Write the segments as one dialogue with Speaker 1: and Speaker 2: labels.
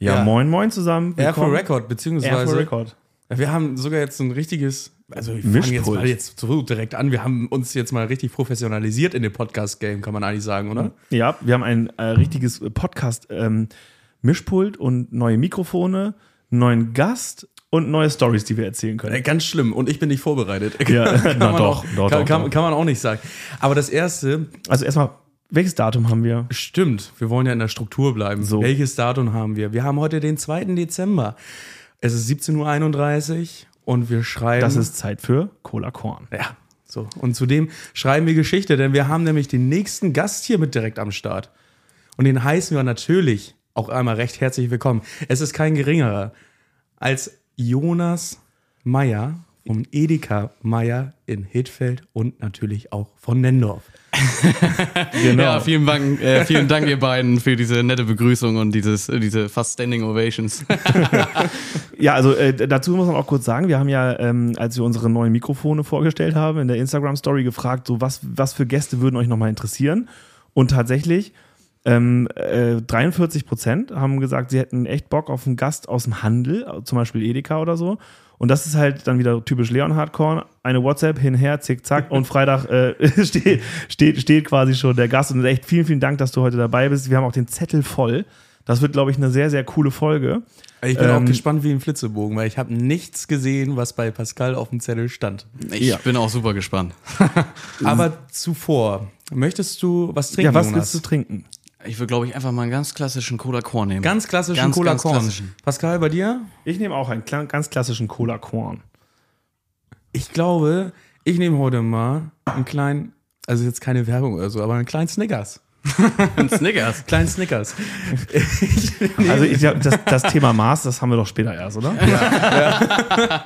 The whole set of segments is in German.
Speaker 1: Ja,
Speaker 2: Ja.
Speaker 1: moin, moin zusammen.
Speaker 2: Air for. Record,
Speaker 1: Air for
Speaker 2: beziehungsweise
Speaker 1: Record.
Speaker 2: wir haben sogar jetzt ein richtiges, also wir fangen jetzt mal jetzt so direkt an, wir haben uns jetzt mal richtig professionalisiert in dem Podcast-Game, kann man eigentlich sagen, oder?
Speaker 1: Ja, wir haben ein äh, richtiges Podcast-Mischpult und neue Mikrofone, neuen Gast und neue Stories, die wir erzählen
Speaker 2: Äh,
Speaker 1: können.
Speaker 2: Ganz schlimm und ich bin nicht vorbereitet.
Speaker 1: Ja,
Speaker 2: kann, man
Speaker 1: doch,
Speaker 2: auch,
Speaker 1: doch,
Speaker 2: kann,
Speaker 1: doch,
Speaker 2: kann,
Speaker 1: doch.
Speaker 2: kann man auch nicht sagen. Aber das erste,
Speaker 1: Also erstmal, welches Datum haben wir?
Speaker 2: stimmt, wir wollen ja in der Struktur bleiben.
Speaker 1: So.
Speaker 2: Welches Datum haben wir? Wir haben heute den 2. Dezember. Es ist 17.31 Uhr und wir schreiben.
Speaker 1: Das ist Zeit für Cola Korn.
Speaker 2: Ja, so. Und zudem schreiben wir Geschichte, denn wir haben nämlich den nächsten Gast hier mit direkt am Start. Und den heißen wir natürlich auch einmal recht herzlich willkommen. Es ist kein geringerer als Jonas Meyer vom Edeka Meyer in Hittfeld und natürlich auch von Nendorf.
Speaker 1: Genau.
Speaker 3: Ja, vielen Dank, äh, vielen Dank ihr beiden für diese nette Begrüßung und dieses, äh, diese fast Standing Ovations.
Speaker 1: Ja, also äh, dazu muss man auch kurz sagen, wir haben ja, ähm, als wir unsere neuen Mikrofone vorgestellt haben, in der Instagram-Story gefragt, so was, was für Gäste würden euch nochmal interessieren. Und tatsächlich, ähm, äh, 43 Prozent haben gesagt, sie hätten echt Bock auf einen Gast aus dem Handel, zum Beispiel Edeka oder so. Und das ist halt dann wieder typisch Leon Hardcore. Eine WhatsApp hinher, zick, zack. Und Freitag äh, steht, steht, steht quasi schon der Gast. Und echt vielen, vielen Dank, dass du heute dabei bist. Wir haben auch den Zettel voll. Das wird, glaube ich, eine sehr, sehr coole Folge.
Speaker 2: Ich bin auch
Speaker 1: Ähm,
Speaker 2: gespannt wie ein Flitzebogen, weil ich habe nichts gesehen, was bei Pascal auf dem Zettel stand.
Speaker 3: Ich
Speaker 1: Ja.
Speaker 3: bin auch super gespannt.
Speaker 2: Aber zuvor, möchtest du was trinken,
Speaker 1: Ja, was
Speaker 2: Jonas?
Speaker 1: willst du trinken?
Speaker 3: Ich würde, glaube ich, einfach mal einen ganz klassischen Cola Korn nehmen.
Speaker 2: Ganz klassischen
Speaker 3: Ganz,
Speaker 2: Cola
Speaker 3: ganz
Speaker 2: Korn.
Speaker 3: klassischen.
Speaker 2: Pascal, bei dir?
Speaker 1: Ich nehme auch einen ganz klassischen Cola Korn.
Speaker 2: Ich glaube, ich nehme heute mal einen kleinen, also jetzt keine Werbung oder so, aber einen kleinen Snickers.
Speaker 3: Ein Snickers.
Speaker 2: Kleinen Snickers.
Speaker 1: Also ich das, das Thema Maß, das haben wir doch später erst, oder?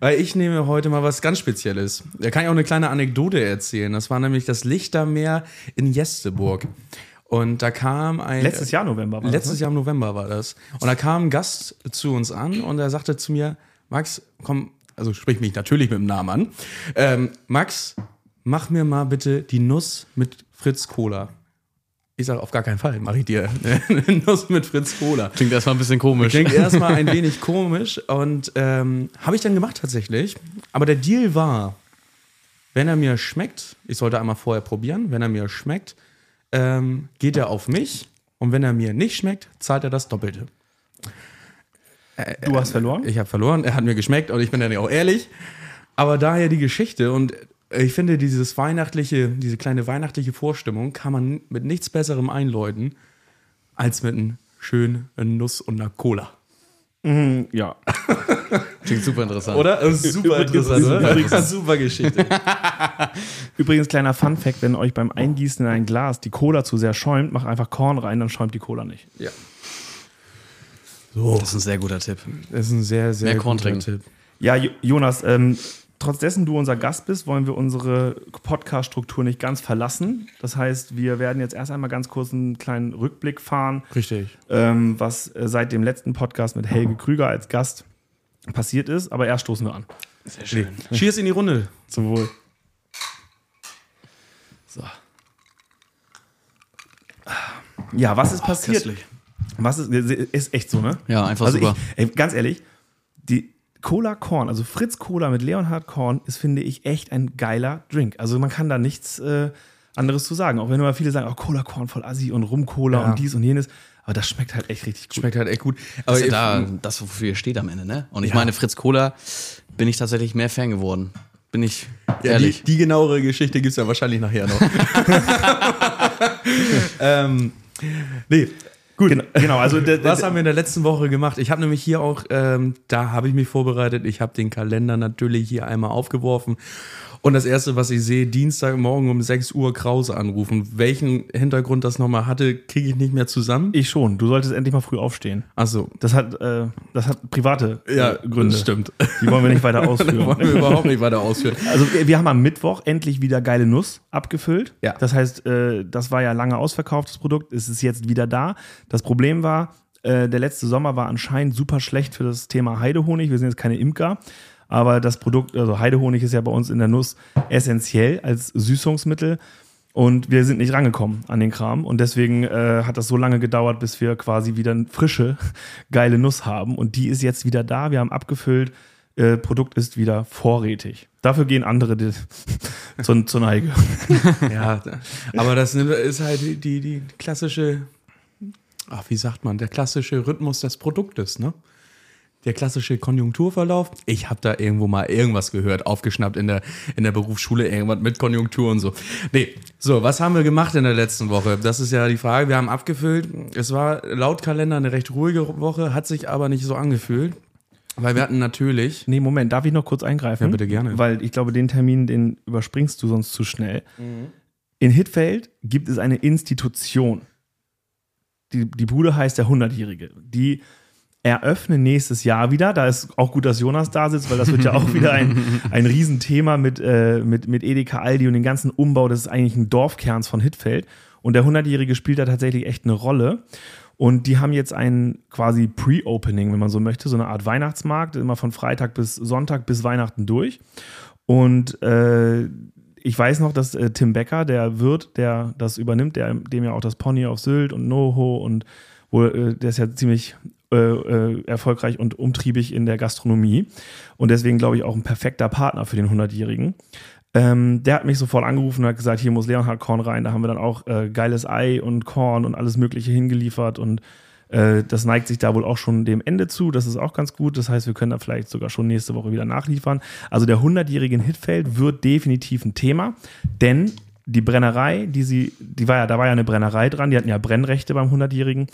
Speaker 2: Weil ich nehme heute mal was ganz Spezielles. Da kann ich auch eine kleine Anekdote erzählen. Das war nämlich das Lichtermeer in Jesteburg. Und da kam ein.
Speaker 1: Letztes Jahr November war
Speaker 2: Letztes
Speaker 1: das, ne?
Speaker 2: Jahr im November war das. Und da kam ein Gast zu uns an und er sagte zu mir, Max, komm, also sprich mich natürlich mit dem Namen an. Ähm, Max, mach mir mal bitte die Nuss mit Fritz Cola. Ich sage, auf gar keinen Fall mache ich dir eine Nuss mit Fritz Cola.
Speaker 3: Klingt erstmal ein bisschen komisch.
Speaker 2: Klingt erstmal ein wenig komisch und ähm, habe ich dann gemacht tatsächlich. Aber der Deal war, wenn er mir schmeckt, ich sollte einmal vorher probieren, wenn er mir schmeckt, ähm, geht er auf mich und wenn er mir nicht schmeckt, zahlt er das Doppelte.
Speaker 1: Du hast verloren?
Speaker 2: Ich habe verloren, er hat mir geschmeckt und ich bin dann ja auch ehrlich. Aber daher die Geschichte und ich finde, dieses weihnachtliche, diese kleine weihnachtliche Vorstimmung kann man mit nichts Besserem einläuten, als mit einem schönen Nuss und einer Cola.
Speaker 1: Ja.
Speaker 3: Klingt super interessant.
Speaker 2: Oder? Das ist super interessant, oder?
Speaker 1: Übrigens-
Speaker 2: Ja, super Geschichte.
Speaker 1: Übrigens, kleiner Fun-Fact: Wenn euch beim Eingießen in ein Glas die Cola zu sehr schäumt, macht einfach Korn rein, dann schäumt die Cola nicht.
Speaker 2: ja. So,
Speaker 3: Das ist ein sehr guter Tipp.
Speaker 2: das ist ein sehr, sehr
Speaker 3: Mehr Korn
Speaker 2: guter
Speaker 3: trinken.
Speaker 2: Tipp.
Speaker 1: Ja, Jo- Jonas, ähm, trotz dessen du unser Gast bist, wollen wir unsere Podcast-Struktur nicht ganz verlassen. Das heißt, wir werden jetzt erst einmal ganz kurz einen kleinen Rückblick fahren,
Speaker 2: Richtig.
Speaker 1: ähm, was äh, seit dem letzten Podcast mit Helge Krüger als Gast passiert ist. Aber erst stoßen wir an.
Speaker 3: Sehr schön.
Speaker 2: Cheers in die Runde.
Speaker 1: Zum Wohl.
Speaker 3: So.
Speaker 1: Ja, was ist passiert?
Speaker 3: köstlich.
Speaker 1: Was ist, ist echt so, ne?
Speaker 3: Ja, einfach
Speaker 1: also
Speaker 3: super.
Speaker 1: Ich, ey, ganz ehrlich, die Cola Korn, also Fritz Cola mit Leonhard Korn, ist, finde ich, echt ein geiler Drink. Also man kann da nichts äh, anderes zu sagen. Auch wenn immer viele sagen, oh, Cola Korn voll assi und Rum Cola
Speaker 2: Ja.
Speaker 1: und dies und jenes. Aber das schmeckt halt echt richtig gut.
Speaker 2: Schmeckt halt echt gut.
Speaker 3: Das
Speaker 2: Aber
Speaker 3: ist ja da das, wofür ihr steht am Ende, ne? Und ich
Speaker 2: Ja.
Speaker 3: meine, Fritz Cola bin ich tatsächlich mehr Fan geworden. Bin ich
Speaker 2: ja, die,
Speaker 3: ehrlich.
Speaker 2: die genauere Geschichte gibt es ja wahrscheinlich nachher noch. ähm, nee, gut.
Speaker 1: Genau, genau also
Speaker 2: Was haben wir in der letzten Woche gemacht? Ich habe nämlich hier auch, ähm, da habe ich mich vorbereitet. Ich habe den Kalender natürlich hier einmal aufgeworfen. Und das erste, was ich sehe, Dienstagmorgen um 6 Uhr Krause anrufen. Welchen Hintergrund das nochmal hatte, kriege ich nicht mehr zusammen.
Speaker 1: ich schon. Du solltest endlich mal früh aufstehen.
Speaker 2: Achso.
Speaker 1: Das hat, äh, das hat private äh,
Speaker 2: Ja,
Speaker 1: Gründe.
Speaker 2: das stimmt.
Speaker 1: Die wollen wir nicht weiter ausführen.
Speaker 2: wollen wir überhaupt nicht weiter ausführen.
Speaker 1: Also wir, haben am Mittwoch endlich wieder geile Nuss abgefüllt.
Speaker 2: Ja.
Speaker 1: Das heißt, äh, das war ja lange ausverkauft, das Produkt. Es ist jetzt wieder da. Das Problem war, äh, der letzte Sommer war anscheinend super schlecht für das Thema Heidehonig. Wir sind jetzt keine Imker. Aber das Produkt, also Heidehonig ist ja bei uns in der Nuss essentiell als Süßungsmittel. Und wir sind nicht rangekommen an den Kram. Und deswegen äh, hat das so lange gedauert, bis wir quasi wieder eine frische, geile Nuss haben. Und die ist jetzt wieder da. Wir haben abgefüllt. Äh, Produkt ist wieder vorrätig. Dafür gehen andere zur, zur Neige.
Speaker 2: Ja, aber das ist halt die, die klassische, ach, wie sagt man, der klassische Rhythmus des Produktes, ne? Der klassische Konjunkturverlauf. Ich habe da irgendwo mal irgendwas gehört, aufgeschnappt in der, in der Berufsschule, irgendwas mit Konjunktur und so. Nee, so, was haben wir gemacht in der letzten Woche? Das ist ja die Frage. Wir haben abgefüllt. Es war laut Kalender eine recht ruhige Woche, hat sich aber nicht so angefühlt. Weil wir hatten natürlich.
Speaker 1: Nee, Moment, darf ich noch kurz eingreifen?
Speaker 2: Ja, bitte gerne.
Speaker 1: Weil ich glaube, den Termin, den überspringst du sonst zu schnell. In Hittfeld gibt es eine Institution. Die, die Bude heißt der 100-Jährige. Die eröffnen nächstes Jahr wieder. Da ist auch gut, dass Jonas da sitzt, weil das wird ja auch wieder ein, ein Riesenthema mit, äh, mit, mit Edeka Aldi und den ganzen Umbau. Das ist eigentlich ein Dorfkerns von Hittfeld. Und der 100-Jährige spielt da tatsächlich echt eine Rolle. Und die haben jetzt ein quasi Pre-Opening, wenn man so möchte, so eine Art Weihnachtsmarkt, immer von Freitag bis Sonntag bis Weihnachten durch. Und äh, ich weiß noch, dass äh, Tim Becker, der Wirt, der das übernimmt, der, dem ja auch das Pony auf Sylt und Noho und wo, äh, der ist ja ziemlich äh, äh, erfolgreich und umtriebig in der Gastronomie. Und deswegen glaube ich auch ein perfekter Partner für den 100-Jährigen. Ähm, der hat mich sofort angerufen und hat gesagt, hier muss Leonhard Korn rein. Da haben wir dann auch äh, geiles Ei und Korn und alles Mögliche hingeliefert und äh, das neigt sich da wohl auch schon dem Ende zu. Das ist auch ganz gut. Das heißt, wir können da vielleicht sogar schon nächste Woche wieder nachliefern. Also der 100-jährige in Hittfeld wird definitiv ein Thema, denn die Brennerei, die sie, die war ja, da war ja eine Brennerei dran, die hatten ja Brennrechte beim 100-Jährigen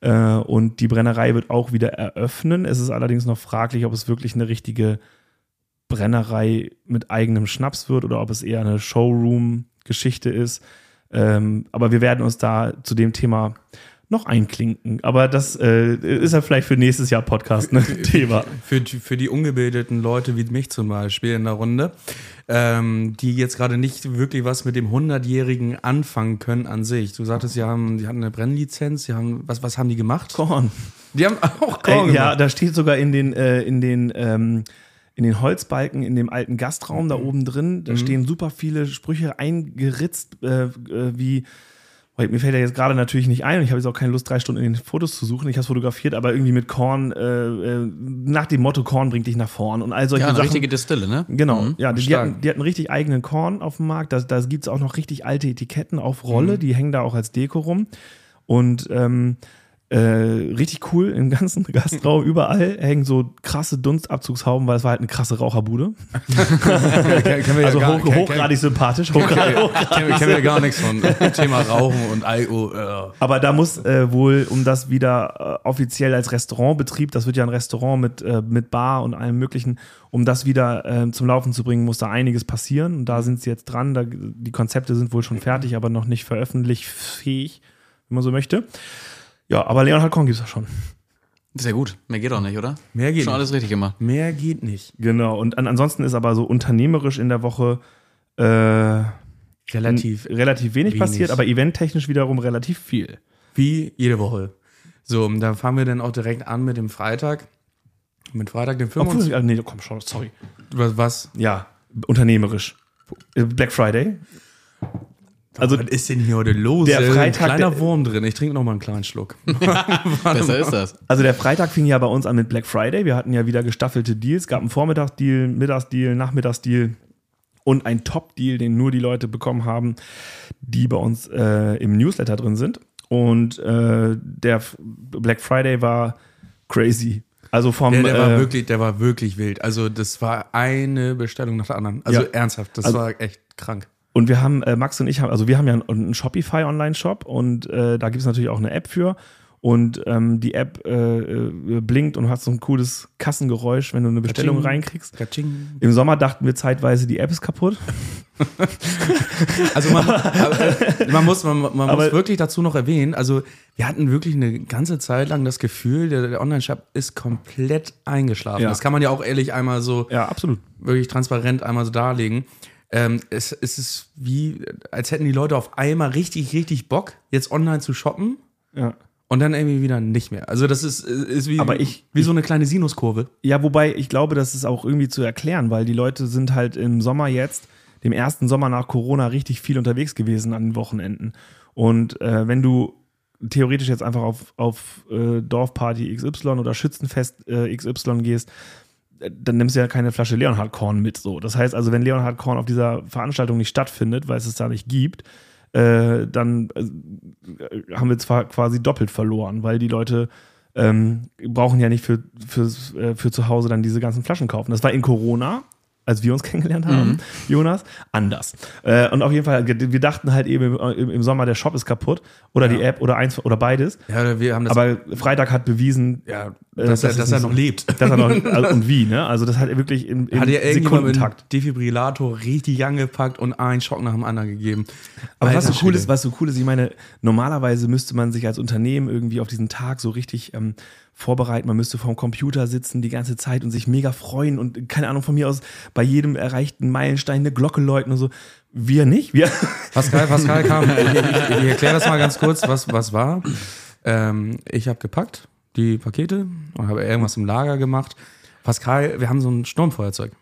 Speaker 1: äh, und die Brennerei wird auch wieder eröffnen. Es ist allerdings noch fraglich, ob es wirklich eine richtige Brennerei mit eigenem Schnaps wird oder ob es eher eine Showroom-Geschichte ist. Ähm, aber wir werden uns da zu dem Thema noch einklinken. Aber das äh, ist ja vielleicht für nächstes Jahr Podcast ein Thema.
Speaker 2: Für, für die ungebildeten Leute wie mich zum Beispiel in der Runde, ähm, die jetzt gerade nicht wirklich was mit dem 100-Jährigen anfangen können an sich. Du sagtest, sie haben, die hatten eine Brennlizenz, sie haben, was, was haben die gemacht?
Speaker 1: Korn.
Speaker 2: Die haben auch Korn
Speaker 1: ja,
Speaker 2: gemacht.
Speaker 1: da steht sogar in den, äh, in den, ähm, in den Holzbalken, in dem alten Gastraum da oben drin, da stehen super viele Sprüche eingeritzt, äh, äh, wie, mir fällt ja jetzt gerade natürlich nicht ein und ich habe jetzt auch keine Lust, drei Stunden in den Fotos zu suchen. Ich habe es fotografiert, aber irgendwie mit Korn, äh, äh, nach dem Motto Korn bringt dich nach vorn und all solche
Speaker 3: Ja, eine
Speaker 1: Sachen.
Speaker 3: richtige Distille, ne?
Speaker 1: Genau, ja, die, die, hatten, die hatten richtig eigenen Korn auf dem Markt. Da, da gibt es auch noch richtig alte Etiketten auf Rolle, die hängen da auch als Deko rum. Und ähm, äh, richtig cool im ganzen Gastraum, überall hängen so krasse Dunstabzugshauben, weil es war halt eine krasse Raucherbude.
Speaker 2: Wir
Speaker 1: Also
Speaker 2: gar-
Speaker 1: hoch,
Speaker 2: kennen-
Speaker 1: hochgradig sympathisch. Hochgradig, hochgradig.
Speaker 2: kennen wir- gar nichts von Thema Rauchen und Alkohol. Äh.
Speaker 1: Aber da muss äh, wohl, um das wieder äh, offiziell als Restaurantbetrieb, das wird ja ein Restaurant mit, äh, mit Bar und allem Möglichen, um das wieder äh, zum Laufen zu bringen, muss da einiges passieren. Und da sind sie jetzt dran. Da, die Konzepte sind wohl schon fertig, aber noch nicht veröffentlichfähig, wenn man so möchte. Ja, aber Leonhard Korn gibt es ja schon.
Speaker 3: Sehr gut. Mehr geht auch nicht, oder?
Speaker 2: Mehr geht
Speaker 3: Schon
Speaker 2: nicht.
Speaker 3: alles richtig gemacht.
Speaker 2: Mehr geht nicht.
Speaker 1: Genau. Und an, ansonsten ist aber so unternehmerisch in der Woche äh,
Speaker 2: Relativ.
Speaker 1: relativ wenig,
Speaker 2: Wenig.
Speaker 1: passiert, aber eventtechnisch wiederum relativ viel.
Speaker 2: Wie jede Woche. So, und da fangen wir dann auch direkt an mit dem Freitag. Mit Freitag, dem
Speaker 1: Obwohl,
Speaker 2: 25.
Speaker 1: äh, nee, komm schon, sorry.
Speaker 2: Was? was?
Speaker 1: Ja, unternehmerisch. Black Friday. Also
Speaker 2: was ist denn hier heute los?
Speaker 1: der
Speaker 2: Da ist
Speaker 1: Freitag-
Speaker 2: Ein kleiner
Speaker 1: der-
Speaker 2: Wurm drin. Ich trinke noch mal einen kleinen Schluck.
Speaker 3: Besser ist das.
Speaker 1: Also der Freitag fing ja bei uns an mit Black Friday. Wir hatten ja wieder gestaffelte Deals. Es gab einen Vormittagsdeal, Mittagsdeal, Nachmittagsdeal und einen Top-Deal, den nur die Leute bekommen haben, die bei uns äh, im Newsletter drin sind. Und äh, der F- Black Friday war crazy. Also vom
Speaker 2: Der, der, war
Speaker 1: äh,
Speaker 2: wirklich, der war wirklich wild. Also, das war eine Bestellung nach der anderen. Also,
Speaker 1: Ja.
Speaker 2: ernsthaft, das
Speaker 1: Also-
Speaker 2: war echt krank.
Speaker 1: Und wir haben, äh, Max und ich haben, also wir haben ja einen, einen Shopify-Online-Shop und äh, da gibt es natürlich auch eine App für. Und ähm, die App äh, äh, blinkt und hat so ein cooles Kassengeräusch, wenn du eine Bestellung
Speaker 2: Katsching.
Speaker 1: reinkriegst.
Speaker 2: Katsching.
Speaker 1: Im Sommer dachten wir zeitweise, die App ist kaputt.
Speaker 2: Also man, man muss, man, man muss wirklich dazu noch erwähnen, also wir hatten wirklich eine ganze Zeit lang das Gefühl, der, der Online-Shop ist komplett eingeschlafen.
Speaker 1: Ja.
Speaker 2: Das kann man ja auch ehrlich einmal so
Speaker 1: Ja, absolut.
Speaker 2: wirklich transparent einmal so darlegen. Ähm, es, es ist wie, als hätten die Leute auf einmal richtig, richtig Bock, jetzt online zu shoppen
Speaker 1: Ja.
Speaker 2: und dann irgendwie wieder nicht mehr. Also das ist, ist wie,
Speaker 1: Aber ich-
Speaker 2: wie so eine kleine Sinuskurve.
Speaker 1: Ja, wobei ich glaube, das ist auch irgendwie zu erklären, weil die Leute sind halt im Sommer jetzt, dem ersten Sommer nach Corona richtig viel unterwegs gewesen an den Wochenenden. Und äh, wenn du theoretisch jetzt einfach auf, auf äh, Dorfparty XY oder Schützenfest äh, XY gehst, dann nimmst du ja keine Flasche Leonhard Korn mit. So. Das heißt also, wenn Leonhard Korn auf dieser Veranstaltung nicht stattfindet, weil es es da nicht gibt, äh, dann äh, haben wir zwar quasi doppelt verloren, weil die Leute ähm, brauchen ja nicht für, für, äh, für zu Hause dann diese ganzen Flaschen kaufen. Das war in Corona, als wir uns kennengelernt haben,
Speaker 3: Mhm.
Speaker 1: Jonas, anders. Äh, und auf jeden Fall, wir dachten halt eben im, im Sommer, der Shop ist kaputt oder die App oder eins oder beides.
Speaker 2: Ja, wir haben das.
Speaker 1: Aber Freitag hat bewiesen,
Speaker 2: ja,
Speaker 1: äh,
Speaker 2: dass, er, dass er noch lebt.
Speaker 1: dass er noch, also, und wie, ne? Also das hat wirklich im, im
Speaker 2: Hat ja
Speaker 1: Sekundentakt.
Speaker 2: Defibrillator richtig angepackt und einen Schock nach dem anderen gegeben.
Speaker 1: Aber was so
Speaker 2: Alter
Speaker 1: cool
Speaker 2: Schwede.
Speaker 1: ist, was so cool ist, ich meine, normalerweise müsste man sich als Unternehmen irgendwie auf diesen Tag so richtig ähm, vorbereiten. Man müsste vorm Computer sitzen die ganze Zeit und sich mega freuen und keine Ahnung von mir aus bei jedem erreichten Meilenstein eine Glocke läuten und so. Wir nicht, wir.
Speaker 2: Pascal, Pascal kam. Ich, ich, ich erkläre das mal ganz kurz, was, was war. Ähm, ich habe gepackt, die Pakete, und habe irgendwas im Lager gemacht. Pascal, wir haben so ein Sturmfeuerzeug.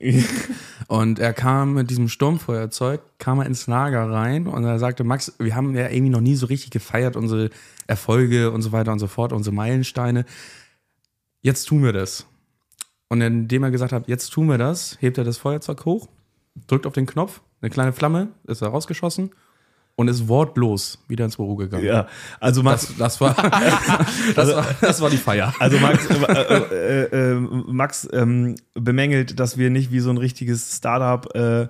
Speaker 2: Und er kam mit diesem Sturmfeuerzeug, kam er ins Lager rein und er sagte, Max, wir haben ja irgendwie noch nie so richtig gefeiert, unsere Erfolge und so weiter und so fort, unsere Meilensteine. Jetzt tun wir das. Und indem er gesagt hat, jetzt tun wir das, hebt er das Feuerzeug hoch, drückt auf den Knopf, eine kleine Flamme, ist er rausgeschossen und ist wortlos wieder ins Büro gegangen.
Speaker 1: Ja, also Max,
Speaker 2: Das, das, war, das, war, das war die Feier.
Speaker 1: Also Max, äh, äh, äh, Max ähm, bemängelt, dass wir nicht wie so ein richtiges Startup äh,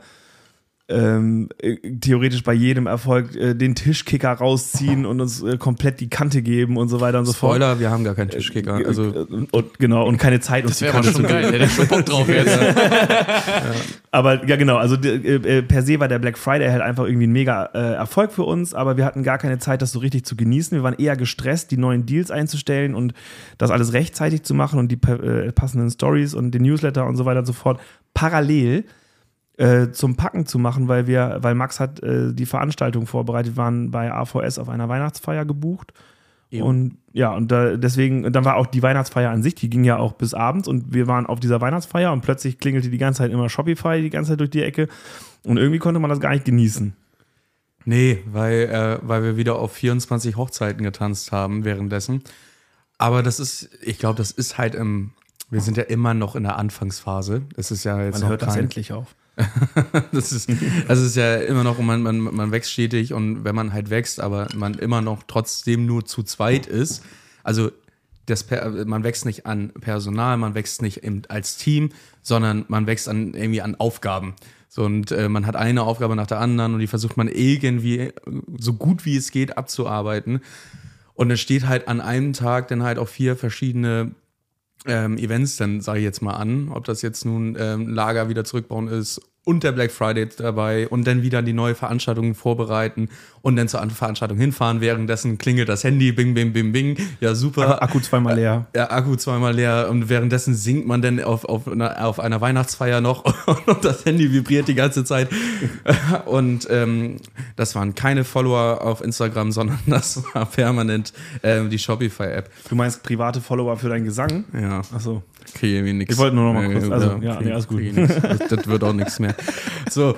Speaker 1: ähm, äh, theoretisch bei jedem Erfolg äh, den Tischkicker rausziehen und uns äh, komplett die Kante geben und so weiter und so fort.
Speaker 2: Spoiler, wir haben gar keinen Tischkicker. Also,
Speaker 1: und genau und keine Zeit uns
Speaker 3: aber
Speaker 1: Kante zu geben.
Speaker 3: Hätte ich schon Bock drauf jetzt.
Speaker 1: Aber ja, genau, also äh, äh, per se war der Black Friday halt einfach irgendwie ein mega äh, Erfolg für uns, aber wir hatten gar keine Zeit, das so richtig zu genießen. Wir waren eher gestresst, die neuen Deals einzustellen und das alles rechtzeitig zu machen und die äh, passenden Stories und den Newsletter und so weiter und so fort parallel äh, zum Packen zu machen, weil wir, weil Max hat äh, die Veranstaltung vorbereitet, waren bei AVS auf einer Weihnachtsfeier gebucht.
Speaker 2: Jo.
Speaker 1: Und ja, und da, deswegen, dann war auch die Weihnachtsfeier an sich, die ging ja auch bis abends und wir waren auf dieser Weihnachtsfeier und plötzlich klingelte die ganze Zeit immer Shopify die ganze Zeit durch die Ecke und irgendwie konnte man das gar nicht genießen.
Speaker 2: nee, weil, äh, weil wir wieder auf 24 Hochzeiten getanzt haben währenddessen. Aber das ist, ich glaube, das ist halt im, wir sind ja immer noch in der Anfangsphase. Das ist ja jetzt
Speaker 1: Man hört das
Speaker 2: kein,
Speaker 1: endlich auf.
Speaker 2: das ist, das ist ja immer noch, man, man, man wächst stetig und wenn man halt wächst, aber man immer noch trotzdem nur zu zweit ist, also das, man wächst nicht an Personal, man wächst nicht im, als Team, sondern man wächst an, irgendwie an Aufgaben. So, und äh, man hat eine Aufgabe nach der anderen und die versucht man irgendwie äh, so gut wie es geht abzuarbeiten. Und es steht halt an einem Tag dann halt auch vier verschiedene ähm, Events dann, sage ich jetzt mal an, ob das jetzt nun ähm, Lager wieder zurückbauen ist und der Black Friday dabei und dann wieder die neue Veranstaltung vorbereiten und dann zur anderen Veranstaltung hinfahren. Währenddessen klingelt das Handy, bing, bing, bing, bing. Ja, super.
Speaker 1: Akku zweimal leer.
Speaker 2: Ja, Akku zweimal leer und währenddessen singt man dann auf, auf, einer, auf einer Weihnachtsfeier noch und das Handy vibriert die ganze Zeit. Und ähm, das waren keine Follower auf Instagram, sondern das war permanent ähm, die Shopify-App.
Speaker 1: Du meinst private Follower für deinen Gesang?
Speaker 2: Ja.
Speaker 1: Achso.
Speaker 2: Kriege irgendwie nichts.
Speaker 1: Ich wollte nur noch mal kurz- also, ja,
Speaker 2: krieg-
Speaker 1: nee, alles gut.
Speaker 2: das wird auch nichts mehr. So,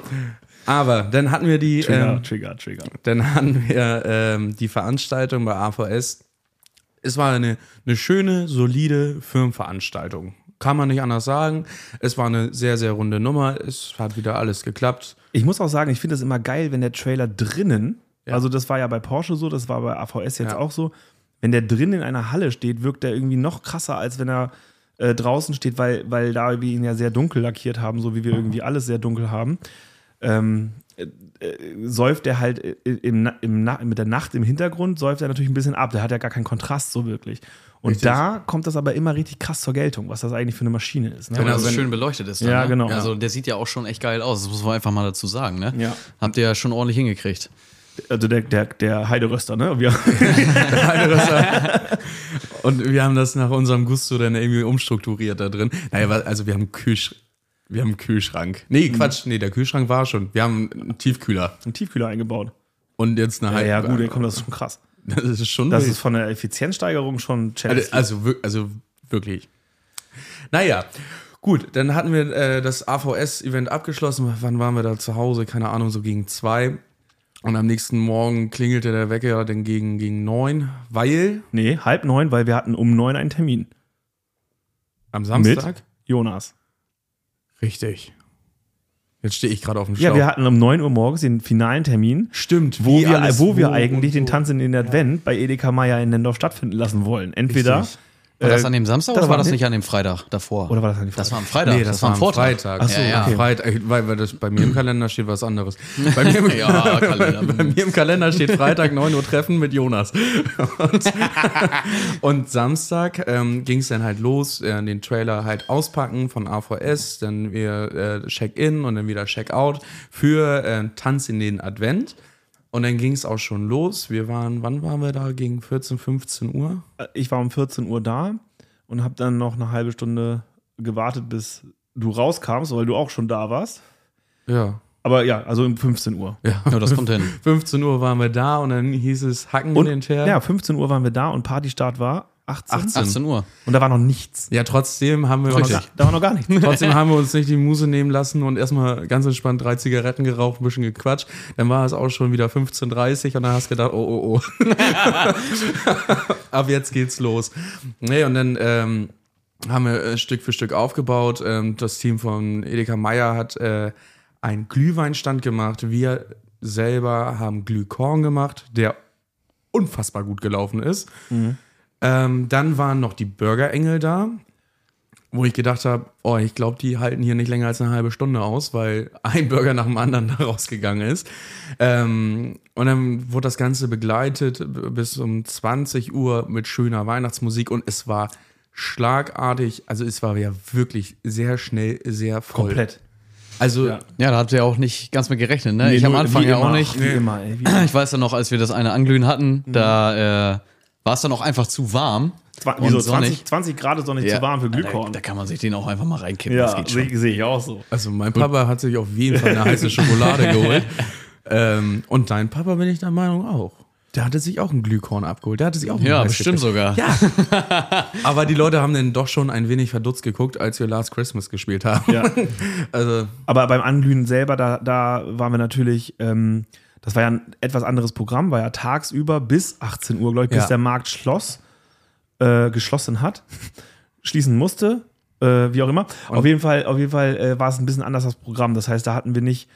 Speaker 2: aber dann hatten wir die,
Speaker 1: Trigger,
Speaker 2: ähm,
Speaker 1: Trigger, Trigger.
Speaker 2: dann hatten wir ähm, die Veranstaltung bei AVS. Es war eine, eine schöne, solide Firmenveranstaltung. Kann man nicht anders sagen. Es war eine sehr, sehr runde Nummer. Es hat wieder alles geklappt.
Speaker 1: Ich muss auch sagen, ich finde es immer geil, wenn der Trailer drinnen,
Speaker 2: Ja.
Speaker 1: also das war ja bei Porsche so, das war bei AVS jetzt
Speaker 2: Ja.
Speaker 1: auch so, wenn der drinnen in einer Halle steht, wirkt der irgendwie noch krasser, als wenn er äh, draußen steht, weil, weil da wir ihn ja sehr dunkel lackiert haben, so wie wir irgendwie alles sehr dunkel haben. Ähm, äh, äh, säuft er halt äh, im, Na- im, Na- mit der Nacht im Hintergrund, säuft er natürlich ein bisschen ab. Der hat ja gar keinen Kontrast so wirklich. Und
Speaker 2: Richtig.
Speaker 1: da kommt das aber immer richtig krass zur Geltung, was das eigentlich für eine Maschine ist. Ne?
Speaker 3: Wenn er so
Speaker 2: wenn-
Speaker 3: schön beleuchtet ist. Dann,
Speaker 1: Ja,
Speaker 3: ne?
Speaker 1: genau.
Speaker 3: Also der sieht ja auch schon echt geil aus. Das muss man einfach mal dazu sagen. Ne?
Speaker 1: Ja.
Speaker 3: Habt ihr ja schon ordentlich hingekriegt.
Speaker 1: Also der, der, der Heideröster, ne? Wir,
Speaker 2: Und wir haben das nach unserem Gusto dann irgendwie umstrukturiert da drin. Naja, also wir haben einen Kühlsch wir haben einen Kühlschrank. Nee, Quatsch, nee, der Kühlschrank war schon. Wir haben einen Tiefkühler.
Speaker 1: einen Tiefkühler eingebaut.
Speaker 2: Und jetzt eine
Speaker 1: Ja, ja, gut, komm, das ist schon krass.
Speaker 2: Das ist schon
Speaker 1: Das
Speaker 2: wild.
Speaker 1: ist von der Effizienzsteigerung schon Challenge.
Speaker 2: Also, also, also wirklich. Naja, Gut, dann hatten wir äh, das AVS-Event abgeschlossen. Wann waren wir da zu Hause? Keine Ahnung, so gegen zwei. Und am nächsten Morgen klingelte der Wecker dann gegen, gegen neun, weil
Speaker 1: Nee, halb neun, weil wir hatten um neun einen Termin.
Speaker 2: am Samstag.
Speaker 1: Jonas.
Speaker 2: Richtig. Jetzt stehe ich gerade auf dem Schlauch.
Speaker 1: Ja, wir hatten um 9 Uhr morgens den finalen Termin,
Speaker 2: Stimmt,
Speaker 1: wo wir, wo wir
Speaker 2: wo
Speaker 1: eigentlich
Speaker 2: und
Speaker 1: den. Tanz in den Advent bei Edeka Meier in Nendorf stattfinden lassen wollen. Entweder.
Speaker 2: Richtig.
Speaker 3: War das
Speaker 1: äh,
Speaker 3: an dem Samstag
Speaker 1: das
Speaker 3: oder war das
Speaker 1: nicht-
Speaker 3: an dem Freitag davor?
Speaker 1: Oder war das an die
Speaker 3: Das war
Speaker 1: Freitag?
Speaker 3: am Freitag.
Speaker 2: Nee, das, war am
Speaker 3: Vortag.
Speaker 2: Freitag.
Speaker 1: Ach so,
Speaker 3: ja, ja.
Speaker 1: okay.
Speaker 2: Freitag, weil, weil das bei mir im Kalender steht was anderes. Bei mir im,
Speaker 3: Ja, Kalender.
Speaker 2: bei mir im Kalender steht Freitag 9 Uhr Treffen mit Jonas. Und, und Samstag ähm, ging es dann halt los, äh, den Trailer halt auspacken von AVS, dann wir äh, Check-in und dann wieder Check-out für äh, Tanz in den Advent. Und dann ging es auch schon los. Wir waren, wann waren wir da? Gegen 14, 15 Uhr?
Speaker 1: Ich war um 14 Uhr da und habe dann noch eine halbe Stunde gewartet, bis du rauskamst, weil du auch schon da warst.
Speaker 2: Ja.
Speaker 1: Aber ja, also um 15 Uhr.
Speaker 2: Ja.
Speaker 3: Ja, das kommt hin.
Speaker 2: 15 Uhr waren wir da und dann hieß es Hacken
Speaker 1: Und,
Speaker 2: in den Teer.
Speaker 1: ja, 15 Uhr waren wir da und Partystart war 18.
Speaker 2: 18.
Speaker 3: 18 Uhr.
Speaker 1: Und da war noch nichts.
Speaker 2: Ja, trotzdem haben wir uns,
Speaker 1: Da, da war noch gar nichts.
Speaker 2: trotzdem haben wir uns nicht die Muse nehmen lassen und erstmal ganz entspannt drei Zigaretten geraucht, ein bisschen gequatscht. Dann war es auch schon wieder 15.30 und dann hast du gedacht, oh, oh, oh. Ab jetzt geht's los. Nee, und dann ähm, haben wir äh, Stück für Stück aufgebaut. Ähm, das Team von Edeka Meier hat äh, einen Glühweinstand gemacht. Wir selber haben Glühkorn gemacht, der unfassbar gut gelaufen ist. Ähm, dann waren noch die Burgerengel da, wo ich gedacht habe, oh, ich glaube, die halten hier nicht länger als eine halbe Stunde aus, weil ein Burger nach dem anderen da rausgegangen ist. Ähm, und dann wurde das Ganze begleitet bis um 20 Uhr mit schöner Weihnachtsmusik und es war schlagartig, also es war ja wirklich sehr schnell, sehr voll.
Speaker 1: Komplett.
Speaker 2: Also
Speaker 1: Ja.
Speaker 3: Ja, da habt ihr auch nicht ganz mit gerechnet, ne?
Speaker 1: Nee,
Speaker 3: ich am Anfang
Speaker 1: wie
Speaker 3: ja auch
Speaker 1: immer.
Speaker 3: nicht.
Speaker 1: Wie immer, ey. Wie immer.
Speaker 3: Ich weiß ja noch, als wir das eine Anglühen hatten, da äh, war es dann auch einfach zu warm.
Speaker 1: Zwa- Wieso,
Speaker 3: sonnig.
Speaker 1: 20, 20 Grad ist doch nicht
Speaker 3: Ja.
Speaker 1: zu warm für
Speaker 3: Da,
Speaker 1: Glühkorn.
Speaker 3: da kann man sich den auch einfach mal reinkippen.
Speaker 1: Ja,
Speaker 3: das geht schon.
Speaker 1: sehe seh ich auch so.
Speaker 2: Also mein Papa hat sich auf jeden Fall eine heiße Schokolade geholt. Ähm, und dein Papa bin ich der Meinung auch. Der hatte sich auch ein Glühkorn abgeholt. Der hatte sich auch ein
Speaker 3: Ja,
Speaker 2: heiß
Speaker 3: bestimmt
Speaker 2: gekriegt.
Speaker 3: sogar.
Speaker 2: Ja. Aber die Leute haben dann doch schon ein wenig verdutzt geguckt, als wir Last Christmas gespielt haben.
Speaker 1: Ja.
Speaker 2: Also,
Speaker 1: Aber beim Anglühen selber, da, da waren wir natürlich, ähm, das war ja ein etwas anderes Programm, war ja tagsüber bis 18 Uhr, glaube ich, bis
Speaker 2: Ja.
Speaker 1: der Markt schloss, äh, geschlossen hat, schließen musste, äh, wie auch immer. auf jeden Fall, auf jeden Fall äh, war es ein bisschen anders das Programm. Das heißt, da hatten wir nicht,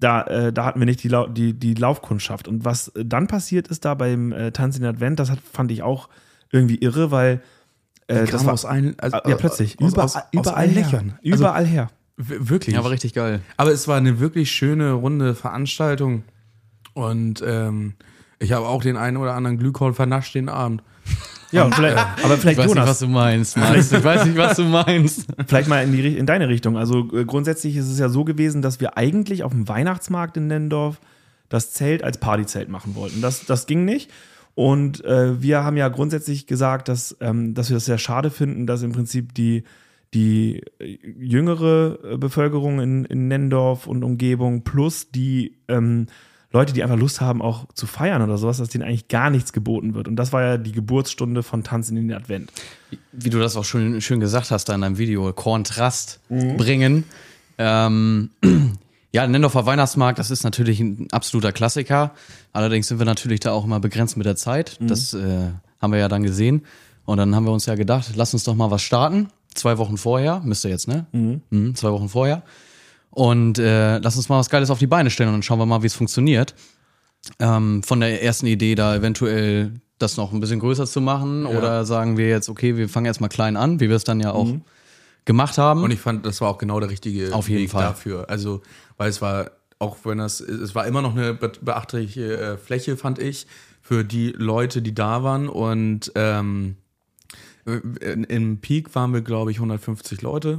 Speaker 1: da, äh, da hatten wir nicht die, Lau die, die Laufkundschaft. Und was äh, dann passiert ist da beim äh, Tanz in den Advent, das hat, fand ich auch irgendwie irre, weil äh, das
Speaker 2: kam
Speaker 1: war
Speaker 2: aus allen, also,
Speaker 1: ja plötzlich
Speaker 2: aus,
Speaker 1: überall,
Speaker 2: aus, aus
Speaker 1: überall her.
Speaker 2: Löchern. Also,
Speaker 1: Überall her.
Speaker 2: wirklich.
Speaker 3: Ja, war richtig geil.
Speaker 2: Aber es war eine wirklich schöne, runde Veranstaltung. Und ähm, ich habe auch den einen oder anderen Glühkorn vernascht den Abend.
Speaker 1: Ja, und vielleicht, aber
Speaker 3: Ich
Speaker 1: vielleicht
Speaker 3: weiß
Speaker 1: Jonas.
Speaker 3: nicht, was du meinst, Max. Ich weiß nicht, was du meinst.
Speaker 1: Vielleicht mal in, die, in deine Richtung. Also äh, grundsätzlich ist es ja so gewesen, dass wir eigentlich auf dem Weihnachtsmarkt in Nendorf das Zelt als Partyzelt machen wollten. Das, das ging nicht. Und äh, wir haben ja grundsätzlich gesagt, dass, ähm, dass wir das sehr schade finden, dass im Prinzip die, die äh, jüngere äh, Bevölkerung in, in Nendorf und Umgebung plus die ähm, Leute, die einfach Lust haben, auch zu feiern oder sowas, dass denen eigentlich gar nichts geboten wird. Und das war ja die Geburtsstunde von Tanzen in den Advent.
Speaker 3: Wie du das auch schön, schön gesagt hast da in deinem Video, Kontrast
Speaker 1: Mhm.
Speaker 3: bringen. Ähm, ja, Nendorfer Weihnachtsmarkt, das ist natürlich ein absoluter Klassiker. Allerdings sind wir natürlich da auch immer begrenzt mit der Zeit.
Speaker 1: Mhm.
Speaker 3: Das äh, haben wir ja dann gesehen. Und dann haben wir uns ja gedacht, lass uns doch mal was starten. Zwei Wochen vorher, müsste jetzt, ne? Mhm, zwei Wochen vorher. Und äh, lass uns mal was Geiles auf die Beine stellen und dann schauen wir mal, wie es funktioniert. Ähm, von der ersten Idee da eventuell das noch ein bisschen größer zu machen oder sagen wir jetzt, okay, wir fangen jetzt mal klein an, wie wir es dann ja auch gemacht haben.
Speaker 2: Und ich fand, das war auch genau der richtige
Speaker 3: Auf jeden
Speaker 2: Weg
Speaker 3: Fall.
Speaker 2: dafür. Also, weil es war, auch wenn das, es war immer noch eine be- beachtliche äh, Fläche, fand ich, für die Leute, die da waren. Und ähm, im Peak waren wir, glaube ich, 150 Leute.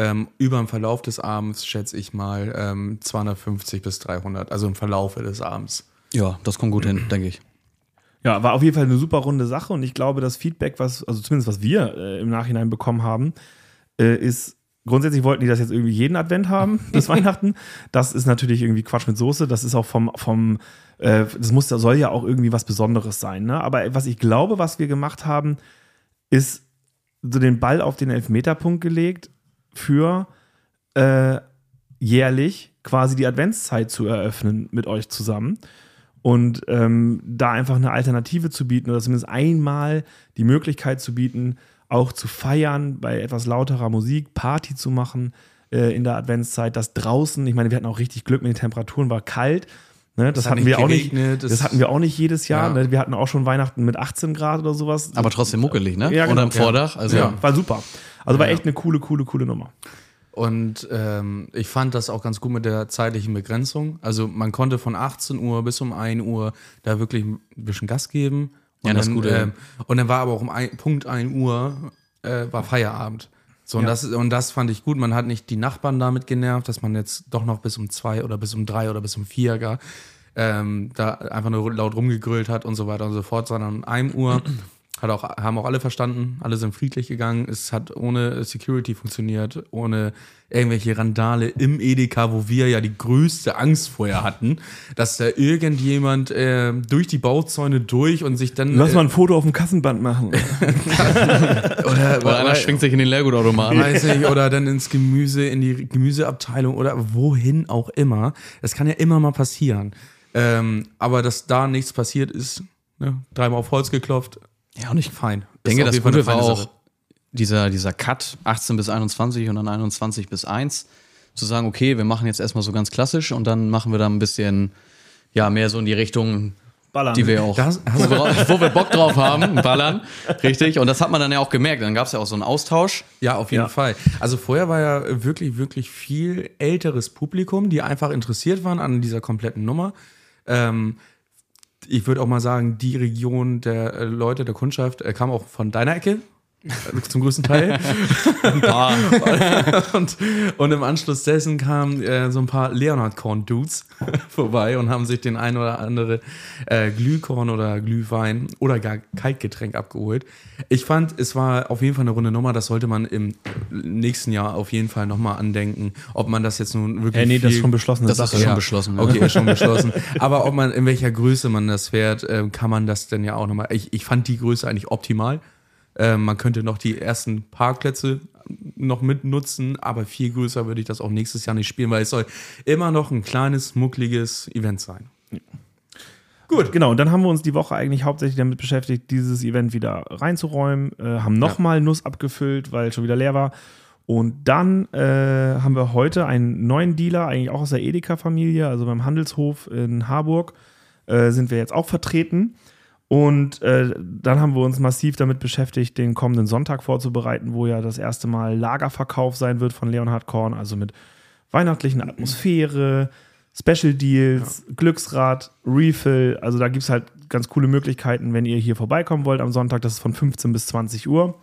Speaker 2: Ähm, über dem Verlauf des Abends schätze ich mal ähm, 250 bis 300, also im Verlaufe des Abends.
Speaker 3: ja, das kommt gut hin, denke ich.
Speaker 1: Ja, war auf jeden Fall eine super runde Sache und ich glaube, das Feedback, was, also zumindest was wir äh, im Nachhinein bekommen haben, äh, ist, grundsätzlich wollten die das jetzt irgendwie jeden Advent haben, bis Weihnachten. Das ist natürlich irgendwie Quatsch mit Soße. Das ist auch vom, vom, äh, das muss, das soll ja auch irgendwie was Besonderes sein, ne? Aber was ich glaube, was wir gemacht haben, ist so den Ball auf den Elfmeterpunkt gelegt für äh, jährlich quasi die Adventszeit zu eröffnen mit euch zusammen und ähm, da einfach eine Alternative zu bieten oder zumindest einmal die Möglichkeit zu bieten, auch zu feiern, bei etwas lauterer Musik, Party zu machen äh, in der Adventszeit, das draußen, ich meine, wir hatten auch richtig Glück mit den Temperaturen, war kalt. Ne, das
Speaker 2: hat
Speaker 1: hatten
Speaker 2: nicht
Speaker 1: wir auch nicht.
Speaker 2: geregnet,
Speaker 1: Das hatten wir auch nicht jedes Jahr.
Speaker 2: Ja.
Speaker 1: Ne? Wir hatten auch schon Weihnachten mit 18 Grad oder sowas.
Speaker 3: Aber trotzdem muckelig, ne?
Speaker 1: Ja, genau.
Speaker 3: Unterm Vordach. Also
Speaker 1: ja, war super. Also war echt eine coole, coole, coole Nummer.
Speaker 2: Und ähm, ich fand das auch ganz gut mit der zeitlichen Begrenzung. Also man konnte von 18 Uhr bis um 1 Uhr da wirklich ein bisschen Gas geben. Und
Speaker 3: Ja, das
Speaker 2: dann,
Speaker 3: Gute.
Speaker 2: Ähm, und dann war aber auch um ein, Punkt 1 Uhr äh, war Feierabend. So, und,
Speaker 1: Ja.
Speaker 2: das, und das fand ich gut. Man hat nicht die Nachbarn damit genervt, dass man jetzt doch noch bis um zwei oder bis um drei oder bis um vier gar ähm, da einfach nur laut rumgegrölt hat und so weiter und so fort, sondern um 1 Uhr hat auch, haben auch alle verstanden, alle sind friedlich gegangen. Es hat ohne Security funktioniert, ohne irgendwelche Randale im Edeka, wo wir ja die größte Angst vorher hatten, dass da irgendjemand äh, durch die Bauzäune durch und sich dann.
Speaker 1: Lass
Speaker 2: äh,
Speaker 1: mal ein Foto auf dem Kassenband machen.
Speaker 2: oder,
Speaker 3: Oder einer schwingt sich in den Leergutautomaten.
Speaker 2: weiß nicht, oder dann ins Gemüse, in die Gemüseabteilung oder wohin auch immer. Das kann ja immer mal passieren. Ähm, aber dass da nichts passiert ist, ne, dreimal auf Holz geklopft,
Speaker 3: Ja, und ich
Speaker 2: fein.
Speaker 3: Ich denke, das Gute war auch
Speaker 2: Sache.
Speaker 3: dieser, dieser Cut 18 bis 21 und dann 21 bis 1 zu sagen, okay, wir machen jetzt erstmal so ganz klassisch und dann machen wir da ein bisschen, ja, mehr so in die Richtung,
Speaker 1: Ballern.
Speaker 3: die wir auch,
Speaker 2: Das-
Speaker 3: wo, wir, wo wir Bock drauf haben, ballern, richtig. Und das hat man dann ja auch gemerkt. Dann gab es ja auch so einen Austausch.
Speaker 2: Ja, auf jeden
Speaker 1: Ja.
Speaker 2: Fall. Also vorher war ja wirklich, wirklich viel älteres Publikum, die einfach interessiert waren an dieser kompletten Nummer. Ähm, ich würde auch mal sagen, die Region der äh, Leute, der Kundschaft, äh, kam auch von deiner Ecke. Äh, Zum größten Teil.
Speaker 3: Ein paar.
Speaker 2: und, und im Anschluss dessen kamen äh, so ein paar Leonhard-Korn-Dudes vorbei und haben sich den ein oder andere äh, Glühkorn oder Glühwein oder gar Kaltgetränk abgeholt. Ich fand, es war auf jeden Fall eine runde Nummer. Das sollte man im nächsten Jahr auf jeden Fall nochmal andenken. Ob man das jetzt nun wirklich.
Speaker 1: Äh, nee, das ist schon beschlossene
Speaker 3: Das ist
Speaker 1: Sache.
Speaker 3: schon beschlossen. Ja.
Speaker 2: Okay, ist schon beschlossen. Aber ob man, in welcher Größe man das fährt, ähm, kann man das denn ja auch nochmal. Ich, ich fand die Größe eigentlich optimal. Ähm, man könnte noch die ersten Parkplätze noch mitnutzen, aber viel größer würde ich das auch nächstes Jahr nicht spielen, weil es soll immer noch ein kleines, muckliges Event sein.
Speaker 1: Gut, genau. Und dann haben wir uns die Woche eigentlich hauptsächlich damit beschäftigt, dieses Event wieder reinzuräumen, äh, haben nochmal Nuss abgefüllt, weil es schon wieder leer war. Und dann äh, haben wir heute einen neuen Dealer, eigentlich auch aus der Edeka-Familie, also beim Handelshof in Harburg, äh, sind wir jetzt auch vertreten. Und äh, dann haben wir uns massiv damit beschäftigt, den kommenden Sonntag vorzubereiten, wo ja das erste Mal Lagerverkauf sein wird von Leonhard Korn, also mit weihnachtlichen Atmosphäre, Special Deals, Glücksrad, Refill. Also da gibt es halt ganz coole Möglichkeiten, wenn ihr hier vorbeikommen wollt am Sonntag. Das ist von 15 bis 20 Uhr.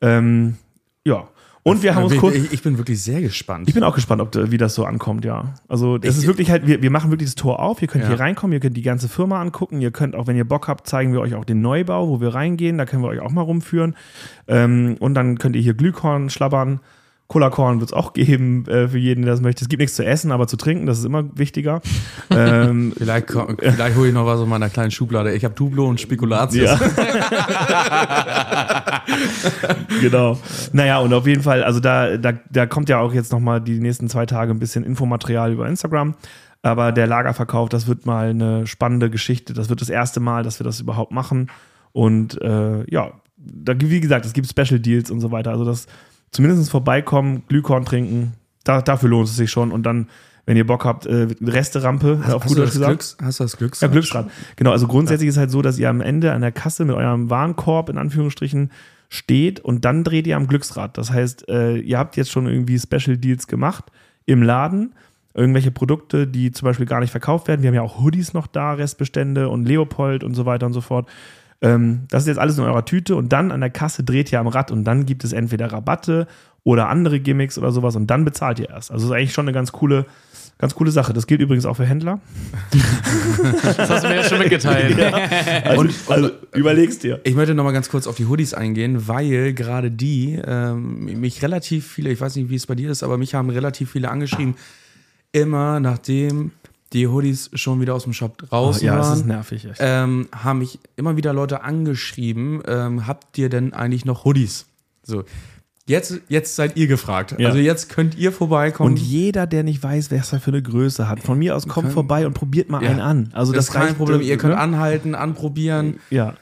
Speaker 1: Ähm, ja. Und wir haben uns kurz.
Speaker 2: ich, ich bin wirklich sehr gespannt.
Speaker 1: Ich bin auch gespannt, ob, wie das so ankommt, ja. Also, das
Speaker 2: Ich-
Speaker 1: ist wirklich halt, wir, wir machen wirklich das Tor auf. Ihr könnt
Speaker 2: Ja.
Speaker 1: hier reinkommen, ihr könnt die ganze Firma angucken. Ihr könnt auch, wenn ihr Bock habt, zeigen wir euch auch den Neubau, wo wir reingehen. Da können wir euch auch mal rumführen. Ähm, und dann könnt ihr hier Glühkorn schlabbern. Cola-Korn wird es auch geben äh, für jeden, der das möchte. Es gibt nichts zu essen, aber zu trinken, das ist immer wichtiger. ähm,
Speaker 2: vielleicht vielleicht hole ich noch was aus meiner kleinen Schublade. Ich habe Dublo und Spekulatius.
Speaker 1: Ja. genau. Naja, und auf jeden Fall, also da, da, da kommt ja auch jetzt nochmal die nächsten zwei Tage ein bisschen Infomaterial über Instagram. Aber der Lagerverkauf, das wird mal eine spannende Geschichte. Das wird das erste Mal, dass wir das überhaupt machen. Und äh, ja, da, wie gesagt, es gibt Special Deals und so weiter. Also das zumindest vorbeikommen, Glühkorn trinken, da, dafür lohnt es sich schon. Und dann, wenn ihr Bock habt, äh, Resterampe, auf
Speaker 2: Hast,
Speaker 1: gut
Speaker 2: du
Speaker 1: Deutsch
Speaker 2: das
Speaker 1: gesagt.
Speaker 2: Glücks, hast du das Glücks?
Speaker 1: Ja, Glücksrad. Genau, also grundsätzlich ist halt so, dass ihr am Ende an der Kasse mit eurem Warenkorb in Anführungsstrichen steht und dann dreht ihr am Glücksrad. Das heißt, äh, ihr habt jetzt schon irgendwie Special Deals gemacht im Laden. Irgendwelche Produkte, die zum Beispiel gar nicht verkauft werden. Wir haben ja auch Hoodies noch da, Restbestände und Leopold und so weiter und so fort. Ähm, das ist jetzt alles in eurer Tüte und dann an der Kasse dreht ihr am Rad und dann gibt es entweder Rabatte oder andere Gimmicks oder sowas und dann bezahlt ihr erst. Also das ist eigentlich schon eine ganz coole, ganz coole Sache. Das gilt übrigens auch für Händler.
Speaker 3: Das hast du mir ja schon mitgeteilt.
Speaker 1: Also, also überlegst dir.
Speaker 2: Ich möchte noch mal ganz kurz auf die Hoodies eingehen, weil gerade die ähm, mich relativ viele, ich weiß nicht, wie es bei dir ist, aber mich haben relativ viele angeschrieben, immer nachdem die Hoodies schon wieder aus dem Shop draußen
Speaker 1: ja, es ist
Speaker 2: waren,
Speaker 1: nervig. Echt.
Speaker 2: ähm, haben mich immer wieder Leute angeschrieben, ähm, habt ihr denn eigentlich noch Hoodies? So, Jetzt, jetzt seid ihr gefragt.
Speaker 1: Ja.
Speaker 2: Also jetzt könnt ihr vorbeikommen.
Speaker 1: Und jeder, der nicht weiß, was er für eine Größe hat, von mir aus kommt vorbei und probiert mal
Speaker 2: Ja.
Speaker 1: einen an. Also
Speaker 2: das
Speaker 1: das,
Speaker 2: ist kein Problem.
Speaker 1: äh,
Speaker 2: Ihr könnt
Speaker 1: ne?
Speaker 2: anhalten, anprobieren.
Speaker 1: Ja.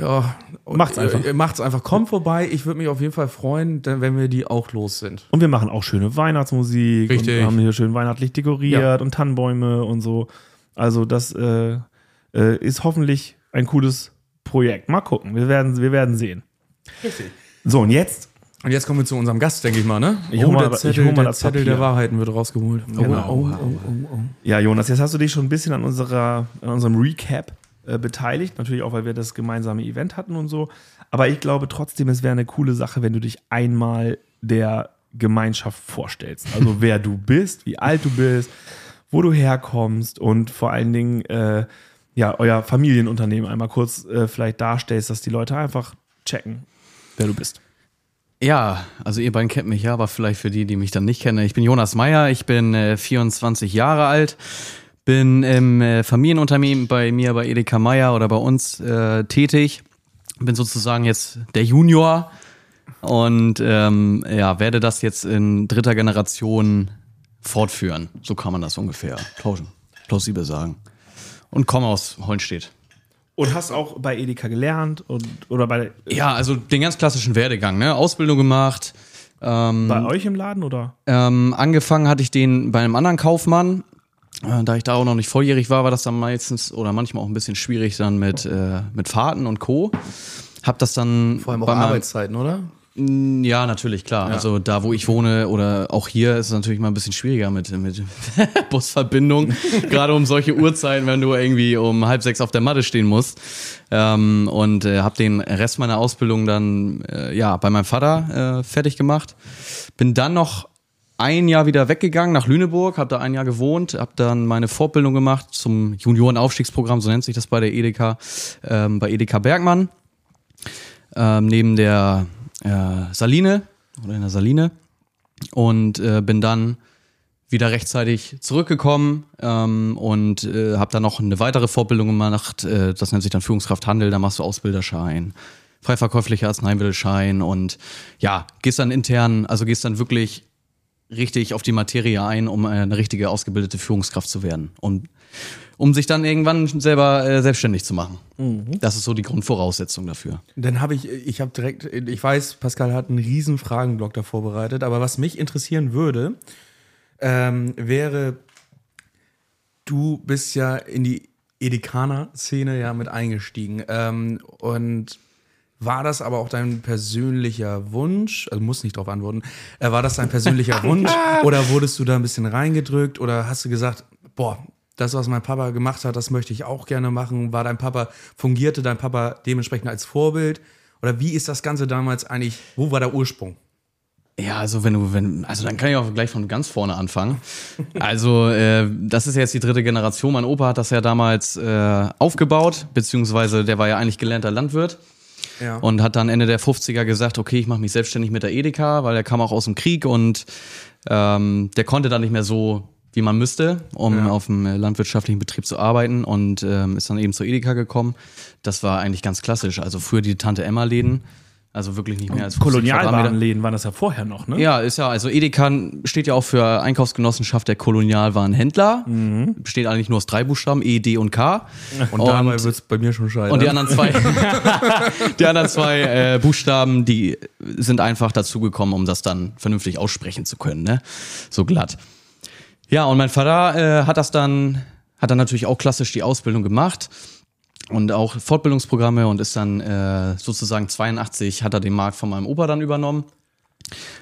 Speaker 2: Ja,
Speaker 1: Macht's einfach.
Speaker 2: Äh, macht's einfach. Kommt vorbei. Ich würde mich auf jeden Fall freuen, wenn wir die auch los sind.
Speaker 1: Und wir machen auch schöne Weihnachtsmusik.
Speaker 2: Richtig.
Speaker 1: Und haben hier schön weihnachtlich dekoriert
Speaker 2: Ja.
Speaker 1: und Tannenbäume und so. Also das äh, äh, ist hoffentlich ein cooles Projekt. Mal gucken. Wir werden, wir werden sehen.
Speaker 2: Richtig.
Speaker 1: So, und jetzt
Speaker 2: Und jetzt kommen wir zu unserem Gast, denke ich mal, ne?
Speaker 1: Ich hol mal-
Speaker 2: der Zettel,
Speaker 1: mal
Speaker 2: der, Zettel der Wahrheiten wird rausgeholt. Oh,
Speaker 1: Genau.
Speaker 2: oh, oh, oh, oh.
Speaker 1: Ja, Jonas, jetzt hast du dich schon ein bisschen an, unserer, an unserem Recap äh, beteiligt. Natürlich auch, weil wir das gemeinsame Event hatten und so. Aber ich glaube trotzdem, es wäre eine coole Sache, wenn du dich einmal der Gemeinschaft vorstellst. Also wer du bist, wie alt du bist, wo du herkommst und vor allen Dingen äh, ja, euer Familienunternehmen einmal kurz äh, vielleicht darstellst, dass die Leute einfach checken, wer du bist.
Speaker 3: Ja, also ihr beiden kennt mich ja, aber vielleicht für die, die mich dann nicht kennen. Ich bin Jonas Meyer, ich bin äh, 24 Jahre alt, bin im äh, Familienunternehmen bei mir, bei Edeka Meyer oder bei uns äh, tätig. Bin sozusagen jetzt der Junior und ähm, ja, werde das jetzt in dritter Generation fortführen. So kann man das ungefähr tauschen, plausibel sagen. Und komme aus Hollenstedt.
Speaker 1: Und hast auch bei Edeka gelernt und oder bei,
Speaker 3: Ja, also den ganz klassischen Werdegang, ne? Ausbildung gemacht. Ähm,
Speaker 1: bei euch im Laden oder?
Speaker 3: Ähm, angefangen hatte ich den bei einem anderen Kaufmann. Äh, da ich da auch noch nicht volljährig war, war das dann meistens oder manchmal auch ein bisschen schwierig dann mit, äh, mit Fahrten und Co. Hab das dann
Speaker 2: Vor allem auch Arbeitszeiten, oder?
Speaker 3: Ja, natürlich, klar. Also da, wo ich wohne oder auch hier ist es natürlich mal ein bisschen schwieriger mit, mit Busverbindung. Gerade um solche Uhrzeiten, wenn du irgendwie um halb sechs auf der Matte stehen musst. Ähm, und äh, habe den Rest meiner Ausbildung dann äh, ja bei meinem Vater äh, fertig gemacht. Bin dann noch ein Jahr wieder weggegangen nach Lüneburg, habe da ein Jahr gewohnt, habe dann meine Fortbildung gemacht zum Juniorenaufstiegsprogramm, so nennt sich das bei der Edeka, ähm, bei Edeka Bergmann ähm, neben der äh, Saline oder in der Saline und äh, bin dann wieder rechtzeitig zurückgekommen ähm, und äh, habe dann noch eine weitere Fortbildung gemacht. Äh, das nennt sich dann Führungskraft Handel. Da machst du Ausbilderschein, freiverkäuflicher Arzneimittelschein und ja, gehst dann intern, also gehst dann wirklich richtig auf die Materie ein, um äh, eine richtige ausgebildete Führungskraft zu werden und um sich dann irgendwann selber äh, selbstständig zu machen. Das ist so die Grundvoraussetzung dafür.
Speaker 2: Dann habe ich, ich habe direkt, ich weiß, Pascal hat einen riesen Fragenblock da vorbereitet, aber was mich interessieren würde, ähm, wäre, du bist ja in die Edekaner-Szene ja mit eingestiegen ähm, und war das aber auch dein persönlicher Wunsch? Also muss nicht darauf antworten. Äh, war das dein persönlicher Wunsch oder wurdest du da ein bisschen reingedrückt oder hast du gesagt, boah, das, was mein Papa gemacht hat, das möchte ich auch gerne machen? War dein Papa, fungierte dein Papa dementsprechend als Vorbild? Oder wie ist das Ganze damals eigentlich, wo war der Ursprung?
Speaker 3: Ja, also wenn du, wenn, also dann kann ich auch gleich von ganz vorne anfangen. Also äh, das ist jetzt die dritte Generation. Mein Opa hat das ja damals äh, aufgebaut, beziehungsweise der war ja eigentlich gelernter Landwirt
Speaker 2: Ja.
Speaker 3: und hat dann Ende der 50er gesagt, okay, ich mache mich selbstständig mit der Edeka, weil er kam auch aus dem Krieg und ähm, der konnte dann nicht mehr so, wie man müsste, um
Speaker 2: Ja.
Speaker 3: auf dem landwirtschaftlichen Betrieb zu arbeiten und ähm, ist dann eben zur Edeka gekommen. Das war eigentlich ganz klassisch. Also früher die Tante Emma Läden, also wirklich nicht mehr als 50 Quadratmeter.
Speaker 1: Kolonialwarenläden waren das ja vorher noch, ne?
Speaker 3: Ja, ist ja, also Edeka steht ja auch für Einkaufsgenossenschaft der Kolonialwarenhändler. Besteht eigentlich nur aus drei Buchstaben, E, D und K.
Speaker 2: Und, dabei wird es bei mir schon scheitern.
Speaker 3: Und die anderen zwei, die anderen zwei äh, Buchstaben, die sind einfach dazugekommen, um das dann vernünftig aussprechen zu können, ne? So glatt. Ja, und mein Vater äh, hat das dann, hat dann natürlich auch klassisch die Ausbildung gemacht und auch Fortbildungsprogramme und ist dann äh, sozusagen 82 hat er den Markt von meinem Opa dann übernommen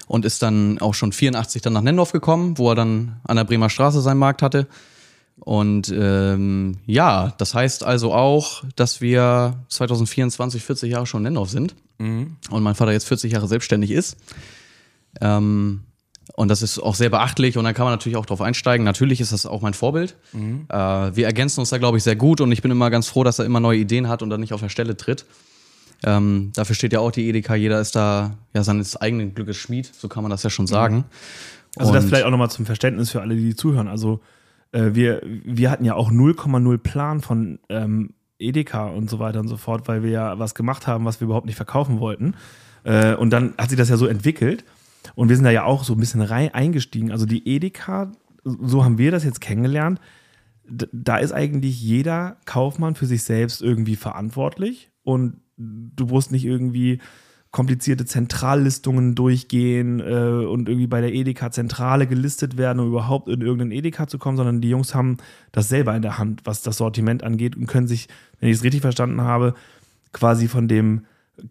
Speaker 3: und ist dann auch schon 84 dann nach Nendorf gekommen, wo er dann an der Bremer Straße seinen Markt hatte. Und ähm, ja, das heißt also auch, dass wir 2024 40 Jahre schon in Nendorf sind und mein Vater jetzt 40 Jahre selbstständig ist. Ähm, und das ist auch sehr beachtlich und dann kann man natürlich auch drauf einsteigen. Natürlich ist das auch mein Vorbild. Äh, wir ergänzen uns da, glaube ich, sehr gut und ich bin immer ganz froh, dass er immer neue Ideen hat und dann nicht auf der Stelle tritt. Ähm, dafür steht ja auch die Edeka, jeder ist da ja seines eigenen Glückes Schmied, so kann man das ja schon sagen.
Speaker 1: Also das
Speaker 3: Und-
Speaker 1: vielleicht auch nochmal zum Verständnis für alle, die zuhören. Also äh, wir, wir hatten ja auch 0,0 Plan von ähm, Edeka und so weiter und so fort, weil wir ja was gemacht haben, was wir überhaupt nicht verkaufen wollten. Äh, und dann hat sich das ja so entwickelt. Und wir sind da ja auch so ein bisschen rein eingestiegen. Also die Edeka, so haben wir das jetzt kennengelernt. Da ist eigentlich jeder Kaufmann für sich selbst irgendwie verantwortlich. Und du musst nicht irgendwie komplizierte Zentrallistungen durchgehen äh, und irgendwie bei der Edeka-Zentrale gelistet werden, um überhaupt in irgendeinen Edeka zu kommen, sondern die Jungs haben das selber in der Hand, was das Sortiment angeht und können sich, wenn ich es richtig verstanden habe, quasi von dem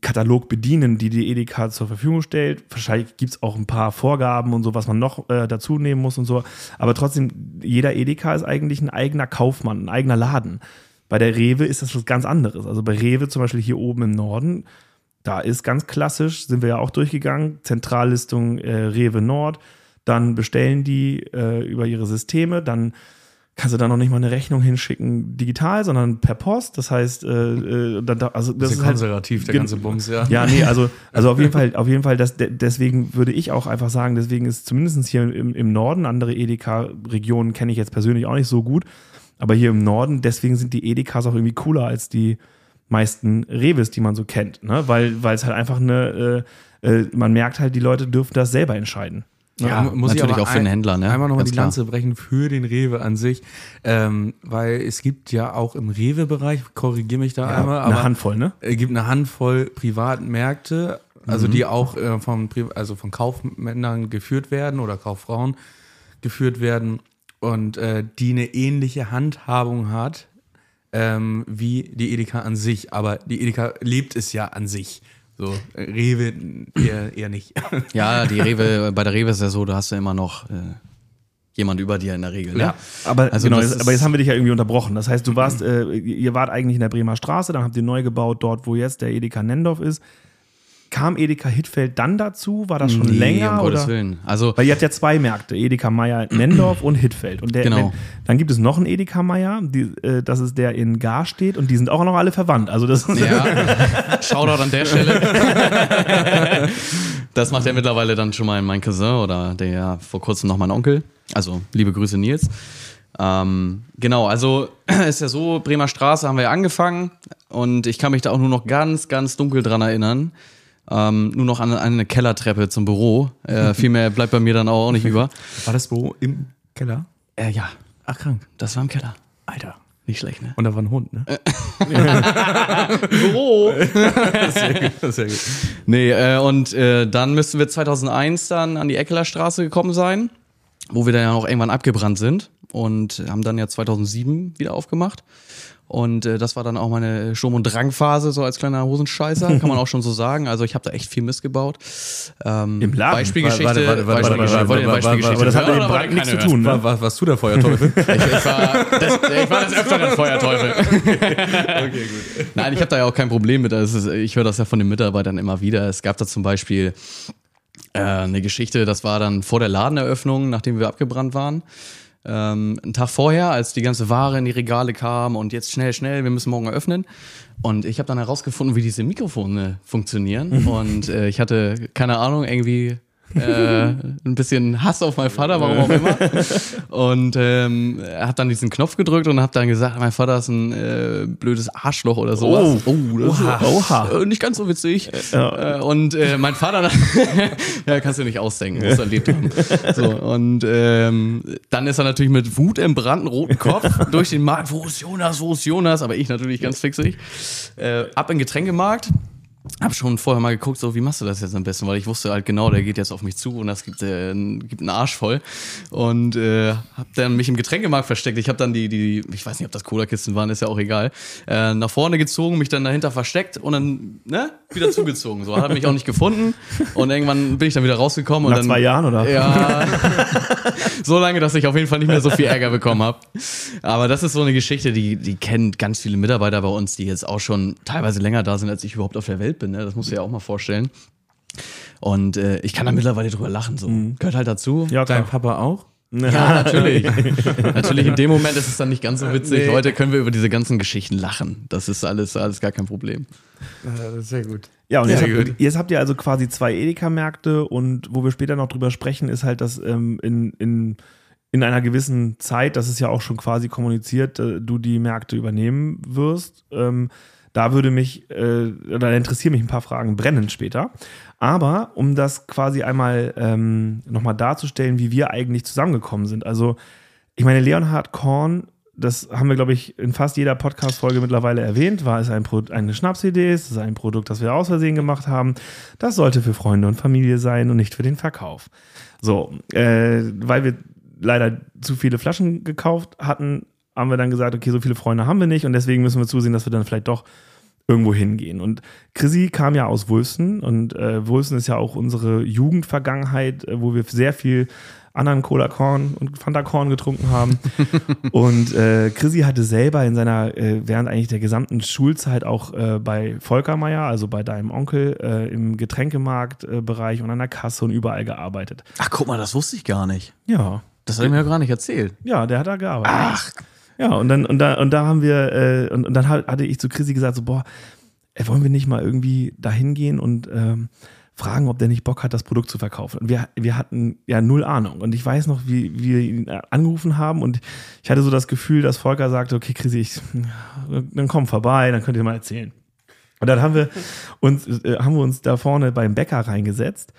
Speaker 1: Katalog bedienen, die die Edeka zur Verfügung stellt. Wahrscheinlich gibt es auch ein paar Vorgaben und so, was man noch äh, dazu nehmen muss und so. Aber trotzdem, jeder Edeka ist eigentlich ein eigener Kaufmann, ein eigener Laden. Bei der Rewe ist das was ganz anderes. Also bei Rewe zum Beispiel hier oben im Norden, da ist ganz klassisch, sind wir ja auch durchgegangen, Zentrallistung äh, Rewe Nord, dann bestellen die äh, über ihre Systeme, dann kannst du da noch nicht mal eine Rechnung hinschicken digital, sondern per Post. Das heißt, äh, äh, dann, da- also das ist halt,
Speaker 2: konservativ, der
Speaker 1: Gen-
Speaker 2: ganze Bums, ja.
Speaker 1: ja, nee, also, also auf jeden Fall, auf jeden Fall, das, de- deswegen würde ich auch einfach sagen, deswegen ist zumindest hier im, im Norden, andere Edeka-Regionen kenne ich jetzt persönlich auch nicht so gut, aber hier im Norden, deswegen sind die Edekas auch irgendwie cooler als die meisten Reves, die man so kennt, ne? Weil, weil es halt einfach eine, äh, äh, man merkt halt, die Leute dürfen das selber entscheiden.
Speaker 3: Ja, natürlich
Speaker 2: aber
Speaker 3: auch für den Händler, ne?
Speaker 2: Einmal nochmal die
Speaker 3: klar.
Speaker 2: Lanze brechen für den Rewe an sich, ähm, weil es gibt ja auch im Rewe-Bereich, korrigiere mich da einmal,
Speaker 1: eine
Speaker 2: aber
Speaker 1: Handvoll, ne?
Speaker 2: es gibt eine Handvoll Privatmärkte, also
Speaker 1: Mhm.
Speaker 2: die auch äh, von, also von Kaufmännern geführt werden oder Kauffrauen geführt werden und äh, die eine ähnliche Handhabung hat ähm, wie die Edeka an sich. Aber die Edeka lebt es ja an sich. So, äh, Rewe eher, eher nicht.
Speaker 3: Ja, die Rewe, bei der Rewe ist ja so, da hast du immer noch äh, jemand über dir in der Regel. Ne?
Speaker 2: Ja.
Speaker 1: Aber,
Speaker 3: Also
Speaker 1: genau, jetzt, aber jetzt haben wir dich ja irgendwie unterbrochen. Das heißt, du warst, äh, ihr wart eigentlich in der Bremer Straße, dann habt ihr neu gebaut, dort, wo jetzt der Edeka Nendorf ist. Kam Edeka Hittfeld dann dazu? War das schon
Speaker 3: Nee,
Speaker 1: länger?
Speaker 3: um Gottes
Speaker 1: oder?
Speaker 3: Willen. Also,
Speaker 1: Weil ihr habt ja zwei Märkte, Edeka Meier Nendorf und Hittfeld. Und der,
Speaker 3: Genau.
Speaker 1: wenn, dann gibt es noch einen Edeka Meier, die, äh, das ist der in Gar steht und die sind auch noch alle verwandt. Also das ist
Speaker 3: ja, Shoutout an der Stelle. das macht ja mittlerweile dann schon mal mein Cousin oder der vor kurzem noch mein Onkel. Also, liebe Grüße, Nils. Ähm, genau, also ist ja so, Bremer Straße haben wir ja angefangen und ich kann mich da auch nur noch ganz, ganz dunkel dran erinnern. Ähm, nur noch an, an eine Kellertreppe zum Büro. Äh, viel mehr bleibt bei mir dann auch nicht über.
Speaker 2: War das Büro im Keller?
Speaker 3: Äh, ja,
Speaker 2: Ach, krank.
Speaker 3: das war im Keller.
Speaker 2: Alter.
Speaker 3: Nicht schlecht, ne?
Speaker 2: Und da war ein Hund, ne?
Speaker 3: Büro!
Speaker 2: Sehr gut, sehr gut.
Speaker 3: Nee, äh, und äh, dann müssten wir 2001 dann an die Eckeler Straße gekommen sein, wo wir dann ja auch irgendwann abgebrannt sind und haben dann ja 2007 wieder aufgemacht. Und äh, das war dann auch meine Sturm- und Drangphase, so als kleiner Hosenscheißer, kann man auch schon so sagen. Also ich habe da echt viel Mist gebaut. Ähm,
Speaker 1: Im Laden?
Speaker 3: Beispielgeschichte.
Speaker 2: Warte, warte, warte,
Speaker 3: Beispielgeschichte.
Speaker 2: warte, warte, warte,
Speaker 3: Beispielgeschichte
Speaker 1: aber das hat
Speaker 3: hören
Speaker 1: mit dem
Speaker 3: oder
Speaker 1: Brand
Speaker 3: wollt ihr
Speaker 1: nichts zu
Speaker 3: keine
Speaker 1: tun, ne?
Speaker 2: Was, was, was du der Feuerteufel?
Speaker 3: ich, ich, war, das, ich war des Öfteren Feuerteufel. okay, gut. Nein, ich habe da ja auch kein Problem mit. Das ist, ich höre das ja von den Mitarbeitern immer wieder. Es gab da zum Beispiel äh, eine Geschichte, das war dann vor der Ladeneröffnung, nachdem wir abgebrannt waren. Ähm, einen Tag vorher, als die ganze Ware in die Regale kam und jetzt schnell, schnell, wir müssen morgen eröffnen. Und ich habe dann herausgefunden, wie diese Mikrofone funktionieren. Und äh, ich hatte, keine Ahnung, irgendwie äh, ein bisschen Hass auf meinen Vater, warum auch immer. Und ähm, er hat dann diesen Knopf gedrückt und hat dann gesagt, mein Vater ist ein äh, blödes Arschloch oder sowas.
Speaker 1: Oh,
Speaker 3: das
Speaker 1: oha,
Speaker 3: ist,
Speaker 1: oha.
Speaker 3: Äh, nicht ganz so witzig.
Speaker 1: Ja.
Speaker 3: Äh, und äh, mein Vater, ja, kannst du nicht ausdenken, muss erlebt haben. So, und ähm, dann ist er natürlich mit Wut im brandenden roten Kopf durch den Markt, wo ist Jonas, wo ist Jonas? Aber ich natürlich ganz fixig. Äh, ab in Getränkemarkt. Hab schon vorher mal geguckt, so wie machst du das jetzt am besten, weil ich wusste halt genau, der geht jetzt auf mich zu und das gibt, äh, gibt einen Arsch voll. Und äh, hab dann mich im Getränkemarkt versteckt. Ich habe dann die, die, ich weiß nicht, ob das Cola-Kisten waren, ist ja auch egal, äh, nach vorne gezogen, mich dann dahinter versteckt und dann ne, wieder zugezogen. So hat mich auch nicht gefunden und irgendwann bin ich dann wieder rausgekommen und
Speaker 1: Nach
Speaker 3: dann
Speaker 1: zwei Jahren, oder?
Speaker 3: ja, so lange, dass ich auf jeden Fall nicht mehr so viel Ärger bekommen habe. Aber das ist so eine Geschichte, die, die kennen ganz viele Mitarbeiter bei uns, die jetzt auch schon teilweise länger da sind, als ich überhaupt auf der Welt bin. Ne? Das musst du ja auch mal vorstellen. Und äh, ich kann da mittlerweile drüber lachen. So. Gehört halt dazu.
Speaker 1: Ja,
Speaker 2: Dein
Speaker 1: klar.
Speaker 2: Papa auch?
Speaker 3: Ja, natürlich. natürlich, in dem Moment ist es dann nicht ganz so witzig.
Speaker 2: Nee.
Speaker 3: Heute können wir über diese ganzen Geschichten lachen. Das ist alles, alles gar kein Problem.
Speaker 2: Sehr gut.
Speaker 1: Ja, und jetzt,
Speaker 2: gut.
Speaker 1: habt, jetzt habt ihr also quasi zwei Edeka-Märkte und wo wir später noch drüber sprechen, ist halt, dass ähm, in, in, in einer gewissen Zeit, das ist ja auch schon quasi kommuniziert, äh, du die Märkte übernehmen wirst. Ähm, Da würde mich, äh, oder interessieren mich ein paar Fragen brennend später. Aber um das quasi einmal ähm, nochmal darzustellen, wie wir eigentlich zusammengekommen sind. Also, ich meine, Leonhard Korn, das haben wir, glaube ich, in fast jeder Podcast-Folge mittlerweile erwähnt, war es ein Pro eine Schnapsidee, es ist ein Produkt, das wir aus Versehen gemacht haben. Das sollte für Freunde und Familie sein und nicht für den Verkauf. So, äh, weil wir leider zu viele Flaschen gekauft hatten, haben wir dann gesagt, okay, so viele Freunde haben wir nicht und deswegen müssen wir zusehen, dass wir dann vielleicht doch irgendwo hingehen. Und Chrissy kam ja aus Wulsten und äh, Wulsten ist ja auch unsere Jugendvergangenheit, äh, wo wir sehr viel anderen Cola Korn und Fanta Korn getrunken haben. und äh, Chrissy hatte selber in seiner, äh, während eigentlich der gesamten Schulzeit auch äh, bei Volker Meier, also bei deinem Onkel, äh, im Getränkemarktbereich und an der Kasse und überall gearbeitet.
Speaker 3: Ach, guck mal, das wusste ich gar nicht.
Speaker 1: Ja.
Speaker 3: Das hat er mir ja gar nicht erzählt.
Speaker 1: Ja, der hat da gearbeitet. Ach. Ja, und dann, und da, und da haben wir, äh, und, und dann hatte ich zu Chrissy gesagt, so, boah, ey, wollen wir nicht mal irgendwie da hingehen und ähm, fragen, ob der nicht Bock hat, das Produkt zu verkaufen. Und wir, wir hatten ja null Ahnung. Und ich weiß noch, wie, wie wir ihn angerufen haben und ich hatte so das Gefühl, dass Volker sagte, okay, Chrissy, ich, dann komm vorbei, dann könnt ihr mal erzählen. Und dann haben wir uns, äh, haben wir uns da vorne beim Bäcker reingesetzt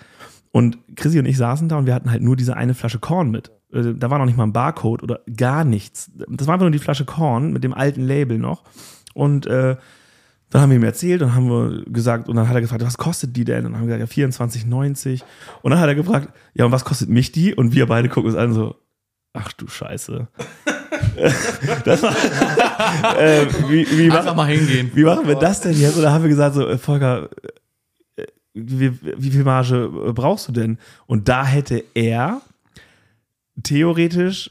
Speaker 1: und Chrissy und ich saßen da und wir hatten halt nur diese eine Flasche Korn mit. Äh, da war noch nicht mal ein Barcode oder gar nichts. Das war einfach nur die Flasche Korn mit dem alten Label noch. Und äh, dann haben wir ihm erzählt und haben wir gesagt, und dann hat er gefragt, was kostet die denn? Und dann haben wir gesagt, ja, 24,90. Und dann hat er gefragt, ja, und was kostet mich die? Und wir beide gucken uns an so, ach du Scheiße. das war, äh, wie, wie
Speaker 3: Einfach
Speaker 1: machen,
Speaker 3: mal hingehen.
Speaker 1: wie machen wir das denn jetzt? Und dann haben wir gesagt, so, äh, Volker, äh, wie, wie viel Marge äh, brauchst du denn? Und da hätte er theoretisch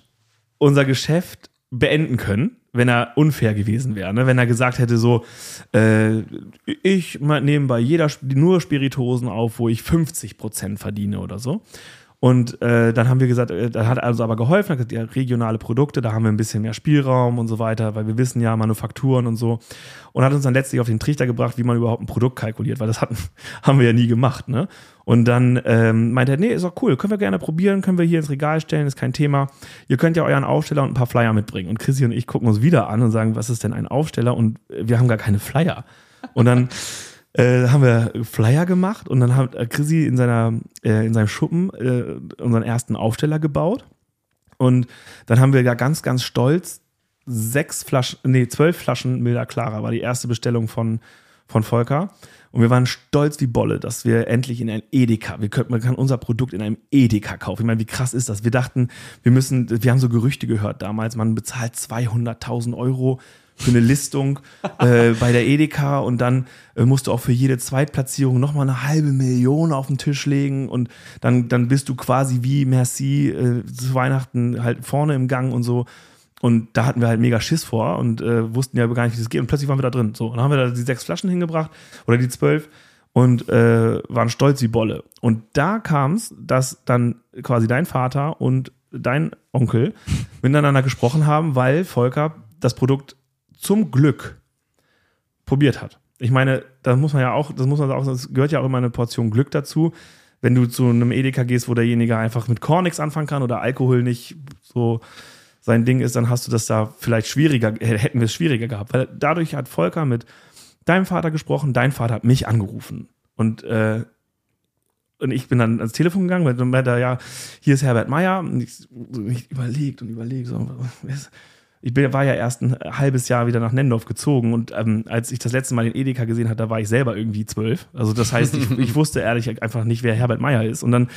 Speaker 1: unser Geschäft beenden können, wenn er unfair gewesen wäre. Ne? Wenn er gesagt hätte, so, äh, ich nehme bei jeder nur Spiritosen auf, wo ich 50% verdiene oder so. Und äh, dann haben wir gesagt, äh, dann hat er uns aber geholfen, hat gesagt, ja, regionale Produkte, da haben wir ein bisschen mehr Spielraum und so weiter, weil wir wissen ja Manufakturen und so. Und hat uns dann letztlich auf den Trichter gebracht, wie man überhaupt ein Produkt kalkuliert, weil das hatten, haben wir ja nie gemacht. Ne? Und dann ähm, meinte er, nee, ist auch cool, können wir gerne probieren, können wir hier ins Regal stellen, ist kein Thema. Ihr könnt ja euren Aufsteller und ein paar Flyer mitbringen. Und Chrissy und ich gucken uns wieder an und sagen, was ist denn ein Aufsteller? Und wir haben gar keine Flyer. Und dann äh, haben wir Flyer gemacht und dann hat Chrissy in seiner äh, in seinem Schuppen äh, unseren ersten Aufsteller gebaut und dann haben wir ja ganz ganz stolz sechs Flaschen nee zwölf Flaschen Milda Clara war die erste Bestellung von von Volker und wir waren stolz wie Bolle, dass wir endlich in ein Edeka, wir können, man kann unser Produkt in einem Edeka kaufen. Ich meine, wie krass ist das? Wir dachten, wir müssen, wir haben so Gerüchte gehört damals, man bezahlt 200.000 Euro für eine Listung äh, bei der Edeka und dann äh, musst du auch für jede Zweitplatzierung nochmal eine halbe Million auf den Tisch legen und dann, dann bist du quasi wie Merci äh, zu Weihnachten halt vorne im Gang und so. Und da hatten wir halt mega Schiss vor und äh, wussten ja gar nicht, wie das geht. Und plötzlich waren wir da drin. So, und dann haben wir da die sechs Flaschen hingebracht oder die zwölf und äh, waren stolz wie Bolle. Und da kam es, dass dann quasi dein Vater und dein Onkel miteinander gesprochen haben, weil Volker das Produkt zum Glück probiert hat. Ich meine, da muss man ja auch, das muss man auch, es gehört ja auch immer eine Portion Glück dazu. Wenn du zu einem Edeka gehst, wo derjenige einfach mit Korn nichts anfangen kann oder Alkohol nicht so sein Ding ist, dann hast du das da vielleicht schwieriger, hätten wir es schwieriger gehabt. Weil dadurch hat Volker mit deinem Vater gesprochen, dein Vater hat mich angerufen. Und, äh, und ich bin dann ans Telefon gegangen, weil dann meinte er, ja, hier ist Herbert Meyer. Und ich, ich überlegt und überlegt, so, ich bin, war ja erst ein halbes Jahr wieder nach Nendorf gezogen und ähm, als ich das letzte Mal den Edeka gesehen habe, da war ich selber irgendwie zwölf. Also das heißt, ich, ich wusste ehrlich einfach nicht, wer Herbert Meyer ist. Und dann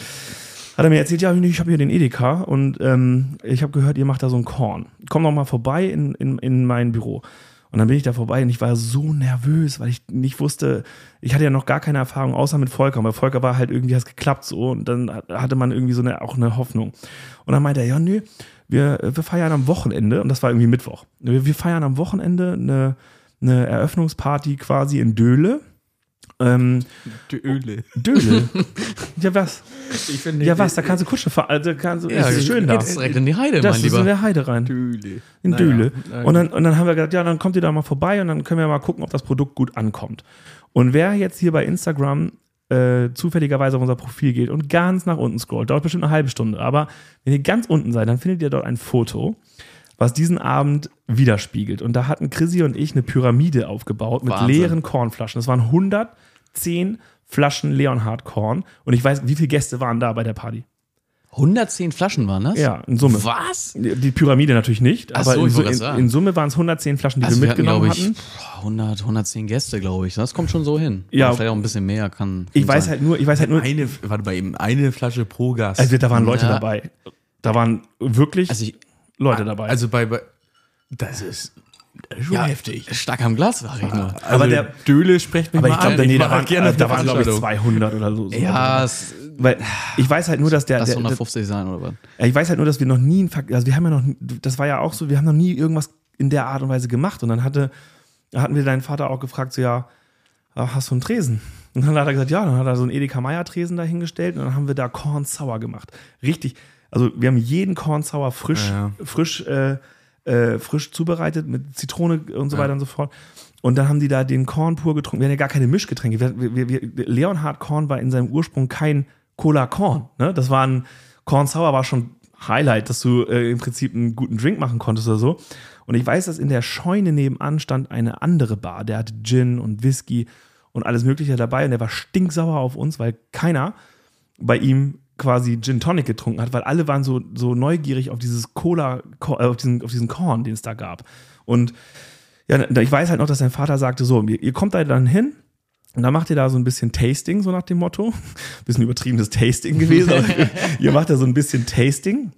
Speaker 1: hat er mir erzählt, ja, ich habe hier den Edeka und ähm, ich habe gehört, ihr macht da so ein Korn. Komm doch mal vorbei in, in, in mein Büro. Und dann bin ich da vorbei und ich war so nervös, weil ich nicht wusste, ich hatte ja noch gar keine Erfahrung, außer mit Volker. Und bei Volker war halt irgendwie, hat es geklappt so und dann hatte man irgendwie so eine, auch eine Hoffnung. Und dann meinte er, ja, nö, wir, wir feiern am Wochenende, und das war irgendwie Mittwoch, wir, wir feiern am Wochenende eine, eine Eröffnungsparty quasi in Döhle. Ähm,
Speaker 2: Öle.
Speaker 1: Döhle? ja, was?
Speaker 2: Ich finde
Speaker 1: Ja, was? Da kannst du Kutsche fahren. Also kannst du,
Speaker 3: Ja,
Speaker 1: es ist schön da.
Speaker 3: direkt in die Heide,
Speaker 1: Das
Speaker 3: mein
Speaker 1: ist in
Speaker 3: Lieber.
Speaker 1: der Heide rein.
Speaker 2: Öle.
Speaker 1: In
Speaker 2: Naja,
Speaker 1: Döhle.
Speaker 2: na
Speaker 1: Und dann, und dann haben wir gesagt, ja, dann kommt ihr da mal vorbei und dann können wir mal gucken, ob das Produkt gut ankommt. Und wer jetzt hier bei Instagram äh, zufälligerweise auf unser Profil geht und ganz nach unten scrollt, dauert bestimmt eine halbe Stunde, aber wenn ihr ganz unten seid, dann findet ihr dort ein Foto was diesen Abend widerspiegelt. Und da hatten Chrissy und ich eine Pyramide aufgebaut mit
Speaker 3: Wahnsinn.
Speaker 1: leeren Kornflaschen. Das waren 110 Flaschen Leonhard Korn. Und ich weiß, wie viele Gäste waren da bei der Party?
Speaker 3: 110 Flaschen waren das?
Speaker 1: Ja, in Summe.
Speaker 3: Was?
Speaker 1: Die Pyramide natürlich nicht,
Speaker 3: Ach
Speaker 1: aber
Speaker 3: so,
Speaker 1: in,
Speaker 3: ich
Speaker 1: in, in Summe waren es 110 Flaschen, die
Speaker 3: Also
Speaker 1: wir
Speaker 3: wir hatten,
Speaker 1: mitgenommen
Speaker 3: glaube ich,
Speaker 1: hatten.
Speaker 3: boah, 100, 110 Gäste, glaube ich. Das kommt schon so hin.
Speaker 1: Ja.
Speaker 3: Oder vielleicht auch ein bisschen mehr kann.
Speaker 1: Ich
Speaker 3: kann
Speaker 1: weiß
Speaker 3: sein.
Speaker 1: halt nur, ich weiß halt nur,
Speaker 2: Eine, warte mal eben, eine Flasche pro Gast.
Speaker 1: also da waren Leute
Speaker 3: Ja.
Speaker 1: dabei. Da waren wirklich
Speaker 3: Also ich,
Speaker 1: Leute dabei.
Speaker 2: Also bei, bei das ist, das ist schon
Speaker 3: ja,
Speaker 2: heftig.
Speaker 3: Stark am Glas, sag ich nur.
Speaker 2: Also
Speaker 1: Aber der-
Speaker 2: Döle spricht mich
Speaker 1: aber
Speaker 2: mal
Speaker 1: ich glaube,
Speaker 2: an.
Speaker 1: nee, da
Speaker 2: mach
Speaker 1: waren,
Speaker 2: gerne
Speaker 1: äh, da waren glaube ich
Speaker 2: Veranstaltung.
Speaker 1: 200 oder so.
Speaker 3: Ja,
Speaker 1: Weil ich weiß halt nur, dass der,
Speaker 3: lass
Speaker 1: der, der
Speaker 3: 150 sein oder was?
Speaker 1: Ja, ich weiß halt nur, dass wir noch nie, also wir haben ja noch, das war ja auch so, wir haben noch nie irgendwas in der Art und Weise gemacht. Und dann hatte, hatten wir deinen Vater auch gefragt, so ja, hast du einen Tresen? Und dann hat er gesagt, ja, dann hat er so einen Edeka Meier Tresen dahingestellt und dann haben wir da Corn Sour gemacht. Richtig, also wir haben jeden Corn Sour frisch,
Speaker 2: Ja,
Speaker 1: frisch, äh, äh, frisch zubereitet mit Zitrone und so weiter und so fort. Und dann haben die da den Korn pur getrunken. Wir hatten ja gar keine Mischgetränke. Wir, wir, wir, Leonhard Korn war in seinem Ursprung kein Cola Korn. Ne? Das war ein Korn Sour war schon Highlight, dass du äh, im Prinzip einen guten Drink machen konntest oder so. Und ich weiß, dass in der Scheune nebenan stand eine andere Bar. Der hatte Gin und Whisky und alles Mögliche dabei. Und der war stinksauer auf uns, weil keiner bei ihm quasi Gin Tonic getrunken hat, weil alle waren so, so neugierig auf dieses Cola, äh, auf diesen, auf diesen Korn, den es da gab. Und ja, ich weiß halt noch, dass sein Vater sagte, so, ihr, ihr kommt da dann hin und dann macht ihr da so ein bisschen Tasting, so nach dem Motto. Bisschen übertriebenes Tasting gewesen, aber ihr macht da so ein bisschen Tasting.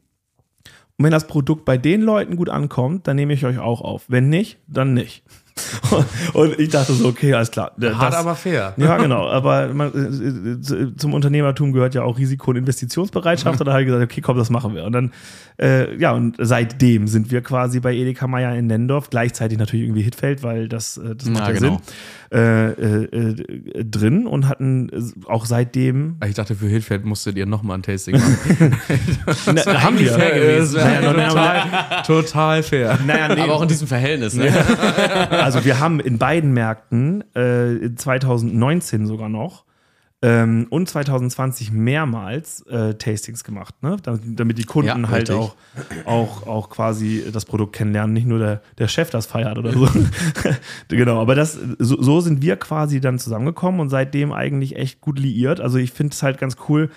Speaker 1: Und wenn das Produkt bei den Leuten gut ankommt, dann nehme ich euch auch auf. Wenn nicht, dann nicht. Und ich dachte so, okay, alles klar.
Speaker 2: Hart,
Speaker 1: Das-
Speaker 2: aber fair.
Speaker 1: ja, genau. Aber man, äh, äh, zum Unternehmertum gehört ja auch Risiko- und Investitionsbereitschaft. Und da habe ich gesagt, okay, komm, das machen wir. Und dann, äh, ja, und seitdem sind wir quasi bei Edeka Meier in Nendorf, gleichzeitig natürlich irgendwie Hitfeld, weil das, äh, das macht
Speaker 3: Ja,
Speaker 1: ja,
Speaker 3: genau.
Speaker 1: Sinn, äh, äh, äh, drin und hatten äh, auch seitdem.
Speaker 2: Ich dachte, für Hitfeld musstet ihr nochmal ein Tasting machen.
Speaker 1: Na, haben wir.
Speaker 3: fair gewesen.
Speaker 1: Naja,
Speaker 2: total, total fair.
Speaker 1: Naja, nee,
Speaker 3: Aber auch in diesem Verhältnis, ne?
Speaker 1: Also wir haben in beiden Märkten äh, 2019 sogar noch ähm, und 2020 mehrmals äh, Tastings gemacht, ne? damit, damit die Kunden
Speaker 3: Ja,
Speaker 1: halt auch, auch, auch quasi das Produkt kennenlernen, nicht nur der, der Chef das feiert oder so. genau, aber das, so, so sind wir quasi dann zusammengekommen und seitdem eigentlich echt gut liiert. Also ich finde es halt ganz cool,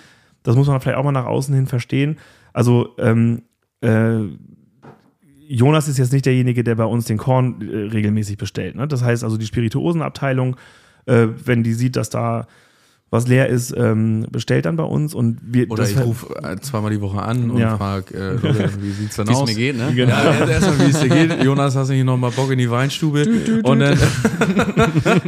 Speaker 1: das muss man vielleicht auch mal nach außen hin verstehen. Also ähm, äh, Jonas ist jetzt nicht derjenige, der bei uns den Korn äh, regelmäßig bestellt. Ne? Das heißt also, die Spirituosenabteilung, äh, wenn die sieht, dass da was leer ist, ähm, bestellt dann bei uns und wir.
Speaker 2: Oder
Speaker 1: das
Speaker 2: ich
Speaker 1: halt-
Speaker 2: rufe äh, zweimal die Woche an und
Speaker 1: Ja.
Speaker 2: frage, äh, Leute, wie sieht's denn
Speaker 3: Wie es
Speaker 2: aus?
Speaker 3: mir geht, ne?
Speaker 1: Genau.
Speaker 2: Ja, erst- erstmal, wie es dir geht. Jonas, hast du nicht noch mal Bock in die Weinstube? Und dann,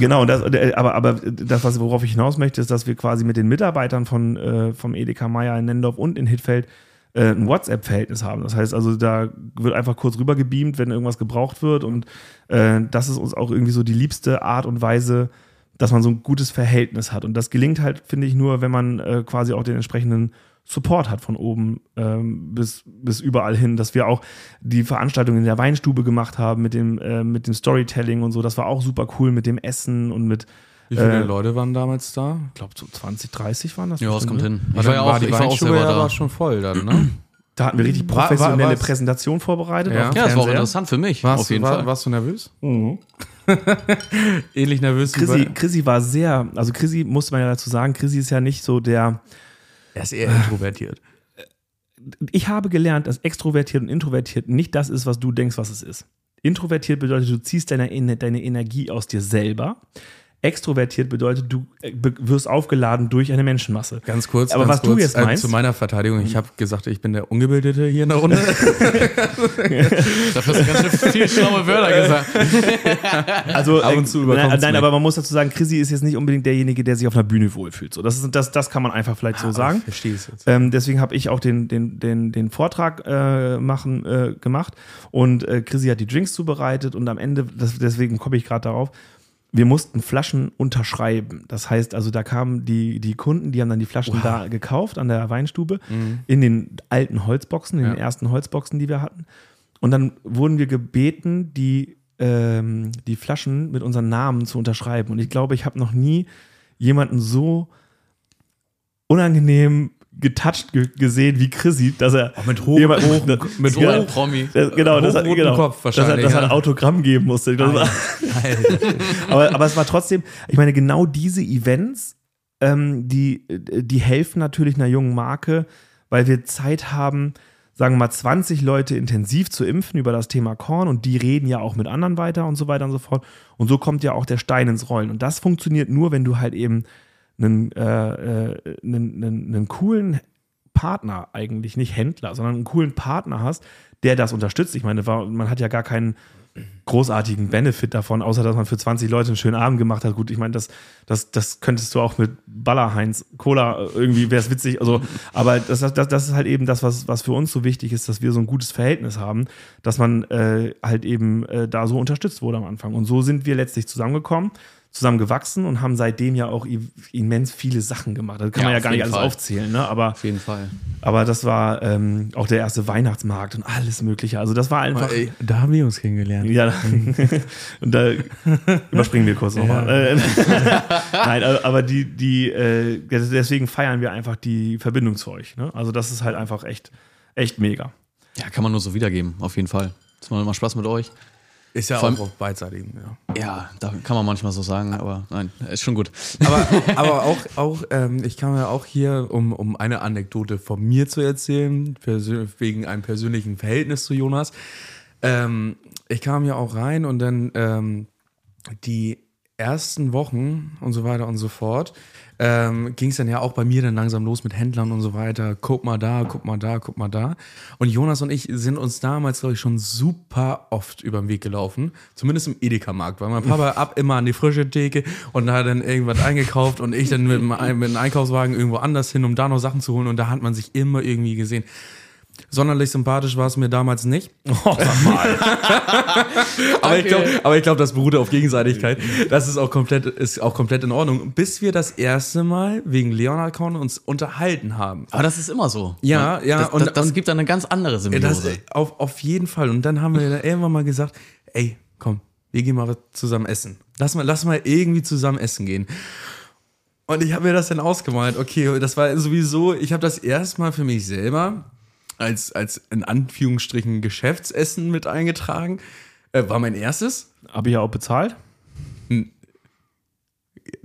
Speaker 1: Genau, das, äh, aber, aber das, was, worauf ich hinaus möchte, ist, dass wir quasi mit den Mitarbeitern von, äh, vom Edeka Meier in Nendorf und in Hittfeld äh, ein WhatsApp-Verhältnis haben. Das heißt also, da wird einfach kurz rüber gebeamt, wenn irgendwas gebraucht wird. Und äh, das ist uns auch irgendwie so die liebste Art und Weise, dass man so ein gutes Verhältnis hat. Und das gelingt halt, finde ich, nur, wenn man äh, quasi auch den entsprechenden Support hat von oben ähm, bis, bis überall hin, dass wir auch die Veranstaltung in der Weinstube gemacht haben mit dem, äh, mit dem Storytelling und so. Das war auch super cool mit dem Essen und mit,
Speaker 2: wie viele
Speaker 1: Äh,
Speaker 2: Leute waren damals da?
Speaker 1: ich glaube, so 20, 30 waren das.
Speaker 3: Ja, das kommt
Speaker 1: ne?
Speaker 3: hin. Ich
Speaker 2: War
Speaker 3: war ja auch,
Speaker 2: die
Speaker 3: ich war auch
Speaker 2: Weinstube
Speaker 3: selber
Speaker 2: ja
Speaker 3: da.
Speaker 2: war schon voll dann, ne?
Speaker 1: Da hatten wir richtig
Speaker 2: War- war-
Speaker 1: professionelle
Speaker 2: war's-
Speaker 1: Präsentation vorbereitet.
Speaker 2: Ja.
Speaker 3: Ja, das war auch interessant für mich.
Speaker 2: Warst,
Speaker 3: auf jeden
Speaker 2: du, war,
Speaker 3: Fall.
Speaker 2: warst du nervös?
Speaker 1: Mhm.
Speaker 2: Ähnlich nervös
Speaker 1: Chrissy, Chrissy war sehr, also Chrissy musste man ja dazu sagen, Chrissy ist ja nicht so der,
Speaker 2: Er ist eher introvertiert.
Speaker 1: ich habe gelernt, dass extrovertiert und introvertiert nicht das ist, was du denkst, was es ist. Introvertiert bedeutet, du ziehst deine, deine Energie aus dir selber. Extrovertiert bedeutet, du äh, wirst aufgeladen durch eine Menschenmasse.
Speaker 2: Ganz kurz.
Speaker 1: Aber
Speaker 2: ganz
Speaker 1: was du
Speaker 2: kurz,
Speaker 1: jetzt
Speaker 2: äh,
Speaker 1: meinst-
Speaker 2: zu meiner Verteidigung, ich habe gesagt, ich bin der Ungebildete hier in der Runde.
Speaker 3: Dafür hast du ganz schön viel schlaue Wörter gesagt.
Speaker 1: Also,
Speaker 2: Ab und
Speaker 1: äh,
Speaker 2: zu
Speaker 1: nein, nein aber man muss dazu sagen, Chrissy ist jetzt nicht unbedingt derjenige, der sich auf einer Bühne wohlfühlt. So, das, ist, das, das kann man einfach vielleicht so sagen.
Speaker 2: Ich verstehe es jetzt.
Speaker 1: Ähm, deswegen habe ich auch den, den, den, den Vortrag äh, machen, äh, gemacht und äh, Chrissy hat die Drinks zubereitet und am Ende, das, deswegen komme ich gerade darauf, wir mussten Flaschen unterschreiben. Das heißt also, da kamen die, die Kunden, die haben dann die Flaschen da gekauft an der Weinstube in den alten Holzboxen, in den
Speaker 2: Ja.
Speaker 1: ersten Holzboxen, die wir hatten. Und dann wurden wir gebeten, die, ähm, die Flaschen mit unseren Namen zu unterschreiben. Und ich glaube, ich habe noch nie jemanden so unangenehm getoucht ge gesehen, wie Chris sieht, dass er
Speaker 2: Auch mit hoch-
Speaker 1: jemand-
Speaker 2: hoch-
Speaker 1: da-
Speaker 2: mit
Speaker 1: ja,
Speaker 3: hoch- Promi.
Speaker 1: das- genau, das hat, genau,
Speaker 2: Kopf
Speaker 1: dass er,
Speaker 2: wahrscheinlich,
Speaker 1: dass er ein. Autogramm geben musste. Das war, aber, aber es war trotzdem, ich meine, genau diese Events, ähm, die, die helfen natürlich einer jungen Marke, weil wir Zeit haben, sagen wir mal, 20 Leute intensiv zu impfen über das Thema Korn und die reden ja auch mit anderen weiter und so weiter und so fort. Und so kommt ja auch der Stein ins Rollen. Und das funktioniert nur, wenn du halt eben einen, äh, äh, einen, einen, einen coolen Partner eigentlich, nicht Händler, sondern einen coolen Partner hast, der das unterstützt. Ich meine, man hat ja gar keinen großartigen Benefit davon, außer dass man für 20 Leute einen schönen Abend gemacht hat. Gut, ich meine, das, das, das könntest du auch mit Ballerheinz Cola äh, irgendwie, wäre es witzig. Also, aber das, das, das ist halt eben das, was, was für uns so wichtig ist, dass wir so ein gutes Verhältnis haben, dass man äh, halt eben äh, da so unterstützt wurde am Anfang. Und so sind wir letztlich zusammengekommen, zusammengewachsen und haben seitdem ja auch immens viele Sachen gemacht. Das kann
Speaker 3: Ja,
Speaker 1: man ja gar nicht alles
Speaker 3: Fall.
Speaker 1: aufzählen, ne? Aber
Speaker 3: Auf jeden Fall.
Speaker 1: aber das war ähm, auch der erste Weihnachtsmarkt und alles Mögliche. Also das war einfach.
Speaker 2: Ey, da haben wir uns kennengelernt.
Speaker 1: Ja, und da überspringen wir kurz nochmal. Äh, Nein, aber aber die, die, äh, deswegen feiern wir einfach die Verbindung zu euch. Ne? Also das ist halt einfach echt, echt mega.
Speaker 3: Ja, kann man nur so wiedergeben, auf jeden Fall. Es macht immer Spaß mit euch.
Speaker 2: Ist ja
Speaker 3: allem-
Speaker 2: auch auf beidseitigen, ja.
Speaker 3: Ja, da kann man manchmal so sagen, aber nein, ist schon gut.
Speaker 2: aber, aber auch, auch ähm, ich kam ja auch hier, um, um eine Anekdote von mir zu erzählen, wegen einem persönlichen Verhältnis zu Jonas. Ähm, ich kam ja auch rein und dann ähm, die ersten Wochen und so weiter und so fort ähm, ging es dann ja auch bei mir dann langsam los mit Händlern und so weiter. Guck mal da, guck mal da, guck mal da. Und Jonas und ich sind uns damals, glaube ich, schon super oft über den Weg gelaufen. Zumindest im Edeka-Markt, weil mein Papa ab immer an die frische Theke und da hat dann irgendwas eingekauft und ich dann mit, mit einem Einkaufswagen irgendwo anders hin, um da noch Sachen zu holen. Und da hat man sich immer irgendwie gesehen. Sonderlich sympathisch war es mir damals nicht.
Speaker 1: Oh, sag mal.
Speaker 2: Aber ich glaube, aber ich glaube, das beruht auf Gegenseitigkeit. Das ist auch komplett, ist auch komplett in Ordnung. Bis wir das erste Mal wegen Leonard Cohen uns unterhalten haben.
Speaker 3: Aber das ist immer so.
Speaker 2: Ja, ja,
Speaker 3: Das,
Speaker 2: und-
Speaker 3: das, das
Speaker 2: und-
Speaker 3: gibt dann eine ganz andere Symbiose.
Speaker 2: das, auf, auf jeden Fall. Und dann haben wir irgendwann mal gesagt, ey, komm, wir gehen mal zusammen essen. Lass mal, lass mal irgendwie zusammen essen gehen. Und ich habe mir das dann ausgemalt. Okay, das war sowieso, ich habe das erstmal für mich selber als, als in Anführungsstrichen Geschäftsessen mit eingetragen. Äh, war mein erstes.
Speaker 1: Habe ich ja auch bezahlt.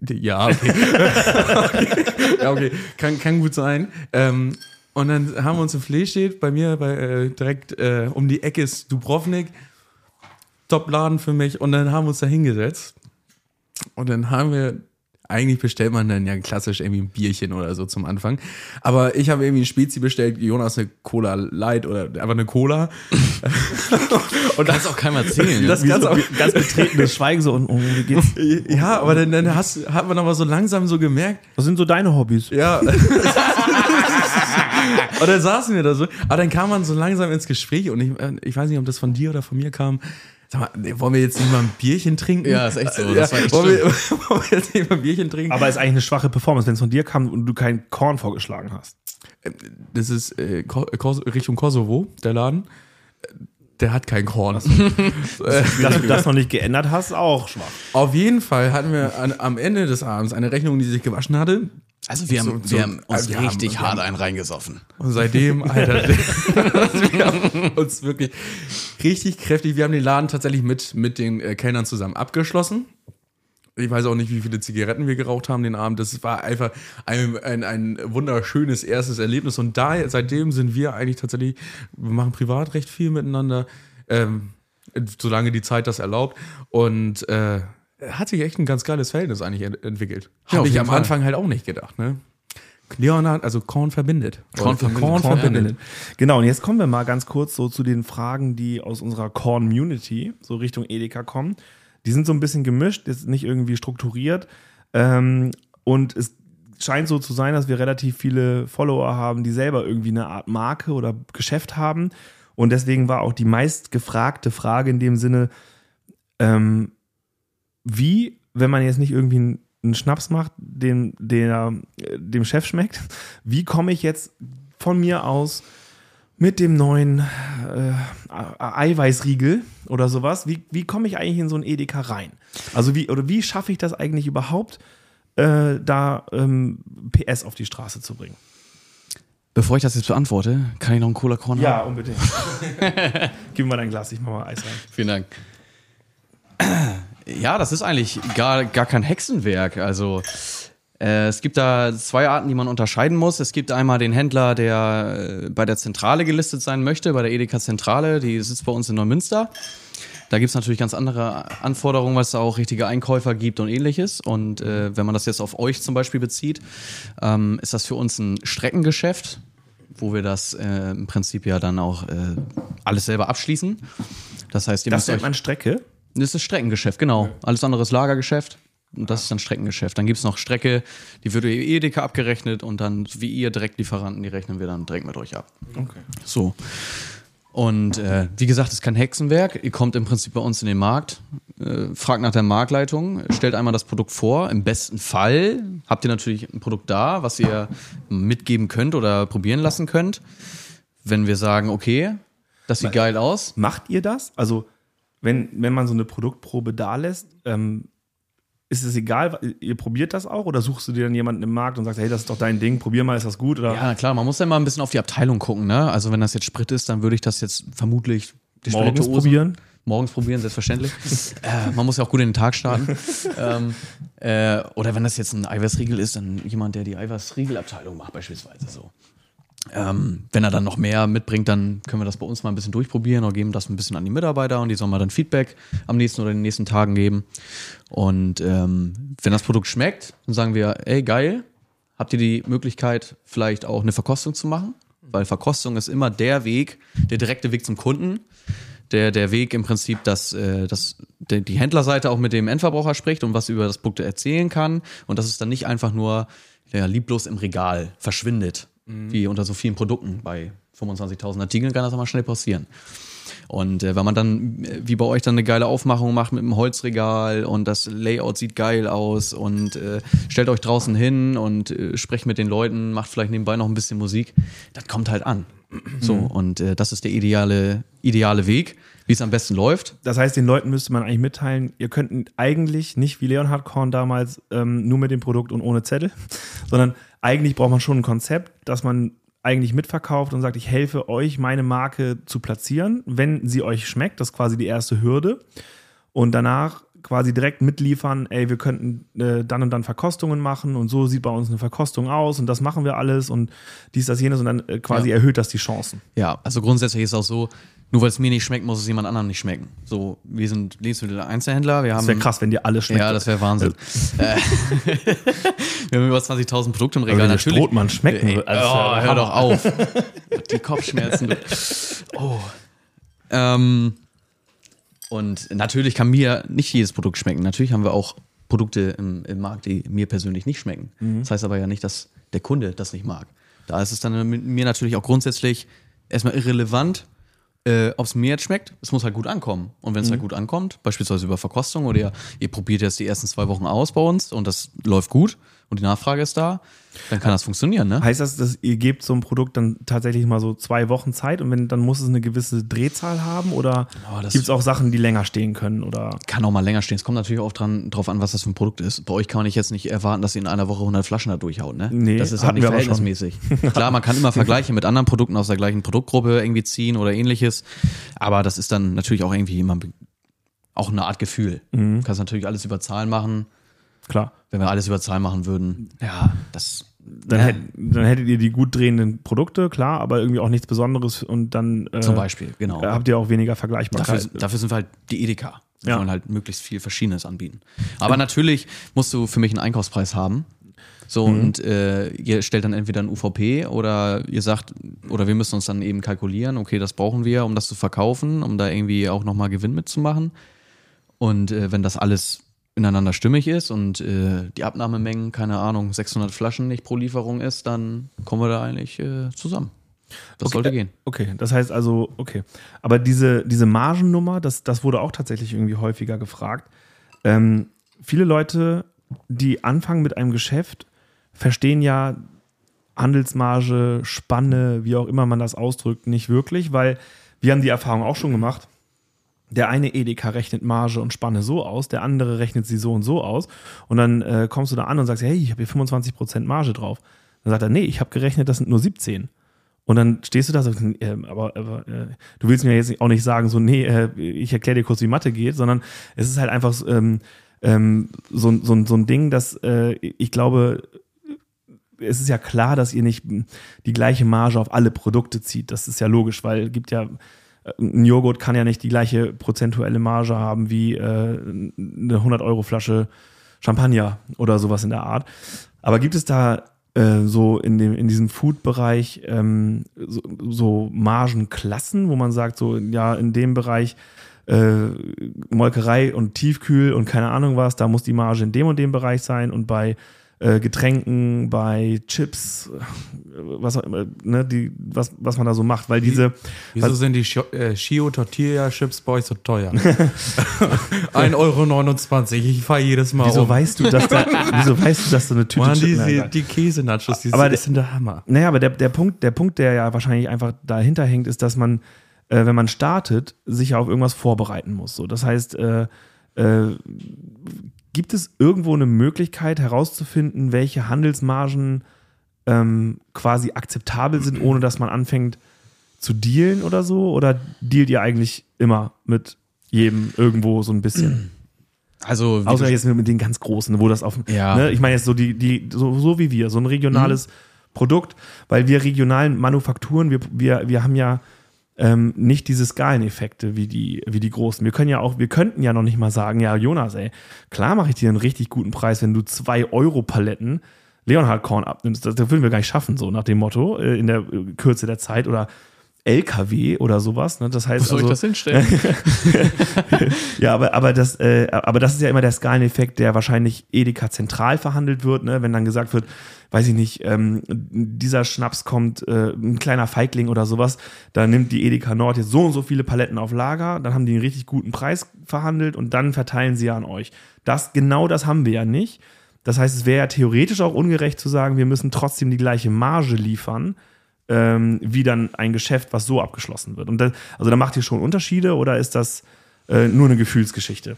Speaker 2: Ja, okay. okay. Ja, okay. Kann, kann gut sein. Ähm, und dann haben wir uns im Fleestedt bei mir bei, äh, direkt äh, um die Ecke ist Dubrovnik. Top-Laden für mich. Und dann haben wir uns da hingesetzt. Und dann haben wir, eigentlich bestellt man dann ja klassisch irgendwie ein Bierchen oder so zum Anfang. Aber ich habe irgendwie ein Spezi bestellt, Jonas eine Cola Light oder einfach eine Cola. und
Speaker 3: Kannst auch keinem erzählen.
Speaker 2: Das ganz
Speaker 1: so, ganz betretenes Schweigen so und oh, wie geht's?
Speaker 2: Ja, aber dann, dann hast, hat man aber so langsam so gemerkt,
Speaker 1: Was sind so deine Hobbys?
Speaker 2: Ja. und dann saßen wir da so. Aber dann kam man so langsam ins Gespräch und ich, ich weiß nicht, ob das von dir oder von mir kam. Sag mal, wollen wir jetzt nicht mal ein Bierchen trinken?
Speaker 3: Ja, ist echt so. Das war echt
Speaker 2: wollen, wir, wollen wir jetzt nicht mal ein Bierchen trinken?
Speaker 1: Aber ist eigentlich eine schwache Performance, wenn es von dir kam und du kein Korn vorgeschlagen hast.
Speaker 2: das ist äh, Richtung Kosovo, der Laden. Der hat kein Korn.
Speaker 1: Dass du das noch nicht geändert hast, auch schwach.
Speaker 2: Auf jeden Fall hatten wir an, am Ende des Abends eine Rechnung, die sich gewaschen hatte.
Speaker 3: Also wir haben,
Speaker 2: So-
Speaker 3: wir haben uns
Speaker 2: wir haben-
Speaker 3: richtig
Speaker 2: wir
Speaker 3: hart
Speaker 2: haben-
Speaker 3: einen reingesoffen.
Speaker 2: Und seitdem, Alter, wir haben uns wirklich richtig kräftig, wir haben den Laden tatsächlich mit, mit den äh, Kellnern zusammen abgeschlossen. Ich weiß auch nicht, wie viele Zigaretten wir geraucht haben den Abend. Das war einfach ein, ein, ein wunderschönes erstes Erlebnis. Und da, seitdem sind wir eigentlich tatsächlich, wir machen privat recht viel miteinander, ähm, solange die Zeit das erlaubt. Und äh, hat sich echt ein ganz geiles Verhältnis eigentlich ent entwickelt.
Speaker 3: Ja,
Speaker 2: Habe ich am
Speaker 3: Fall.
Speaker 2: Anfang halt auch nicht gedacht, ne? Leonard, also Korn verbindet.
Speaker 3: Korn verbindet.
Speaker 2: Korn
Speaker 3: Korn
Speaker 2: verbindet.
Speaker 1: Genau, und jetzt kommen wir mal ganz kurz so zu den Fragen, die aus unserer Corn-Community so Richtung Edeka kommen. Die sind so ein bisschen gemischt, jetzt nicht irgendwie strukturiert. Ähm, und es scheint so zu sein, dass wir relativ viele Follower haben, die selber irgendwie eine Art Marke oder Geschäft haben. Und deswegen war auch die meist gefragte Frage in dem Sinne, ähm, wie, wenn man jetzt nicht irgendwie einen, einen Schnaps macht, den, der äh, dem Chef schmeckt, wie komme ich jetzt von mir aus mit dem neuen äh, Eiweißriegel oder sowas, wie, wie komme ich eigentlich in so ein Edeka rein? Also wie, oder wie schaffe ich das eigentlich überhaupt, äh, da ähm, PS auf die Straße zu bringen?
Speaker 3: Bevor ich das jetzt beantworte, kann ich noch einen Cola Korn haben?
Speaker 1: Ja, unbedingt. Gib mir mal dein Glas, ich mach mal Eis rein.
Speaker 3: Vielen Dank. Ja, das ist eigentlich gar, gar kein Hexenwerk. Also äh, es gibt da zwei Arten, die man unterscheiden muss. Es gibt einmal den Händler, der äh, bei der Zentrale gelistet sein möchte, bei der Edeka Zentrale, die sitzt bei uns in Neumünster. Da gibt's natürlich ganz andere Anforderungen, weil es da auch richtige Einkäufer gibt und ähnliches. Und äh, wenn man das jetzt auf euch zum Beispiel bezieht, ähm, ist das für uns ein Streckengeschäft, wo wir das äh, im Prinzip ja dann auch äh, alles selber abschließen. Das heißt, ihr
Speaker 1: Das nennt
Speaker 3: euch
Speaker 1: man Strecke.
Speaker 3: Das ist Streckengeschäft, genau. Alles andere ist Lagergeschäft. Und das ist dann Streckengeschäft. Dann gibt's noch Strecke, die wird über Edeka abgerechnet und dann, wie ihr Direktlieferanten, die rechnen wir dann direkt mit euch ab.
Speaker 1: Okay.
Speaker 3: So. Und äh, wie gesagt, es ist kein Hexenwerk. Ihr kommt im Prinzip bei uns in den Markt, äh, fragt nach der Marktleitung, stellt einmal das Produkt vor. Im besten Fall habt ihr natürlich ein Produkt da, was ihr mitgeben könnt oder probieren lassen könnt. Wenn wir sagen, okay, das sieht geil aus,
Speaker 1: Macht ihr das? Also, wenn, wenn man so eine Produktprobe da lässt, ähm, ist es egal, ihr probiert das auch oder suchst du dir dann jemanden im Markt und sagst, hey, das ist doch dein Ding, probier mal, ist das gut? Oder
Speaker 3: Ja, na klar, man muss ja mal ein bisschen auf die Abteilung gucken, ne? Also wenn das jetzt Sprit ist, dann würde ich das jetzt vermutlich die
Speaker 1: morgens
Speaker 3: Spirituosen-
Speaker 1: probieren?
Speaker 3: Morgens probieren, selbstverständlich. äh, man muss ja auch gut in den Tag starten. ähm, äh, oder wenn das jetzt ein Eiweißriegel ist, dann jemand, der die Eiweißriegelabteilung macht, beispielsweise so. Ähm, wenn er dann noch mehr mitbringt, dann können wir das bei uns mal ein bisschen durchprobieren oder geben das ein bisschen an die Mitarbeiter und die sollen mal dann Feedback am nächsten oder in den nächsten Tagen geben. Und ähm, wenn das Produkt schmeckt, dann sagen wir, ey, geil, habt ihr die Möglichkeit, vielleicht auch eine Verkostung zu machen? Weil Verkostung ist immer der Weg, der direkte Weg zum Kunden. Der, der Weg im Prinzip, dass, äh, dass die Händlerseite auch mit dem Endverbraucher spricht und was über das Produkt erzählen kann. Und dass es dann nicht einfach nur ja, lieblos im Regal verschwindet, wie unter so vielen Produkten. Bei 25.000 Artikeln kann das auch mal schnell passieren. Und äh, wenn man dann, äh, wie bei euch, dann eine geile Aufmachung macht mit einem Holzregal und das Layout sieht geil aus und äh, stellt euch draußen hin und äh, sprecht mit den Leuten, macht vielleicht nebenbei noch ein bisschen Musik, das kommt halt an. So, und äh, das ist der ideale, ideale Weg, wie es am besten läuft.
Speaker 1: Das heißt, den Leuten müsste man eigentlich mitteilen, ihr könnt eigentlich nicht wie Leonhard Korn damals ähm, nur mit dem Produkt und ohne Zettel, sondern eigentlich braucht man schon ein Konzept, dass man eigentlich mitverkauft und sagt, ich helfe euch, meine Marke zu platzieren, wenn sie euch schmeckt. Das ist quasi die erste Hürde. Und danach quasi direkt mitliefern, ey, wir könnten äh, dann und dann Verkostungen machen und so sieht bei uns eine Verkostung aus und das machen wir alles und dies, das, jenes und dann äh, quasi
Speaker 3: Ja.
Speaker 1: erhöht das die Chancen.
Speaker 3: Ja, also grundsätzlich ist es auch so, nur weil es mir nicht schmeckt, muss es jemand anderem nicht schmecken. So, wir sind Lebensmittel-Einzelhändler, wir haben.
Speaker 1: Das wäre krass, wenn dir alles schmeckt.
Speaker 3: Ja, das wäre Wahnsinn. Äh, wir haben über 20.000 Produkte im
Speaker 1: Aber
Speaker 3: Regal.
Speaker 1: wenn der
Speaker 3: Natürlich.
Speaker 1: Strohmann schmecken
Speaker 3: Ey,
Speaker 1: also
Speaker 3: oh, hör doch auf. Die Kopfschmerzen. Oh. Ähm, und natürlich kann mir nicht jedes Produkt schmecken. Natürlich haben wir auch Produkte im, im Markt, die mir persönlich nicht schmecken.
Speaker 1: Mhm.
Speaker 3: Das heißt aber ja nicht, dass der Kunde das nicht mag. Da ist es dann mit mir natürlich auch grundsätzlich erstmal irrelevant, äh, ob es mir jetzt schmeckt. Es muss halt gut ankommen. Und wenn es
Speaker 1: Mhm.
Speaker 3: halt gut ankommt, beispielsweise über Verkostung oder ihr, ihr probiert jetzt die ersten zwei Wochen aus bei uns und das läuft gut und die Nachfrage ist da, dann kann das funktionieren, ne?
Speaker 1: Heißt das, dass ihr gebt so ein Produkt dann tatsächlich mal so zwei Wochen Zeit und wenn dann muss es eine gewisse Drehzahl haben oder
Speaker 3: Oh,
Speaker 1: gibt es auch Sachen, die länger stehen können oder
Speaker 3: Kann auch mal länger stehen. Es kommt natürlich auch dran, drauf an, was das für ein Produkt ist. Bei euch kann man nicht jetzt nicht erwarten, dass ihr in einer Woche 100 Flaschen da durchhaut, ne?
Speaker 1: Nee,
Speaker 3: das ist halt nicht verhältnismäßig. Klar, man kann immer Vergleiche mit anderen Produkten aus der gleichen Produktgruppe irgendwie ziehen oder ähnliches. Aber das ist dann natürlich auch irgendwie immer auch eine Art Gefühl.
Speaker 1: Mhm.
Speaker 3: Du kannst natürlich alles über Zahlen machen.
Speaker 1: Klar.
Speaker 3: Wenn wir alles über Zahlen machen würden, ja, das.
Speaker 1: Dann,
Speaker 3: ja,
Speaker 1: hätt, dann hättet ihr die gut drehenden Produkte, klar, aber irgendwie auch nichts Besonderes und dann äh,
Speaker 3: zum Beispiel, genau.
Speaker 1: äh, habt ihr auch weniger Vergleichbarkeit.
Speaker 3: Dafür, dafür sind wir halt die Edeka. Wir
Speaker 1: Ja.
Speaker 3: wollen halt möglichst viel Verschiedenes anbieten. Aber natürlich musst du für mich einen Einkaufspreis haben. So,
Speaker 1: Mhm.
Speaker 3: und äh, ihr stellt dann entweder ein UVP oder ihr sagt, oder wir müssen uns dann eben kalkulieren, okay, das brauchen wir, um das zu verkaufen, um da irgendwie auch nochmal Gewinn mitzumachen. Und äh, wenn das alles ineinander stimmig ist und äh, die Abnahmemengen, keine Ahnung, 600 Flaschen nicht pro Lieferung ist, dann kommen wir da eigentlich äh, zusammen. Das sollte gehen.
Speaker 1: Okay, das heißt also, okay. Aber diese, diese Margennummer, das, das wurde auch tatsächlich irgendwie häufiger gefragt. Ähm, viele Leute, die anfangen mit einem Geschäft, verstehen ja Handelsmarge, Spanne, wie auch immer man das ausdrückt, nicht wirklich, weil wir haben die Erfahrung auch schon gemacht. Der eine Edeka rechnet Marge und Spanne so aus, der andere rechnet sie so und so aus. Und dann äh, kommst du da an und sagst, hey, ich habe hier 25% Marge drauf. Dann sagt er, nee, ich habe gerechnet, das sind nur 17. Und dann stehst du da so, äh, aber, äh, du willst mir jetzt auch nicht sagen, so, nee, äh, ich erkläre dir kurz, wie Mathe geht, sondern es ist halt einfach ähm, ähm, so, so, so ein Ding, dass äh, ich glaube, es ist ja klar, dass ihr nicht die gleiche Marge auf alle Produkte zieht. Das ist ja logisch, weil es gibt ja ein Joghurt kann ja nicht die gleiche prozentuelle Marge haben wie äh, eine 100 Euro Flasche Champagner oder sowas in der Art. Aber gibt es da äh, so in dem in diesem Food-Bereich ähm, so, so Margenklassen, wo man sagt so ja in dem Bereich äh, Molkerei und Tiefkühl und keine Ahnung was, da muss die Marge in dem und dem Bereich sein und bei äh, Getränken, bei Chips, was auch immer, ne, die, was, was man da so macht, weil diese.
Speaker 2: Wieso
Speaker 1: was,
Speaker 2: sind die Sch- äh, Shio Tortilla Chips bei euch so teuer? 1,29 Euro. Ich fahre jedes Mal
Speaker 1: wieso
Speaker 2: um.
Speaker 1: weißt du, dass da, wieso weißt du, dass so eine Tüte
Speaker 2: Mann, die, die, die Käse-Nachos, die
Speaker 1: Aber
Speaker 2: sind,
Speaker 1: der-
Speaker 2: das sind der Hammer.
Speaker 1: Naja, aber der, der, Punkt, der Punkt, der ja wahrscheinlich einfach dahinter hängt, ist, dass man, äh, wenn man startet, sich ja auf irgendwas vorbereiten muss. So, das heißt, äh, äh, gibt es irgendwo eine Möglichkeit herauszufinden, welche Handelsmargen ähm, quasi akzeptabel sind, ohne dass man anfängt zu dealen oder so? Oder dealt ihr eigentlich immer mit jedem irgendwo so ein bisschen?
Speaker 3: Also,
Speaker 1: Außer jetzt mit den ganz großen, wo das auf.
Speaker 3: Ja.
Speaker 1: Ne, ich meine jetzt so die, die, so, so wie wir, so ein regionales Produkt, weil wir regionalen Manufakturen, wir, wir, wir haben ja ähm, nicht diese Skaleneffekte wie die, wie die großen. Wir können ja auch, wir könnten ja noch nicht mal sagen, ja, Jonas, ey, klar mache ich dir einen richtig guten Preis, wenn du zwei Euro Paletten Leonhard Korn abnimmst. Das, das würden wir gar nicht schaffen, so nach dem Motto, äh, in der äh, Kürze der Zeit oder LKW oder sowas. Ne? Das heißt,
Speaker 3: Wo soll
Speaker 1: also,
Speaker 3: ich das hinstellen?
Speaker 1: ja, aber, aber, das, äh, aber das ist ja immer der Skaleneffekt, der wahrscheinlich Edeka zentral verhandelt wird, ne? wenn dann gesagt wird, weiß ich nicht, ähm, dieser Schnaps kommt, äh, ein kleiner Feigling oder sowas, dann nimmt die Edeka Nord jetzt so und so viele Paletten auf Lager, dann haben die einen richtig guten Preis verhandelt und dann verteilen sie ja an euch. Das, genau das haben wir ja nicht. Das heißt, es wäre ja theoretisch auch ungerecht zu sagen, wir müssen trotzdem die gleiche Marge liefern, ähm, wie dann ein Geschäft, was so abgeschlossen wird. Und das, also da macht ihr schon Unterschiede oder ist das äh, nur eine Gefühlsgeschichte?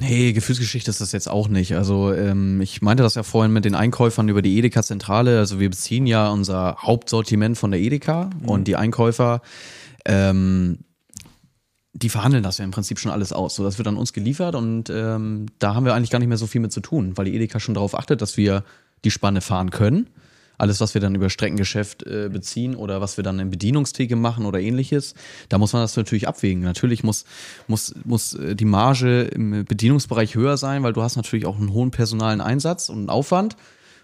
Speaker 3: Nee, Gefühlsgeschichte ist das jetzt auch nicht. Also ähm, ich meinte das ja vorhin mit den Einkäufern über die Edeka-Zentrale. Also wir beziehen ja unser Hauptsortiment von der Edeka und die Einkäufer, ähm, die verhandeln das ja im Prinzip schon alles aus. So, das wird an uns geliefert und ähm, da haben wir eigentlich gar nicht mehr so viel mit zu tun, weil die Edeka schon darauf achtet, dass wir die Spanne fahren können. Alles, was wir dann über Streckengeschäft äh, beziehen oder was wir dann in Bedienungstheke machen oder ähnliches, da muss man das natürlich abwägen. Natürlich muss, muss, muss äh, die Marge im Bedienungsbereich höher sein, weil du hast natürlich auch einen hohen personalen Einsatz und einen Aufwand.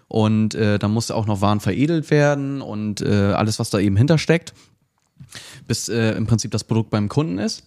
Speaker 3: Und äh, dann muss auch noch Waren veredelt werden und äh, alles, was da eben hintersteckt, bis äh, im Prinzip das Produkt beim Kunden ist.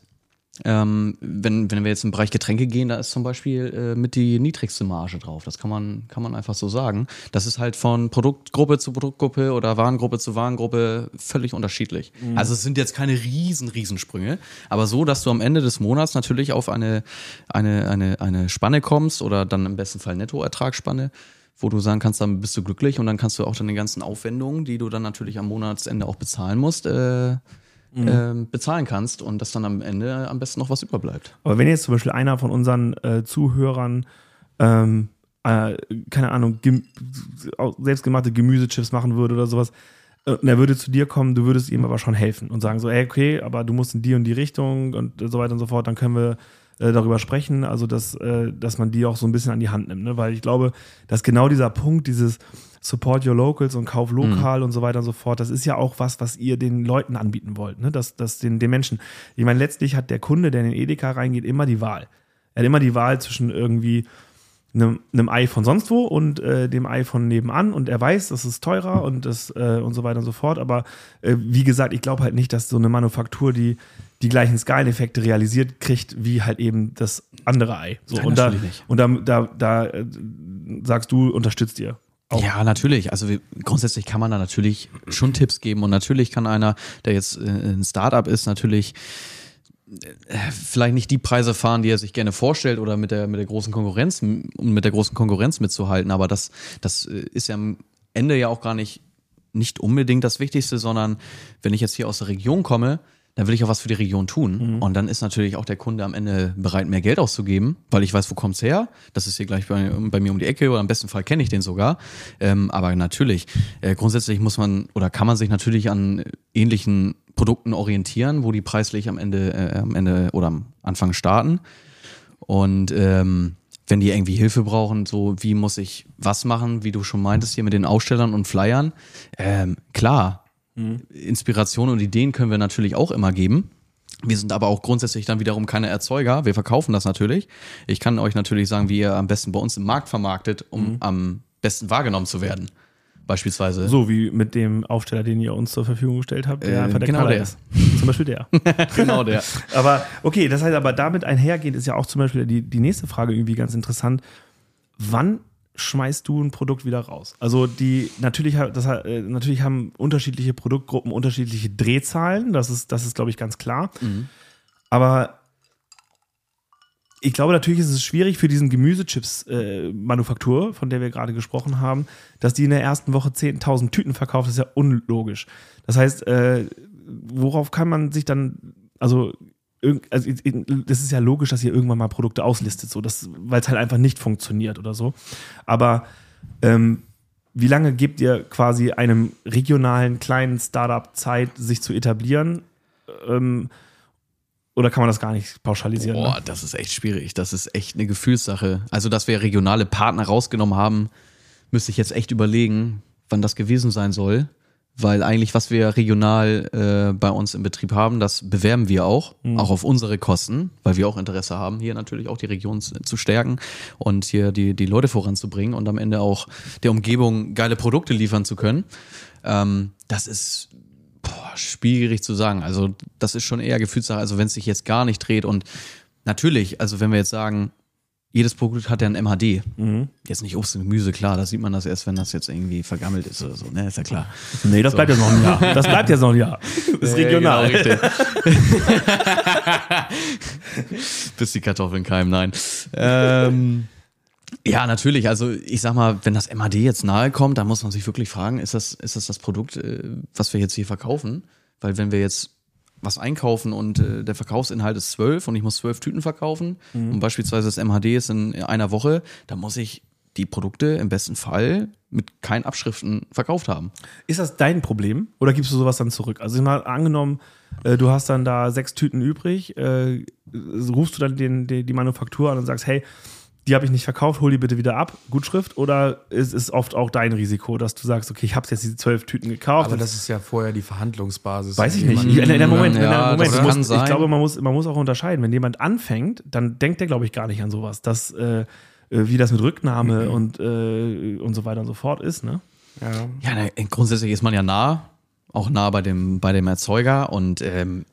Speaker 3: Ähm, wenn, wenn wir jetzt im Bereich Getränke gehen, da ist zum Beispiel äh, mit die niedrigste Marge drauf. Das kann man, kann man einfach so sagen. Das ist halt von Produktgruppe zu Produktgruppe oder Warengruppe zu Warengruppe völlig unterschiedlich. Also es sind jetzt keine riesen, Riesensprünge, aber so, dass du am Ende des Monats natürlich auf eine, eine, eine, eine Spanne kommst oder dann im besten Fall Nettoertragsspanne, wo du sagen kannst, dann bist du glücklich und dann kannst du auch dann die ganzen Aufwendungen, die du dann natürlich am Monatsende auch bezahlen musst, äh, ähm, bezahlen kannst und dass dann am Ende am besten noch was überbleibt.
Speaker 1: Aber wenn jetzt zum Beispiel einer von unseren äh, Zuhörern, ähm, äh, keine Ahnung, gem selbstgemachte Gemüsechips machen würde oder sowas, äh, und er würde zu dir kommen, du würdest ihm aber schon helfen und sagen so, ey, okay, aber du musst in die und die Richtung und so weiter und so fort, dann können wir äh, darüber sprechen, also dass, äh, dass man die auch so ein bisschen an die Hand nimmt, ne? weil ich glaube, dass genau dieser Punkt, dieses Support your locals und kauf lokal und so weiter und so fort, das ist ja auch was, was ihr den Leuten anbieten wollt, ne? dass, dass den, den Menschen, ich meine, letztlich hat der Kunde, der in den Edeka reingeht, immer die Wahl. Er hat immer die Wahl zwischen irgendwie einem, einem Ei von sonst wo und äh, dem Ei von nebenan und er weiß, das ist teurer und das äh, und so weiter und so fort. Aber äh, wie gesagt, ich glaube halt nicht, dass so eine Manufaktur die die gleichen Skaleneffekte realisiert kriegt, wie halt eben das andere Ei. So,
Speaker 3: Nein,
Speaker 1: und da, und da, da, da äh, sagst du, unterstützt ihr. Auch.
Speaker 3: Ja, natürlich. Also wir, grundsätzlich kann man da natürlich schon Tipps geben und natürlich kann einer, der jetzt äh, ein Startup ist, natürlich äh, vielleicht nicht die Preise fahren, die er sich gerne vorstellt oder mit der mit der großen Konkurrenz um mit der großen Konkurrenz mitzuhalten. Aber das das äh, ist ja am Ende ja auch gar nicht nicht unbedingt das Wichtigste, sondern wenn ich jetzt hier aus der Region komme, dann will ich auch was für die Region tun. Und dann ist natürlich auch der Kunde am Ende bereit, mehr Geld auszugeben, weil ich weiß, wo kommt's her. Das ist hier gleich bei, bei mir um die Ecke oder im besten Fall kenne ich den sogar. Ähm, aber natürlich, äh, grundsätzlich muss man oder kann man sich natürlich an ähnlichen Produkten orientieren, wo die preislich am Ende, äh, am Ende oder am Anfang starten. Und ähm, wenn die irgendwie Hilfe brauchen, so wie muss ich was machen, wie du schon meintest hier mit den Ausstellern und Flyern, ähm, klar, Inspiration und Ideen können wir natürlich auch immer geben. Wir sind aber auch grundsätzlich dann wiederum keine Erzeuger. Wir verkaufen das natürlich. Ich kann euch natürlich sagen, wie ihr am besten bei uns im Markt vermarktet, um am besten wahrgenommen zu werden. Beispielsweise.
Speaker 1: So wie mit dem Aufsteller, den ihr uns zur Verfügung gestellt habt, der
Speaker 3: Äh,
Speaker 1: einfach der
Speaker 3: genau der.
Speaker 1: ist. Zum Beispiel der.
Speaker 3: genau der.
Speaker 1: aber okay, das heißt aber damit einhergehend ist ja auch zum Beispiel die, die nächste Frage irgendwie ganz interessant. Wann schmeißt du ein Produkt wieder raus? Also die natürlich, das, äh, natürlich haben unterschiedliche Produktgruppen unterschiedliche Drehzahlen, das ist, das ist glaube ich ganz klar. Aber ich glaube, natürlich ist es schwierig für diesen Gemüsechips-Manufaktur, von der wir gerade gesprochen haben, dass die in der ersten Woche 10.000 Tüten verkauft. Das ist ja unlogisch. Das heißt, äh, worauf kann man sich dann, also, also das ist ja logisch, dass ihr irgendwann mal Produkte auslistet, so, weil es halt einfach nicht funktioniert oder so. Aber ähm, wie lange gebt ihr quasi einem regionalen kleinen Startup Zeit, sich zu etablieren? Ähm, oder kann man das gar nicht pauschalisieren?
Speaker 3: Boah,
Speaker 1: ne?
Speaker 3: das ist echt schwierig. Das ist echt eine Gefühlssache. Also, dass wir regionale Partner rausgenommen haben, müsste ich jetzt echt überlegen, wann das gewesen sein soll. Weil eigentlich, was wir regional äh, bei uns im Betrieb haben, das bewerben wir auch, auch auf unsere Kosten, weil wir auch Interesse haben, hier natürlich auch die Region zu, zu stärken und hier die, die Leute voranzubringen und am Ende auch der Umgebung geile Produkte liefern zu können. Ähm, das ist boah, schwierig zu sagen. Also das ist schon eher Gefühlssache. Also wenn es sich jetzt gar nicht dreht und natürlich, also wenn wir jetzt sagen, jedes Produkt hat ja ein MHD. Jetzt nicht Obst und Gemüse, klar, da sieht man das erst, wenn das jetzt irgendwie vergammelt ist oder so, ne, ist ja klar.
Speaker 1: Nee, das bleibt jetzt noch ein Jahr. Das bleibt jetzt noch ein Jahr. Das ist regional.
Speaker 3: Genau, richtig. Bis die Kartoffeln keimen, nein. Ähm, ja, natürlich. Also ich sag mal, wenn das MAD jetzt nahe kommt, dann muss man sich wirklich fragen, ist das, ist das das Produkt, äh, was wir jetzt hier verkaufen? Weil wenn wir jetzt was einkaufen und äh, der Verkaufsinhalt ist zwölf und ich muss zwölf Tüten verkaufen und beispielsweise das MHD ist in einer Woche, dann muss ich die Produkte im besten Fall mit keinen Abschriften verkauft haben.
Speaker 1: Ist das dein Problem oder gibst du sowas dann zurück? Also ich mal angenommen, äh, du hast dann da sechs Tüten übrig, äh, rufst du dann den, die, die Manufaktur an und sagst, hey, die habe ich nicht verkauft, hol die bitte wieder ab, Gutschrift? Oder ist es oft auch dein Risiko, dass du sagst, okay, ich habe jetzt diese zwölf Tüten gekauft?
Speaker 2: Aber das ist ja vorher die Verhandlungsbasis.
Speaker 1: Weiß ich
Speaker 2: in
Speaker 1: nicht. In, in, in, Moment, in,
Speaker 3: Ja,
Speaker 1: Moment. Du
Speaker 3: kann
Speaker 1: musst,
Speaker 3: sein.
Speaker 1: ich glaube, man muss, man muss auch unterscheiden. Wenn jemand anfängt, dann denkt der, glaube ich, gar nicht an sowas. Dass, äh, äh, wie das mit Rücknahme und, äh, und so weiter und so fort ist. Ne?
Speaker 2: Ja.
Speaker 3: Ja, na, grundsätzlich ist man ja nah, auch nah bei dem, bei dem Erzeuger und ähm,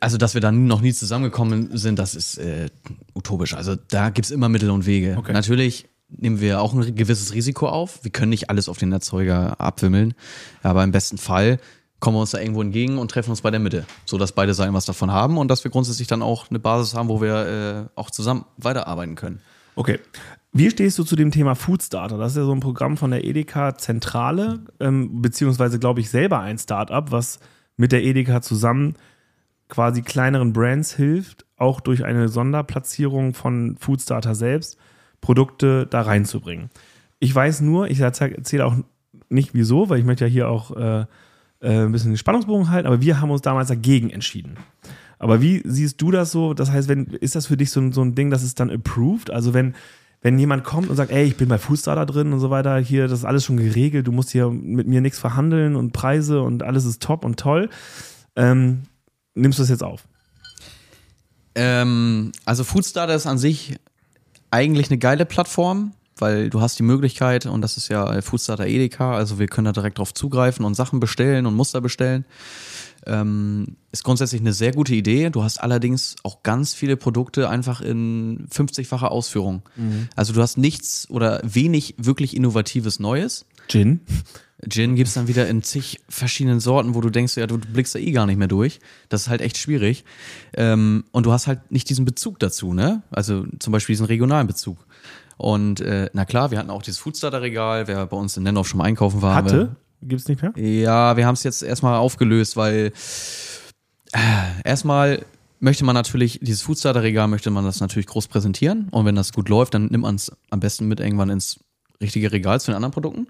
Speaker 3: also, dass wir dann noch nie zusammengekommen sind, das ist äh, utopisch. Also da gibt's immer Mittel und Wege.
Speaker 1: Okay.
Speaker 3: Natürlich nehmen wir auch ein gewisses Risiko auf. Wir können nicht alles auf den Erzeuger abwimmeln, aber im besten Fall kommen wir uns da irgendwo entgegen und treffen uns bei der Mitte, so dass beide Seiten was davon haben und dass wir grundsätzlich dann auch eine Basis haben, wo wir äh, auch zusammen weiterarbeiten können.
Speaker 1: Okay. Wie stehst du zu dem Thema Foodstarter? Das ist ja so ein Programm von der Edeka Zentrale, ähm, beziehungsweise glaube ich selber ein Startup, was mit der Edeka zusammen quasi kleineren Brands hilft, auch durch eine Sonderplatzierung von Foodstarter selbst Produkte da reinzubringen. Ich weiß nur, ich erzähle auch nicht wieso, weil ich möchte ja hier auch äh, äh, ein bisschen den Spannungsbogen halten, aber wir haben uns damals dagegen entschieden. Aber wie siehst du das so? Das heißt, wenn, ist das für dich so, so ein Ding, das ist dann approved? Also wenn, wenn jemand kommt und sagt, ey, ich bin bei Foodstarter drin und so weiter, hier, das ist alles schon geregelt, du musst hier mit mir nichts verhandeln und Preise und alles ist top und toll, ähm, nimmst du das jetzt auf?
Speaker 3: Ähm, also Foodstarter ist an sich eigentlich eine geile Plattform, weil du hast die Möglichkeit, und das ist ja Foodstarter Edeka, also wir können da direkt drauf zugreifen und Sachen bestellen und Muster bestellen. Ähm, ist grundsätzlich eine sehr gute Idee. Du hast allerdings auch ganz viele Produkte einfach in 50-facher Ausführung. Also du hast nichts oder wenig wirklich innovatives Neues.
Speaker 1: Gin?
Speaker 3: Gin gibt's dann wieder in zig verschiedenen Sorten, wo du denkst, ja, du blickst da eh gar nicht mehr durch. Das ist halt echt schwierig. Ähm, und du hast halt nicht diesen Bezug dazu, ne? Also zum Beispiel diesen regionalen Bezug. Und äh, na klar, wir hatten auch dieses Foodstarter-Regal, wer bei uns in Nennhoff schon mal einkaufen war.
Speaker 1: Hatte? Gibt's nicht mehr?
Speaker 3: Ja, wir haben es jetzt erstmal aufgelöst, weil Erstmal möchte man natürlich, dieses Foodstarter-Regal möchte man das natürlich groß präsentieren. Und wenn das gut läuft, dann nimmt man es am besten mit irgendwann ins richtige Regal zu den anderen Produkten.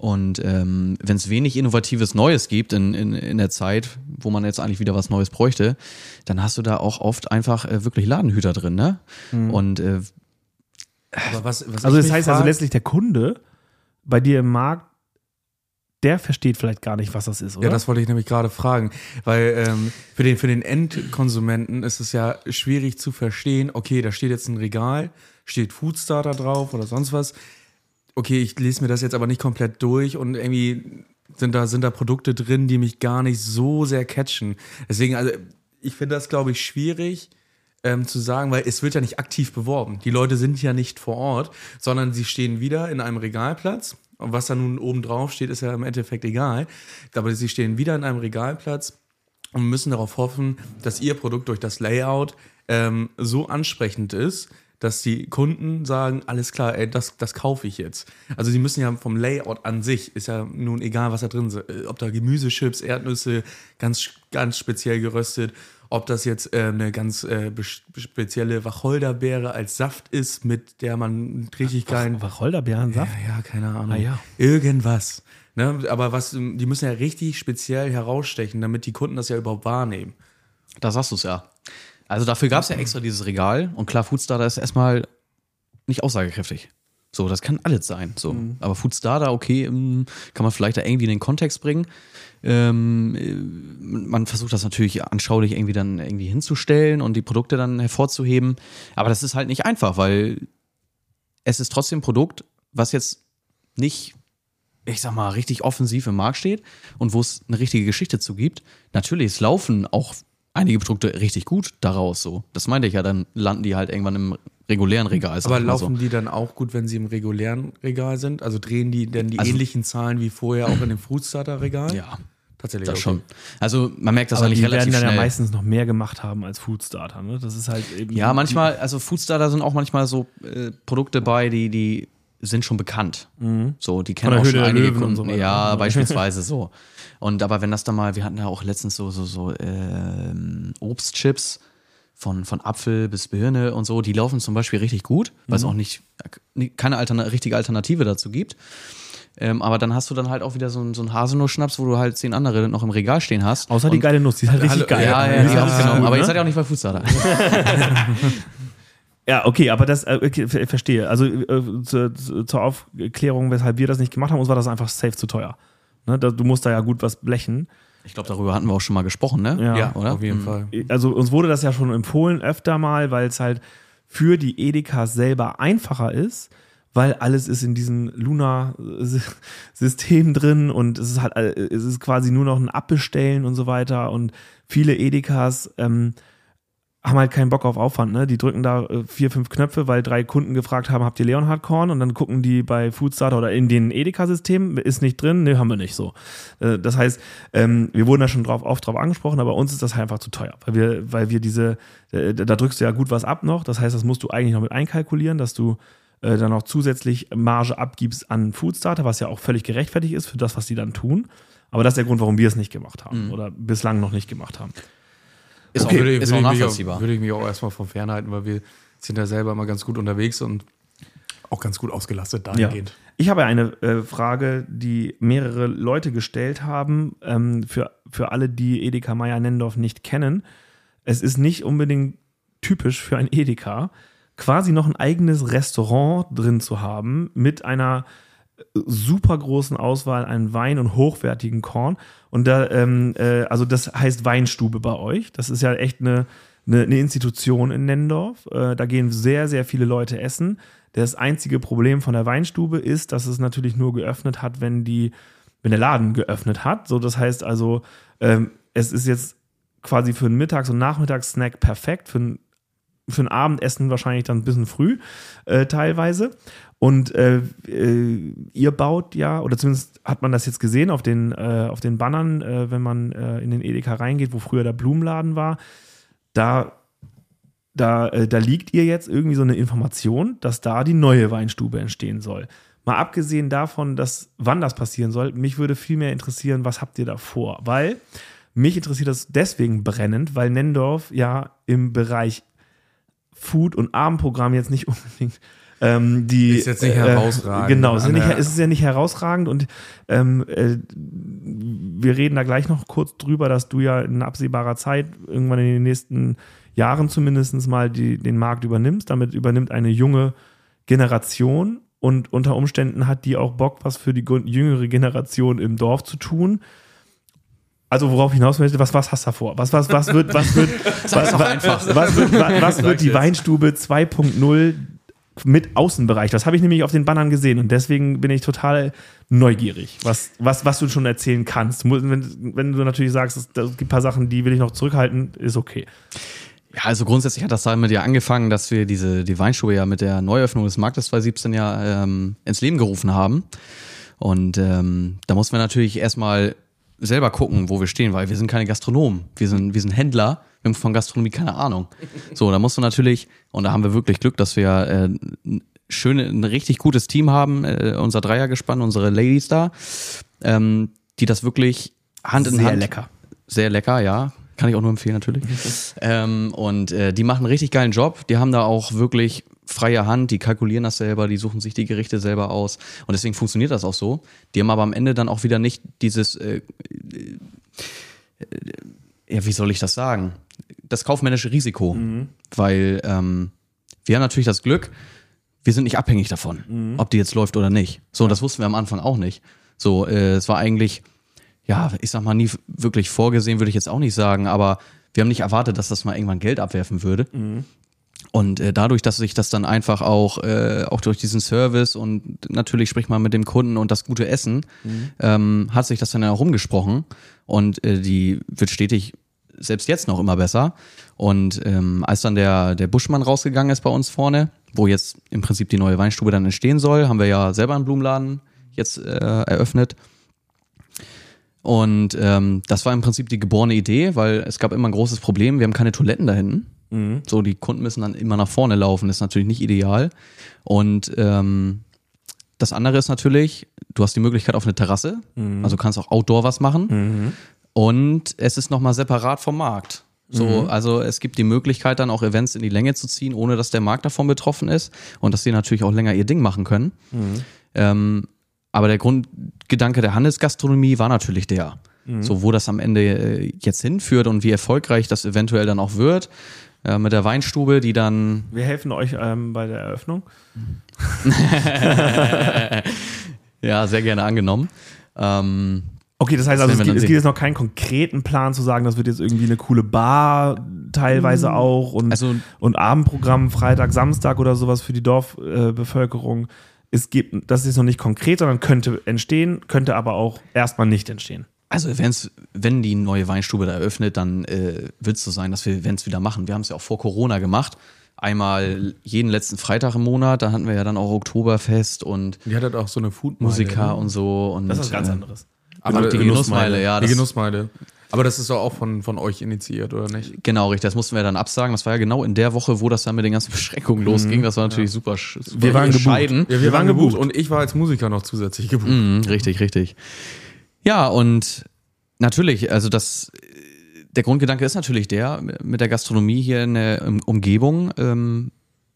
Speaker 3: Und ähm, wenn es wenig innovatives Neues gibt in, in, in der Zeit, wo man jetzt eigentlich wieder was Neues bräuchte, dann hast du da auch oft einfach äh, wirklich Ladenhüter drin, ne? Und äh,
Speaker 2: Aber was, was
Speaker 1: Also das heißt also
Speaker 2: frag-
Speaker 1: letztlich der Kunde bei dir im Markt, der versteht vielleicht gar nicht, was das ist, oder?
Speaker 2: Ja, das wollte ich nämlich gerade fragen, weil ähm, für, den, für den Endkonsumenten ist es ja schwierig zu verstehen, okay, da steht jetzt ein Regal, steht Foodstarter drauf oder sonst was. Okay, ich lese mir das jetzt aber nicht komplett durch und irgendwie sind da, sind da Produkte drin, die mich gar nicht so sehr catchen. Deswegen, also ich finde das, glaube ich, schwierig ähm, zu sagen, weil es wird ja nicht aktiv beworben. Die Leute sind ja nicht vor Ort, sondern sie stehen wieder in einem Regalplatz. Und was da nun oben drauf steht, ist ja im Endeffekt egal. Aber sie stehen wieder in einem Regalplatz und müssen darauf hoffen, dass ihr Produkt durch das Layout ähm, so ansprechend ist, dass die Kunden sagen, alles klar, ey, das, das kaufe ich jetzt. Also sie müssen ja vom Layout an sich, ist ja nun egal, was da drin ist, äh, ob da Gemüsechips, Erdnüsse, ganz, ganz speziell geröstet, ob das jetzt äh, eine ganz äh, spezielle Wacholderbeere als Saft ist, mit der man richtig geilen
Speaker 1: Wacholderbeerensaft?
Speaker 2: ja, ja, keine Ahnung.
Speaker 1: Ah, ja.
Speaker 2: Irgendwas. Ne? Aber was, die müssen ja richtig speziell herausstechen, damit die Kunden das ja überhaupt wahrnehmen.
Speaker 3: Da sagst du es ja. Also dafür gab es ja extra dieses Regal und klar, Foodstarter ist erstmal nicht aussagekräftig. So, das kann alles sein. So. Aber Foodstarter, okay, ähm, kann man vielleicht da irgendwie in den Kontext bringen. Ähm, äh, man versucht das natürlich anschaulich irgendwie dann irgendwie hinzustellen und die Produkte dann hervorzuheben. Aber das ist halt nicht einfach, weil es ist trotzdem ein Produkt, was jetzt nicht, ich sag mal, richtig offensiv im Markt steht und wo es eine richtige Geschichte zu gibt. Natürlich, es laufen auch einige Produkte richtig gut daraus so. Das meinte ich ja, dann landen die halt irgendwann im regulären Regal.
Speaker 2: Aber laufen
Speaker 3: so.
Speaker 2: die dann auch gut, wenn sie im regulären Regal sind? Also drehen die denn die
Speaker 3: Also-
Speaker 2: ähnlichen Zahlen wie vorher auch in dem Foodstarter-Regal?
Speaker 3: Ja,
Speaker 2: tatsächlich.
Speaker 3: das
Speaker 2: okay.
Speaker 3: schon. Also man merkt das
Speaker 1: Aber
Speaker 3: eigentlich
Speaker 1: die werden
Speaker 3: relativ
Speaker 1: dann ja
Speaker 3: schnell.
Speaker 1: meistens noch mehr gemacht haben als Foodstarter. Ne? Das ist halt eben.
Speaker 3: Ja, manchmal, also Foodstarter sind auch manchmal so äh, Produkte bei, die, die sind schon bekannt. So, die kennen
Speaker 1: Mhm.
Speaker 3: Auch
Speaker 1: Höhle
Speaker 3: schon einige Kunden.
Speaker 1: so
Speaker 3: ja,
Speaker 1: Ja.
Speaker 3: beispielsweise so. Und aber wenn das dann mal, wir hatten ja auch letztens so, so, so ähm, Obstchips von, von Apfel bis Birne und so, die laufen zum Beispiel richtig gut, weil
Speaker 1: Mhm.
Speaker 3: es auch nicht keine Alterna richtige Alternative dazu gibt. Ähm, aber dann hast du dann halt auch wieder so, einen- so einen Haselnuss-Schnaps, wo du halt zehn andere noch im Regal stehen hast.
Speaker 1: Außer die
Speaker 3: Und-
Speaker 1: geile Nuss, die ist halt richtig geil.
Speaker 3: Ja, ja,
Speaker 1: Die
Speaker 3: ja,
Speaker 1: ist
Speaker 3: ja, genau. Aber
Speaker 1: ne?
Speaker 3: ihr seid ja auch nicht bei Foodstarter.
Speaker 1: Ja, okay, aber das, äh, okay, ver- verstehe. Also äh, zu, zu, zur Aufklärung, weshalb wir das nicht gemacht haben, uns war das einfach safe zu teuer. Ne, da, du musst da ja gut was blechen.
Speaker 3: Ich glaube, darüber hatten wir auch schon mal gesprochen, ne?
Speaker 1: Ja.
Speaker 2: Ja,
Speaker 3: oder?
Speaker 2: auf jeden Fall.
Speaker 1: Also uns wurde das ja schon empfohlen öfter mal, weil es halt für die Edekas selber einfacher ist, weil alles ist in diesem Luna-System drin und es ist halt, äh, es ist quasi nur noch ein Abbestellen und so weiter und viele Edekas ähm, haben halt keinen Bock auf Aufwand, ne? Die drücken da äh, vier, fünf Knöpfe, weil drei Kunden gefragt haben, habt ihr Leonhard Korn? Und dann gucken die bei Foodstarter oder in den Edeka-Systemen, ist nicht drin? Ne, haben wir nicht so. Äh, das heißt, ähm, wir wurden da schon drauf, oft drauf angesprochen, aber uns ist das halt einfach zu teuer, weil wir, weil wir diese, äh, da drückst du ja gut was ab noch. Das heißt, das musst du eigentlich noch mit einkalkulieren, dass du dann noch zusätzlich Marge abgibst an Foodstarter, was ja auch völlig gerechtfertigt ist für das, was die dann tun. Aber das ist der Grund, warum wir es nicht gemacht haben oder bislang noch nicht gemacht haben.
Speaker 3: Ist
Speaker 2: Okay,
Speaker 3: auch,
Speaker 2: würde,
Speaker 3: ist
Speaker 2: würde,
Speaker 3: auch
Speaker 2: ich mich
Speaker 3: nachvollziehbar.
Speaker 2: auch, würde ich mich auch erstmal von fernhalten, weil wir sind da selber immer ganz gut unterwegs und auch ganz gut ausgelastet
Speaker 1: Ja.
Speaker 2: dahingehend.
Speaker 1: Ich habe eine äh, Frage, die mehrere Leute gestellt haben, ähm, für, für alle, die Edeka Meier Nendorf nicht kennen. Es ist nicht unbedingt typisch für ein Edeka, quasi noch ein eigenes Restaurant drin zu haben mit einer äh, super großen Auswahl an Wein und hochwertigen Korn. Und da, ähm, äh, also das heißt Weinstube bei euch. Das ist ja echt eine, eine, eine Institution in Nendorf. Äh, da gehen sehr, sehr viele Leute essen. Das einzige Problem von der Weinstube ist, dass es natürlich nur geöffnet hat, wenn die, wenn der Laden geöffnet hat. So, das heißt also, ähm, es ist jetzt quasi für einen Mittags- und Nachmittagssnack perfekt, für ein für ein Abendessen wahrscheinlich dann ein bisschen früh, äh, teilweise. Und äh, äh, ihr baut ja, oder zumindest hat man das jetzt gesehen auf den, äh, auf den Bannern, äh, wenn man äh, in den Edeka reingeht, wo früher der Blumenladen war, da, da, da liegt ihr jetzt irgendwie so eine Information, dass da die neue Weinstube entstehen soll. Mal abgesehen davon, dass wann das passieren soll, mich würde viel mehr interessieren, was habt ihr da vor? Weil Mich interessiert das deswegen brennend, weil Nendorf ja im Bereich Food- und Abendprogramm jetzt nicht unbedingt ähm, die
Speaker 2: Ist jetzt nicht herausragend.
Speaker 1: Genau, es ist, nicht, es ist ja nicht herausragend und ähm, äh, wir reden da gleich noch kurz drüber, dass du ja in absehbarer Zeit irgendwann in den nächsten Jahren zumindest mal die, den Markt übernimmst. Damit übernimmt eine junge Generation und unter Umständen hat die auch Bock, was für die jüngere Generation im Dorf zu tun. Also worauf ich hinaus möchte, was, was hast du da vor? Was, was, was wird, was wird, was, was,
Speaker 3: einfach.
Speaker 1: was wird, was, was wird die. Weinstube 2.0 mit Außenbereich? Das habe ich nämlich auf den Bannern gesehen und deswegen bin ich total neugierig, was, was, was du schon erzählen kannst. Wenn, wenn du natürlich sagst, es gibt ein paar Sachen, die will ich noch zurückhalten, ist okay.
Speaker 3: Ja, also grundsätzlich hat das damit ja angefangen, dass wir diese die Weinstube ja mit der Neuöffnung des Marktes 2017 ja ähm, ins Leben gerufen haben. Und ähm, da mussten wir natürlich erstmal selber gucken, wo wir stehen, weil wir sind keine Gastronomen, wir sind, wir sind Händler, wir haben von Gastronomie keine Ahnung. So, da musst du natürlich, und da haben wir wirklich Glück, dass wir äh, ein schöne, ein richtig gutes Team haben, äh, unser Dreiergespann, unsere Ladies da, ähm, die das wirklich Hand in
Speaker 1: Sehr
Speaker 3: Hand
Speaker 1: lecker.
Speaker 3: sehr lecker, ja. Kann ich auch nur empfehlen, natürlich. ähm, und äh, die machen einen richtig geilen Job. Die haben da auch wirklich freie Hand, die kalkulieren das selber, die suchen sich die Gerichte selber aus. Und deswegen funktioniert das auch so. Die haben aber am Ende dann auch wieder nicht dieses, äh, äh, ja, wie soll ich das sagen? Das kaufmännische Risiko. Weil ähm, wir haben natürlich das Glück, wir sind nicht abhängig davon, ob die jetzt läuft oder nicht. So, das wussten wir am Anfang auch nicht. So, äh, es war eigentlich, ja, ich sag mal, nie wirklich vorgesehen, würde ich jetzt auch nicht sagen, aber wir haben nicht erwartet, dass das mal irgendwann Geld abwerfen würde. Und äh, dadurch, dass sich das dann einfach auch, äh, auch durch diesen Service und natürlich spricht man mit dem Kunden und das gute Essen, ähm, hat sich das dann auch rumgesprochen und äh, die wird stetig selbst jetzt noch immer besser. Und ähm, als dann der, der Buschmann rausgegangen ist bei uns vorne, wo jetzt im Prinzip die neue Weinstube dann entstehen soll, haben wir ja selber einen Blumenladen jetzt äh, eröffnet. Und ähm, das war im Prinzip die geborene Idee, weil es gab immer ein großes Problem, wir haben keine Toiletten da hinten. So, die Kunden müssen dann immer nach vorne laufen, das ist natürlich nicht ideal. Und ähm, das andere ist natürlich, du hast die Möglichkeit auf eine Terrasse, also kannst auch Outdoor was machen. Und es ist nochmal separat vom Markt. So, also es gibt die Möglichkeit, dann auch Events in die Länge zu ziehen, ohne dass der Markt davon betroffen ist und dass sie natürlich auch länger ihr Ding machen können. Ähm, aber der Grundgedanke der Handelsgastronomie war natürlich der. So, wo das am Ende äh, jetzt hinführt und wie erfolgreich das eventuell dann auch wird, äh, mit der Weinstube, die dann
Speaker 1: Wir helfen euch ähm, bei der Eröffnung.
Speaker 3: ja sehr gerne angenommen. Ähm,
Speaker 1: Okay, das heißt also, es es gibt jetzt noch keinen konkreten Plan zu sagen, das wird jetzt irgendwie eine coole Bar teilweise auch und,
Speaker 3: Also-
Speaker 1: und Abendprogramm Freitag, Samstag oder sowas für die Dorfbevölkerung. Äh, es gibt, das ist noch nicht konkret, sondern könnte entstehen, könnte aber auch erstmal nicht entstehen.
Speaker 3: Also wenn's, wenn die neue Weinstube da eröffnet, dann äh, wird es so sein, dass wir Events wieder machen. Wir haben es ja auch vor Corona gemacht. Einmal jeden letzten Freitag im Monat, da hatten wir ja dann auch Oktoberfest und
Speaker 2: Die hat halt auch so eine Food
Speaker 3: Musiker und so. Und,
Speaker 1: Das ist was ganz
Speaker 3: äh,
Speaker 1: anderes.
Speaker 2: Aber
Speaker 3: die Genussmeile, ja,
Speaker 2: Die
Speaker 3: das-
Speaker 2: Genussmeile. Aber das ist doch auch von, von euch initiiert, oder nicht?
Speaker 3: Genau, richtig. Das mussten wir dann absagen. Das war ja genau in der Woche, wo das dann mit den ganzen Beschränkungen losging. Das war natürlich super, sch- super
Speaker 1: Wir waren gebucht.
Speaker 3: bescheiden.
Speaker 2: Ja, wir, waren gebucht. Und ich war als Musiker noch zusätzlich gebucht.
Speaker 3: Mhm, richtig, richtig. Ja, und natürlich, also das, der Grundgedanke ist natürlich der, mit der Gastronomie hier in der um- Umgebung, ähm,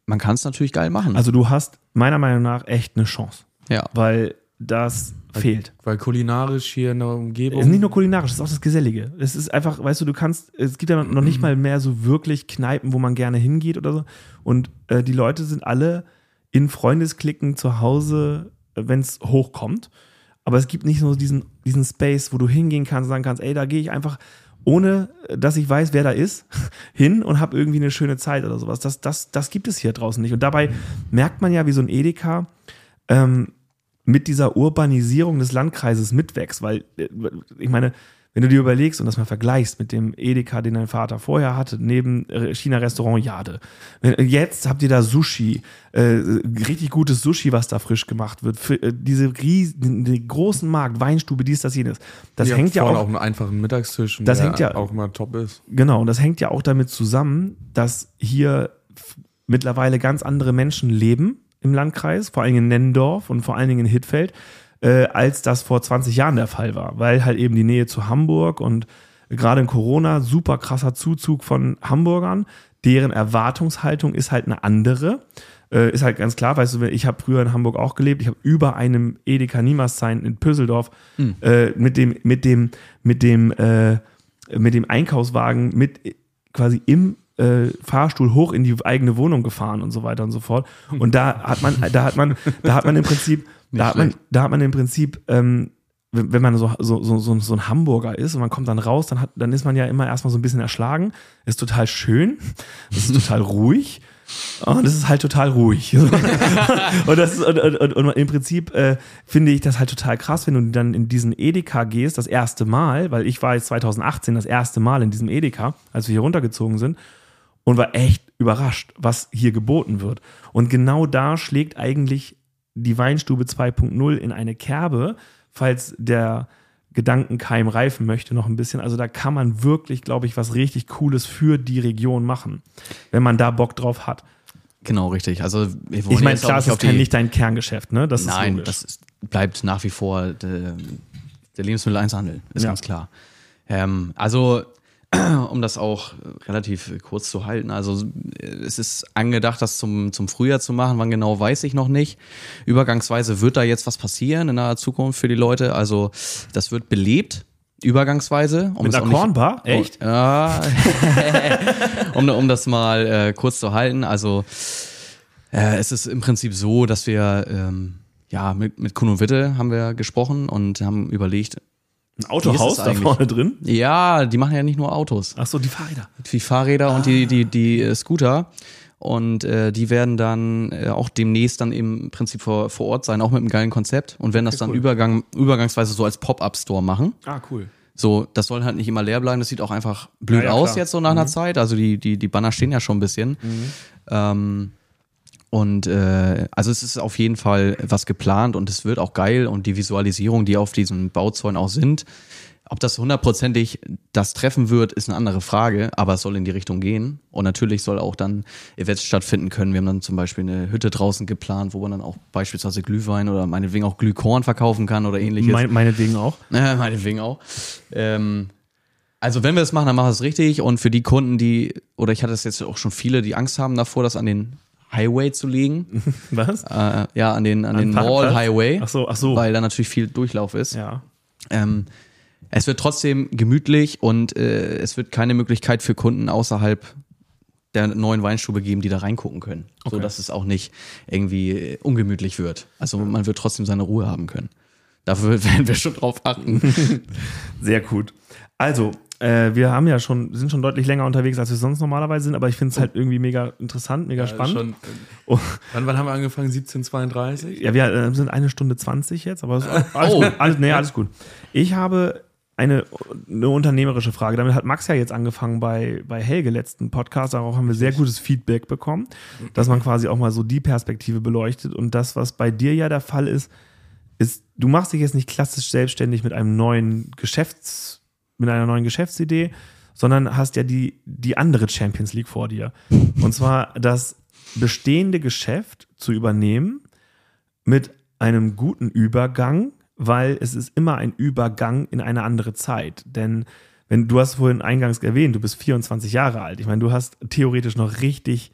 Speaker 3: man kann es natürlich geil machen.
Speaker 1: Also du hast meiner Meinung nach echt eine Chance,
Speaker 3: ja.
Speaker 1: weil das fehlt.
Speaker 2: Weil kulinarisch hier in der Umgebung.
Speaker 1: Es ist nicht nur kulinarisch, es ist auch das Gesellige. Es ist einfach, weißt du, du kannst, es gibt ja noch nicht mal mehr so wirklich Kneipen, wo man gerne hingeht oder so. Und äh, die Leute sind alle in Freundesklicken zu Hause, wenn es hochkommt. Aber es gibt nicht so diesen, diesen Space, wo du hingehen kannst und sagen kannst, ey, da gehe ich einfach, ohne äh, dass ich weiß, wer da ist, hin und habe irgendwie eine schöne Zeit oder sowas. Das, das, das gibt es hier draußen nicht. Und dabei merkt man ja, wie so ein Edeka ähm, mit dieser Urbanisierung des Landkreises mitwächst, weil äh, ich meine, wenn du dir überlegst und das mal vergleichst mit dem Edeka, den dein Vater vorher hatte, neben äh, China-Restaurant Jade. Wenn- Jetzt habt ihr da Sushi, äh, richtig gutes Sushi, was da frisch gemacht wird. Für, äh, diese riesen, den großen Markt, Weinstube, dies, das, jenes. Das
Speaker 2: Die
Speaker 1: hängt ja auch,
Speaker 2: auch einen einfachen Mittagstisch,
Speaker 1: Das
Speaker 2: der
Speaker 1: hängt ja-
Speaker 2: auch immer top ist.
Speaker 1: Genau, und das hängt ja auch damit zusammen, dass hier mittlerweile ganz andere Menschen leben im Landkreis, vor allen Dingen in Nennendorf und vor allen Dingen in Hittfeld, äh, als das vor 20 Jahren der Fall war, weil halt eben die Nähe zu Hamburg und gerade in Corona, super krasser Zuzug von Hamburgern. Deren Erwartungshaltung ist halt eine andere. Äh, ist halt ganz klar, weißt du, ich habe früher in Hamburg auch gelebt. Ich habe über einem Edeka Niemerszein in Pöseldorf äh, mit dem, mit dem, mit dem, äh, mit dem Einkaufswagen mit quasi im äh, Fahrstuhl hoch in die eigene Wohnung gefahren und so weiter und so fort. Und da hat man, da hat man, da hat man im Prinzip, da hat man, da hat man im Prinzip, ähm, wenn wenn man so, so, so, so, ein Hamburger ist und man kommt dann raus, dann, hat, dann ist man ja immer erstmal so ein bisschen erschlagen. Ist total schön, ist total ruhig. Und es ist halt total ruhig. und, das und, und, und im Prinzip äh, finde ich das halt total krass, wenn du dann in diesen Edeka gehst, das erste Mal, weil ich war jetzt 2018 das erste Mal in diesem Edeka, als wir hier runtergezogen sind, und war echt überrascht, was hier geboten wird. Und genau da schlägt eigentlich die Weinstube 2.0 in eine Kerbe, falls der Gedankenkeim reifen möchte noch ein bisschen. Also da kann man wirklich, glaube ich, was richtig Cooles für die Region machen, wenn man da Bock drauf hat.
Speaker 3: Genau, richtig. Also wollen
Speaker 1: Ich meine, klar,
Speaker 3: nicht
Speaker 1: ist
Speaker 3: die-
Speaker 1: nicht dein Kerngeschäft, ne? Das ist
Speaker 3: Nein,
Speaker 1: logisch.
Speaker 3: das ist, bleibt nach wie vor der, der Lebensmitteleinzelhandel, ist
Speaker 1: Ja.
Speaker 3: ganz klar. Ähm, also, um das auch relativ kurz zu halten, also es ist angedacht, das zum, zum Frühjahr zu machen. Wann genau, weiß ich noch nicht. Übergangsweise wird da jetzt was passieren in naher Zukunft für die Leute. Also, das wird belebt. Übergangsweise. Um
Speaker 1: Mit einer
Speaker 3: auch nicht-
Speaker 1: Kornbar? Echt?
Speaker 3: Oh, ja. um, um das mal äh, kurz zu halten. Also äh, es ist im Prinzip so, dass wir ähm, ja mit, mit Kuno Witte haben wir gesprochen und haben überlegt,
Speaker 1: Ein Autohaus da vorne drin?
Speaker 3: ja, die machen ja nicht nur Autos,
Speaker 1: Ach so, die Fahrräder.
Speaker 3: die Fahrräder und die, die, die äh, Scooter. Und äh, die werden dann äh, auch demnächst dann im Prinzip vor, vor Ort sein, auch mit einem geilen Konzept. Und werden das dann
Speaker 1: cool.
Speaker 3: Übergang, übergangsweise so als Pop-Up-Store machen.
Speaker 1: Ah, cool.
Speaker 3: So, das soll halt nicht immer leer bleiben. Das sieht auch einfach blöd
Speaker 1: Ja, ja,
Speaker 3: aus
Speaker 1: klar.
Speaker 3: jetzt so nach einer Zeit. Also die, die, die Banner stehen ja schon ein bisschen. Ähm, und äh, also es ist auf jeden Fall was geplant und es wird auch geil und die Visualisierung, die auf diesen Bauzäunen auch sind, ob das hundertprozentig das treffen wird, ist eine andere Frage, aber es soll in die Richtung gehen. Und natürlich soll auch dann Events stattfinden können. Wir haben dann zum Beispiel eine Hütte draußen geplant, wo man dann auch beispielsweise Glühwein oder meinetwegen auch Glühkorn verkaufen kann oder ähnliches.
Speaker 1: Mein, meinetwegen auch.
Speaker 3: Äh, meinetwegen auch. Ähm, also wenn wir das machen, dann machen wir es richtig. Und für die Kunden, die, oder ich hatte es jetzt auch schon viele, die Angst haben davor, das an den Highway zu legen.
Speaker 1: Was?
Speaker 3: äh, ja, an den, an den
Speaker 1: Parkplatz?
Speaker 3: Mall Highway.
Speaker 1: Ach so, ach so.
Speaker 3: Weil da natürlich viel Durchlauf ist.
Speaker 1: Ja.
Speaker 3: Ähm, es wird trotzdem gemütlich und äh, es wird keine Möglichkeit für Kunden außerhalb der neuen Weinstube geben, die da reingucken können. So
Speaker 1: Okay.
Speaker 3: dass es auch nicht irgendwie äh, ungemütlich wird. Also man wird trotzdem seine Ruhe haben können. Dafür werden wir schon drauf achten.
Speaker 1: Sehr gut. Also, äh, wir haben ja schon, sind schon deutlich länger unterwegs, als wir sonst normalerweise sind, aber ich finde es halt irgendwie mega interessant, mega spannend.
Speaker 2: Schon,
Speaker 1: Oh,
Speaker 2: wann, wann haben wir angefangen? 1732?
Speaker 1: ja, wir äh, sind eine Stunde 20 jetzt, aber ist alles,
Speaker 3: Oh.
Speaker 1: gut, alles, nee, alles gut. Ich habe eine, eine unternehmerische Frage. Damit hat Max ja jetzt angefangen bei, bei Helge letzten Podcast. Darauf haben wir sehr gutes Feedback bekommen, dass man quasi auch mal so die Perspektive beleuchtet. Und das, was bei dir ja der Fall ist, ist, du machst dich jetzt nicht klassisch selbstständig mit einem neuen Geschäfts, mit einer neuen Geschäftsidee, sondern hast ja die, die andere Champions League vor dir. Und zwar das bestehende Geschäft zu übernehmen mit einem guten Übergang, weil es ist immer ein Übergang in eine andere Zeit. Denn wenn du hast vorhin eingangs erwähnt, du bist 24 Jahre alt. Ich meine, du hast theoretisch noch richtig,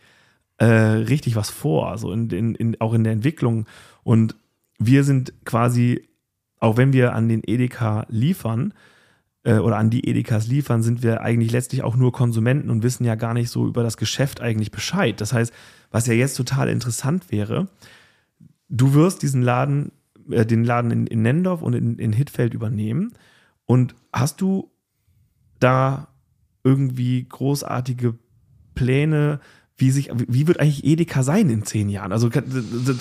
Speaker 1: äh, richtig was vor, so in, in, in, auch in der Entwicklung. Und wir sind quasi, auch wenn wir an den Edeka liefern, äh, oder an die Edekas liefern, sind wir eigentlich letztlich auch nur Konsumenten und wissen ja gar nicht so über das Geschäft eigentlich Bescheid. Das heißt, was ja jetzt total interessant wäre, du wirst diesen Laden, äh, den Laden in, in Nendorf und in, in Hittfeld übernehmen. Und hast du da irgendwie großartige Pläne, wie sich, wie wird eigentlich Edeka sein in zehn Jahren? Also kann,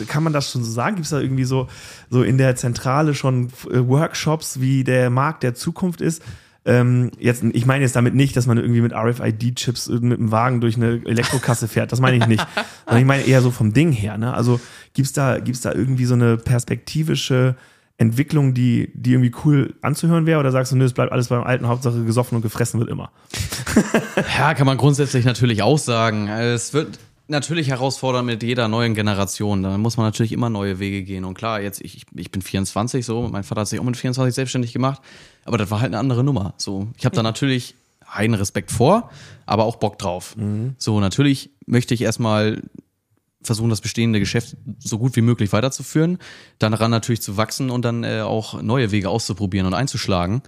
Speaker 1: kann man das schon so sagen? Gibt es da irgendwie so, so in der Zentrale schon äh, Workshops, wie der Markt der Zukunft ist? Ähm, jetzt, ich meine jetzt damit nicht, dass man irgendwie mit RFID-Chips mit dem Wagen durch eine Elektrokasse fährt. Das meine ich nicht. Sondern ich meine eher so vom Ding her. Ne? Also gibt's da, gibt's da irgendwie so eine perspektivische Entwicklung, die, die irgendwie cool anzuhören wäre? Oder sagst du, nö, es bleibt alles beim alten, Hauptsache gesoffen und gefressen wird immer?
Speaker 3: Ja, kann man grundsätzlich natürlich auch sagen. Es wird natürlich herausfordernd mit jeder neuen Generation. Da muss man natürlich immer neue Wege gehen. Und klar, jetzt, ich, ich bin 24 so, mein Vater hat sich auch mit 24 selbstständig gemacht, aber das war halt eine andere Nummer. So, ich habe da natürlich einen Respekt vor, aber auch Bock drauf. So, natürlich möchte ich erstmal versuchen, das bestehende Geschäft so gut wie möglich weiterzuführen, dann daran natürlich zu wachsen und dann äh, auch neue Wege auszuprobieren und einzuschlagen.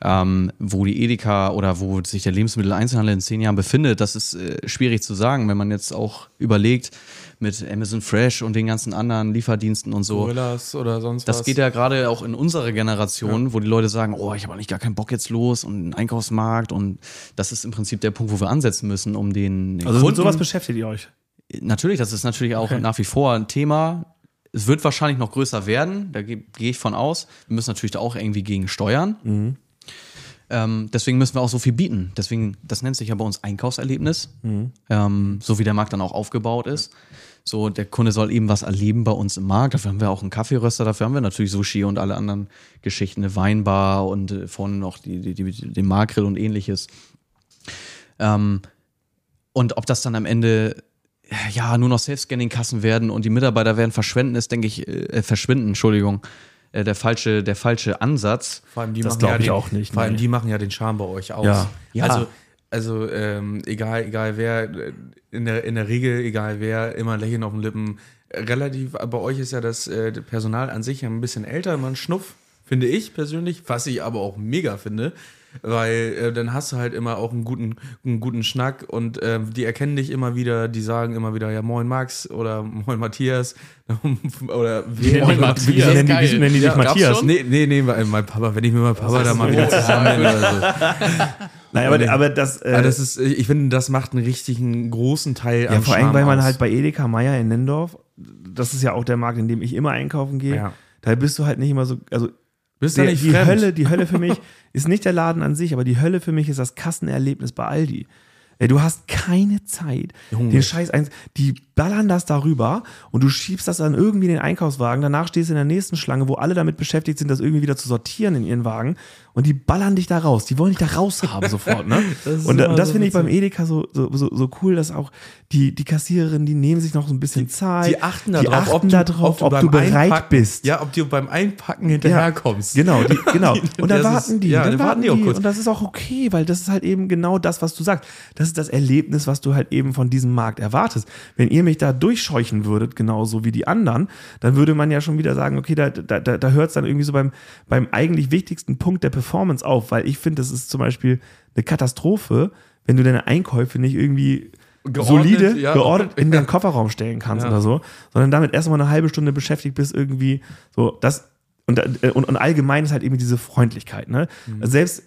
Speaker 3: Ähm, wo die Edeka oder wo sich der Lebensmitteleinzelhandel in zehn Jahren befindet, das ist äh, schwierig zu sagen, wenn man jetzt auch überlegt mit Amazon Fresh und den ganzen anderen Lieferdiensten und so.
Speaker 2: Gorillas oder sonst was.
Speaker 3: Das geht ja gerade auch in unserer Generation, wo die Leute sagen, oh, ich habe eigentlich gar keinen Bock jetzt los und einen Einkaufsmarkt und das ist im Prinzip der Punkt, wo wir ansetzen müssen, um den, den
Speaker 1: Also mit
Speaker 3: Kunden-
Speaker 1: sowas beschäftigt ihr euch.
Speaker 3: Natürlich, das ist natürlich auch nach wie vor ein Thema. Es wird wahrscheinlich noch größer werden, da ge- gehe ich von aus. Wir müssen natürlich da auch irgendwie gegen steuern. Ähm, deswegen müssen wir auch so viel bieten. Deswegen, das nennt sich ja bei uns Einkaufserlebnis, ähm, so wie der Markt dann auch aufgebaut ist. So, der Kunde soll eben was erleben bei uns im Markt. Dafür haben wir auch einen Kaffeeröster, dafür haben wir natürlich Sushi und alle anderen Geschichten, eine Weinbar und äh, vorne noch die, die, die, den Markgrill und ähnliches. Ähm, und ob das dann am Ende ja nur noch Self-Scanning-Kassen werden und die Mitarbeiter werden verschwenden, ist, denke ich, äh, verschwinden, Entschuldigung, äh, der falsche, der falsche Ansatz.
Speaker 2: Vor allem die
Speaker 1: Das
Speaker 2: machen
Speaker 1: glaub
Speaker 2: ja
Speaker 1: ich
Speaker 2: den,
Speaker 1: auch nicht,
Speaker 2: Vor allem
Speaker 1: nee.
Speaker 2: die machen ja den Charme bei euch aus.
Speaker 1: Ja.
Speaker 3: Ja.
Speaker 2: Also, also ähm, egal, egal wer, äh, in der, in der Regel, egal wer, immer ein Lächeln auf den Lippen. Relativ, bei euch ist ja das äh, Personal an sich ja ein bisschen älter, immer ein Schnuff, finde ich persönlich, was ich aber auch mega finde. Weil äh, dann hast du halt immer auch einen guten, einen guten Schnack und ähm, die erkennen dich immer wieder, die sagen immer wieder, ja, moin Max oder moin Matthias oder wie
Speaker 3: Moin, Matthias.
Speaker 1: Wie nennen die, nennen die dich
Speaker 3: Ja,
Speaker 1: Matthias?
Speaker 2: Nee, nee, nee, mein mein Papa, wenn ich mit meinem Papa da mal wieder zusammen bin oder so.
Speaker 1: Nein, aber, aber das, äh,
Speaker 2: Ja, das ist, ich finde, das macht einen richtigen großen Teil
Speaker 1: ja,
Speaker 2: am
Speaker 1: vor allem, weil man
Speaker 2: aus.
Speaker 1: halt bei Edeka Meier in Nendorf, das ist ja auch der Markt, in dem ich immer einkaufen gehe,
Speaker 2: Ja.
Speaker 1: da bist du halt nicht immer so, also
Speaker 2: Bist
Speaker 1: der,
Speaker 2: nicht
Speaker 1: die
Speaker 2: fremd?
Speaker 1: Hölle, die Hölle für mich ist nicht der Laden an sich, aber die Hölle für mich ist das Kassenerlebnis bei Aldi. Ey, Du hast keine Zeit,
Speaker 2: Junge.
Speaker 1: den Scheiß eins, die ballern das darüber und du schiebst das dann irgendwie in den Einkaufswagen. Danach stehst du in der nächsten Schlange, wo alle damit beschäftigt sind, das irgendwie wieder zu sortieren in ihren Wagen und die ballern dich da raus. Die wollen dich da raushaben sofort, ne?
Speaker 2: Das
Speaker 1: und, das
Speaker 2: so
Speaker 1: finde ich beim. Edeka so, so, so, so cool, dass auch die, die Kassiererinnen, die nehmen sich noch so ein bisschen Zeit.
Speaker 2: Die achten da
Speaker 1: die
Speaker 2: drauf,
Speaker 1: achten da drauf, ob du,
Speaker 2: beim
Speaker 1: bereit
Speaker 2: Einpacken-
Speaker 1: bist.
Speaker 2: Ja, ob du beim Einpacken hinterherkommst.
Speaker 1: Genau, die, genau. Und dann warten
Speaker 2: ist-
Speaker 1: die,
Speaker 2: ja,
Speaker 1: dann
Speaker 2: dann
Speaker 1: warten die,
Speaker 2: die auch kurz.
Speaker 1: und das ist auch okay, weil das ist halt eben genau das, was du sagst. Das ist das Erlebnis, was du halt eben von diesem Markt erwartest. Wenn ihr mich da durchscheuchen würdet, genauso wie die anderen, dann würde man ja schon wieder sagen, okay, da, da, da da hört es dann irgendwie so beim, beim eigentlich wichtigsten Punkt der Performance auf, weil ich finde, das ist zum Beispiel eine Katastrophe, wenn du deine Einkäufe nicht irgendwie
Speaker 2: Geordnet,
Speaker 1: solide,
Speaker 2: ja.
Speaker 1: geordnet in den Kofferraum stellen kannst
Speaker 2: Ja.
Speaker 1: oder so, sondern damit erstmal eine halbe Stunde beschäftigt bist, irgendwie so, das und, äh, und, und allgemein ist halt eben diese Freundlichkeit. Ne?
Speaker 2: Mhm.
Speaker 1: Also selbst,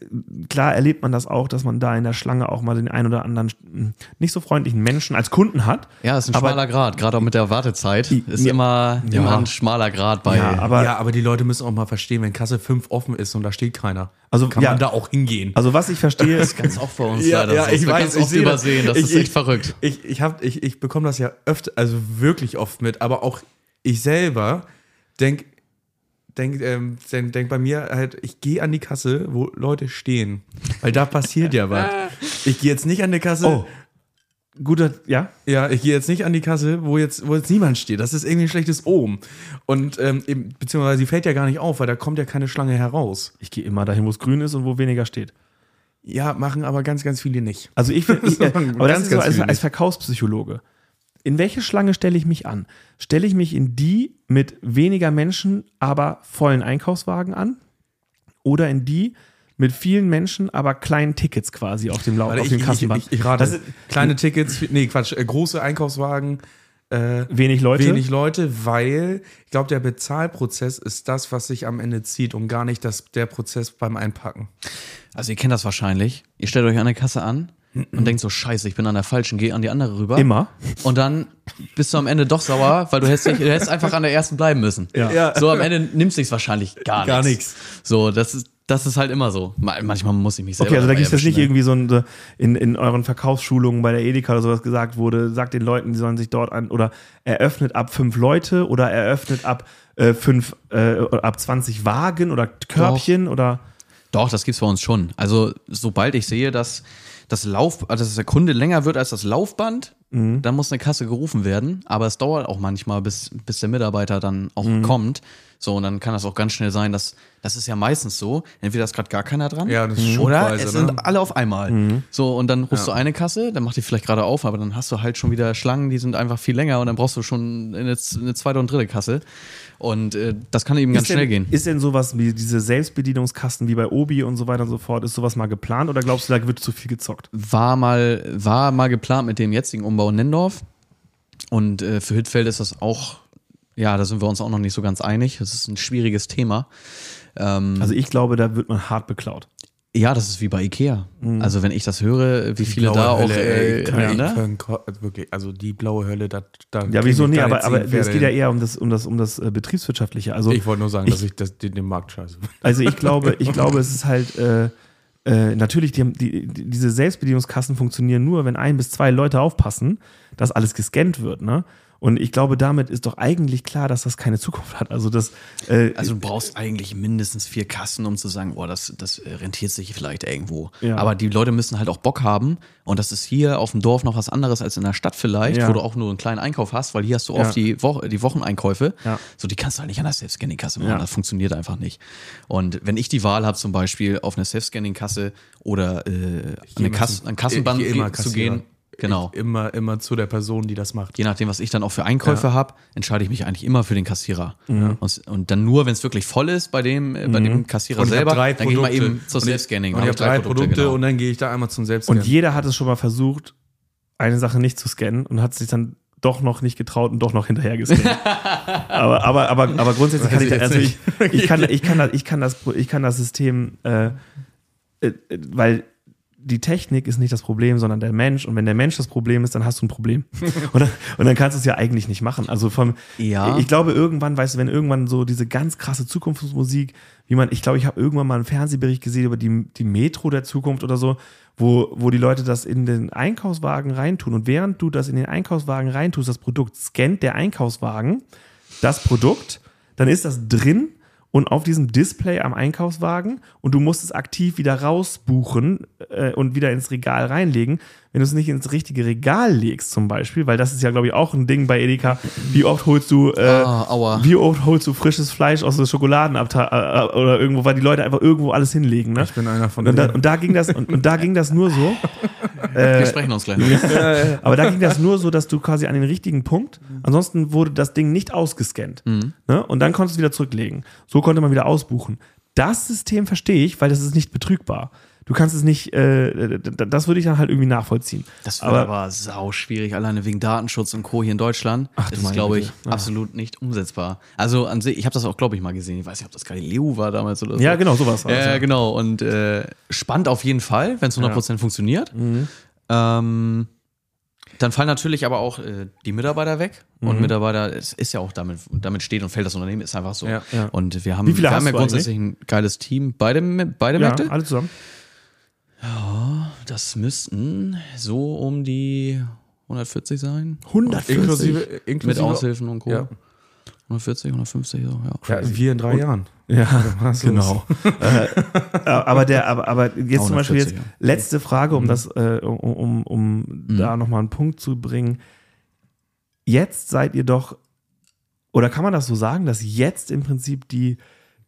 Speaker 1: klar erlebt man das auch, dass man da in der Schlange auch mal den ein oder anderen mh, nicht so freundlichen Menschen als Kunden hat.
Speaker 3: Ja, ist ein
Speaker 1: Aber-
Speaker 3: schmaler Grad, gerade auch mit der Wartezeit. Ist
Speaker 1: Ja.
Speaker 3: immer,
Speaker 1: Ja.
Speaker 3: immer ein schmaler Grad bei.
Speaker 1: Ja, aber
Speaker 2: ja, aber die Leute müssen auch mal verstehen, wenn Kasse 5 offen ist und da steht keiner,
Speaker 1: Also,
Speaker 2: kann
Speaker 1: ja.
Speaker 2: man da auch hingehen.
Speaker 1: also was ich verstehe, ist,
Speaker 3: ganz oft bei uns
Speaker 2: Ja,
Speaker 3: leider
Speaker 2: ja, ich
Speaker 3: Das
Speaker 2: weiß, ich
Speaker 3: oft
Speaker 2: sehe das.
Speaker 3: übersehen. Das
Speaker 2: Ich-
Speaker 3: ist echt
Speaker 2: ich-
Speaker 3: verrückt.
Speaker 2: Ich, ich, hab, ich, ich bekomme das ja öfter, also wirklich oft mit, aber auch ich selber denk, denk, ähm, denk, denk bei mir halt, ich gehe an die Kasse, wo Leute stehen, weil da passiert ja was. Ich gehe jetzt nicht an die Kasse,
Speaker 1: oh, guter, ja,
Speaker 2: ja, ich gehe jetzt nicht an die Kasse, wo jetzt, wo jetzt niemand steht. Das ist irgendwie ein schlechtes Ohm. Und ähm, eben, beziehungsweise sie fällt ja gar nicht auf, weil da kommt ja keine Schlange heraus.
Speaker 1: ich gehe immer dahin, wo es grün ist und wo weniger steht.
Speaker 2: Ja, machen aber ganz, ganz viele nicht.
Speaker 1: Also ich, ich äh, aber das
Speaker 2: ganz,
Speaker 1: ist so
Speaker 2: ganz
Speaker 1: als, als. Verkaufspsychologe. In welche Schlange stelle ich mich an? Stelle ich mich in die mit weniger Menschen, aber vollen Einkaufswagen an? Oder in die mit vielen Menschen, aber kleinen Tickets quasi auf dem, Lau
Speaker 2: Warte,
Speaker 1: auf
Speaker 2: ich,
Speaker 1: dem
Speaker 2: ich,
Speaker 1: Kassenband?
Speaker 2: ich, ich rate.
Speaker 1: Das ist
Speaker 2: Kleine Tickets, nee, Quatsch, äh, große Einkaufswagen, äh,
Speaker 1: wenig Leute.
Speaker 2: wenig Leute, weil ich glaube, der Bezahlprozess ist das, was sich am Ende zieht und gar nicht das, der Prozess beim Einpacken.
Speaker 3: Also ihr kennt das wahrscheinlich. Ihr stellt euch an der Kasse an und denkt so, scheiße, ich bin an der falschen, geh an die andere rüber.
Speaker 1: Immer.
Speaker 3: Und dann bist du am Ende doch sauer, weil du hättest, du hättest einfach an der ersten bleiben müssen.
Speaker 1: Ja.
Speaker 3: So am Ende nimmst du wahrscheinlich gar,
Speaker 2: Gar
Speaker 3: nichts. So, das ist, das ist halt immer so. Ma- Manchmal muss ich mich selber
Speaker 1: Okay, also da gibt es nicht
Speaker 3: ne?
Speaker 1: irgendwie so ein, in, in euren Verkaufsschulungen bei der Edeka oder sowas gesagt wurde, sagt den Leuten, die sollen sich dort an, oder eröffnet ab fünf Leute oder eröffnet ab äh, fünf, äh, ab 20 Wagen oder Körbchen oder.
Speaker 3: Doch, das gibt's bei uns schon. Also, sobald ich sehe, dass das Lauf, also dass der Kunde länger wird als das Laufband, dann muss eine Kasse gerufen werden, aber es dauert auch manchmal, bis, bis der Mitarbeiter dann auch kommt. So, und dann kann das auch ganz schnell sein, dass das ist ja meistens so, entweder ist gerade gar keiner dran
Speaker 2: Ja, das ist
Speaker 3: oder
Speaker 2: schubweise,
Speaker 3: es
Speaker 2: ne?
Speaker 3: sind alle auf einmal. So, und dann rufst du eine Kasse, dann macht die vielleicht gerade auf, aber dann hast du halt schon wieder Schlangen, die sind einfach viel länger und dann brauchst du schon eine, eine zweite und dritte Kasse. Und äh, das kann eben ganz
Speaker 1: ist denn,
Speaker 3: schnell gehen.
Speaker 1: Ist denn sowas wie diese Selbstbedienungskasten wie bei Obi und so weiter und so fort, ist sowas mal geplant oder glaubst du, da wird zu viel gezockt?
Speaker 3: war mal, war mal geplant mit dem jetzigen Umbau in Nendorf. Und äh, für Hittfeld ist das auch, ja, da sind wir uns auch noch nicht so ganz einig. Das ist ein schwieriges Thema. Ähm,
Speaker 1: Also ich glaube, da wird man hart beklaut.
Speaker 3: Ja, das ist wie bei Ikea. Also wenn ich das höre, wie viele
Speaker 2: Blaue
Speaker 3: da auch,
Speaker 2: Hölle, ey,
Speaker 3: äh, ne?
Speaker 2: Köln- Köln- wirklich, also die blaue Hölle, da, da
Speaker 1: Ja, wieso?
Speaker 2: ich
Speaker 1: Nee, aber, aber es geht ja eher um das, um das, um das äh, Betriebswirtschaftliche. Also,
Speaker 2: Ich wollte nur sagen, dass ich das, den, den Markt scheiße
Speaker 1: also ich glaube, ich glaube, es ist halt, äh, äh, natürlich, die, haben- die, die, diese Selbstbedienungskassen funktionieren nur, wenn ein bis zwei Leute aufpassen, dass alles gescannt wird, ne? Und ich glaube, damit ist doch eigentlich klar, dass das keine Zukunft hat. Also das, äh,
Speaker 3: Also du brauchst eigentlich mindestens vier Kassen, um zu sagen, boah, das, das äh, rentiert sich vielleicht irgendwo.
Speaker 1: Ja.
Speaker 3: Aber die Leute müssen halt auch Bock haben. Und das ist hier auf dem Dorf noch was anderes als in der Stadt vielleicht,
Speaker 1: Ja.
Speaker 3: wo du auch nur einen kleinen Einkauf hast, weil hier hast du oft
Speaker 1: Ja.
Speaker 3: die, Wo die Wocheneinkäufe. So, die kannst du halt nicht an der Self-Scanning-Kasse machen. Das funktioniert einfach nicht. Und wenn ich die Wahl habe, zum Beispiel auf eine Self-Scanning-Kasse oder äh, an eine Kass, an Kassenband zu gehen, genau.
Speaker 2: Ich, immer, immer zu der Person, die das macht.
Speaker 3: Je nachdem, was ich dann auch für Einkäufe hab, entscheide ich mich eigentlich immer für den Kassierer.
Speaker 2: Mhm.
Speaker 3: Und, und dann nur, wenn es wirklich voll ist bei dem, äh, bei dem Kassierer
Speaker 2: Und ich
Speaker 3: selber,
Speaker 2: habe drei
Speaker 3: dann gehe ich
Speaker 2: Produkte.
Speaker 3: mal eben
Speaker 2: Und ich-
Speaker 3: Self-Scanning.
Speaker 2: Und
Speaker 3: Dann
Speaker 2: ich habe drei Produkte,
Speaker 3: genau.
Speaker 2: und dann gehe ich da einmal zum Selbstscannen.
Speaker 1: und jeder hat es schon mal versucht, eine Sache nicht zu scannen und hat sich dann doch noch nicht getraut und doch noch hinterher gescannt. aber, aber, aber, aber grundsätzlich kann ich,
Speaker 2: ich
Speaker 1: also ich, ich, kann, ich, kann das, ich, kann das, ich kann das System, äh, äh, weil die Technik ist nicht das Problem, sondern der Mensch. Und wenn der Mensch das Problem ist, dann hast du ein Problem. und, dann, und dann kannst du es ja eigentlich nicht machen. Also vom,
Speaker 3: Ja.
Speaker 1: ich glaube irgendwann, weißt du, wenn irgendwann so diese ganz krasse Zukunftsmusik, wie man, ich glaube, ich habe irgendwann mal einen Fernsehbericht gesehen über die, die Metro der Zukunft oder so, wo, wo die Leute das in den Einkaufswagen reintun. Und während du das in den Einkaufswagen reintust, das Produkt scannt der Einkaufswagen das Produkt, dann ist das drin und auf diesem Display am Einkaufswagen und du musst es aktiv wieder rausbuchen äh, und wieder ins Regal reinlegen. Wenn du es nicht ins richtige Regal legst zum Beispiel, weil das ist ja, glaube ich, auch ein Ding bei Edeka, wie oft holst du äh,
Speaker 3: aua.
Speaker 1: wie oft holst du frisches Fleisch aus der Schokoladenabteilung äh, oder irgendwo, weil die Leute einfach irgendwo alles hinlegen. Ne?
Speaker 2: Ich bin einer von
Speaker 1: und, da,
Speaker 2: denen.
Speaker 1: und da ging das und, und da ging das nur so,
Speaker 3: Wir sprechen uns gleich noch.
Speaker 1: aber da ging das nur so, dass du quasi an den richtigen Punkt, ansonsten wurde das Ding nicht ausgescannt. Ne? Und dann konntest du es wieder zurücklegen. So konnte man wieder ausbuchen. Das System verstehe ich, weil das ist nicht betrügbar. Du kannst es nicht, äh, das würde ich dann halt irgendwie nachvollziehen.
Speaker 3: Das wird aber, sau schwierig, alleine wegen Datenschutz und Co. hier in Deutschland.
Speaker 1: Ach,
Speaker 3: das ist, glaube ich.
Speaker 1: Ah.
Speaker 3: absolut nicht umsetzbar. Also an sich, ich habe das auch, glaube ich, mal gesehen. Ich weiß nicht, ob das Galileo war damals oder so.
Speaker 1: Ja, genau, sowas war
Speaker 3: Ja,
Speaker 1: das, ja.
Speaker 3: genau. Und äh, spannend auf jeden Fall, wenn es 100% funktioniert.
Speaker 1: Mhm.
Speaker 3: Ähm, dann fallen natürlich aber auch äh, die Mitarbeiter weg. Und
Speaker 1: Mhm.
Speaker 3: Mitarbeiter, es ist ja auch damit, damit steht und fällt das Unternehmen, ist einfach so.
Speaker 2: Ja,
Speaker 1: ja.
Speaker 3: Und wir haben,
Speaker 1: Wie viele
Speaker 3: wir haben ja grundsätzlich ein geiles Team. Beide, beide
Speaker 1: Ja,
Speaker 3: Märkte?
Speaker 1: alle zusammen.
Speaker 3: Das müssten so um die 140 sein.
Speaker 1: 140.
Speaker 2: Inklusive,
Speaker 3: Mit
Speaker 2: inklusive
Speaker 3: Aushilfen und Co.
Speaker 2: Ja.
Speaker 3: 140, 150, so, ja.
Speaker 2: Ja, wir in drei Jahren.
Speaker 1: Ja, genau. äh, aber der, aber, aber jetzt zum Beispiel jetzt
Speaker 3: 140, ja.
Speaker 1: letzte Frage, um das, äh, um, um, um
Speaker 3: Mhm.
Speaker 1: da nochmal einen Punkt zu bringen. Jetzt seid ihr doch, oder kann man das so sagen, dass jetzt im Prinzip die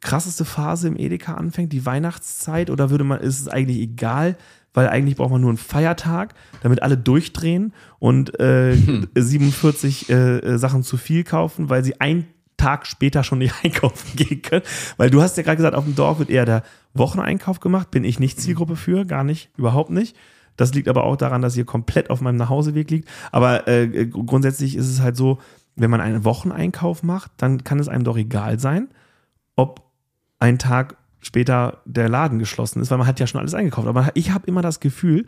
Speaker 1: krasseste Phase im Edeka anfängt, die Weihnachtszeit, oder würde man, ist es eigentlich egal, weil eigentlich braucht man nur einen Feiertag, damit alle durchdrehen und äh,
Speaker 3: Hm.
Speaker 1: 47 äh, äh, Sachen zu viel kaufen, weil sie ein Tag später schon nicht einkaufen gehen können. Weil du hast ja gerade gesagt, auf dem Dorf wird eher der Wocheneinkauf gemacht. Bin ich nicht Zielgruppe für, gar nicht, überhaupt nicht. Das liegt aber auch daran, dass ihr komplett auf meinem Nachhauseweg liegt. Aber äh, grundsätzlich ist es halt so, wenn man einen Wocheneinkauf macht, dann kann es einem doch egal sein, ob ein Tag später der Laden geschlossen ist, weil man hat ja schon alles eingekauft. Aber ich habe immer das Gefühl,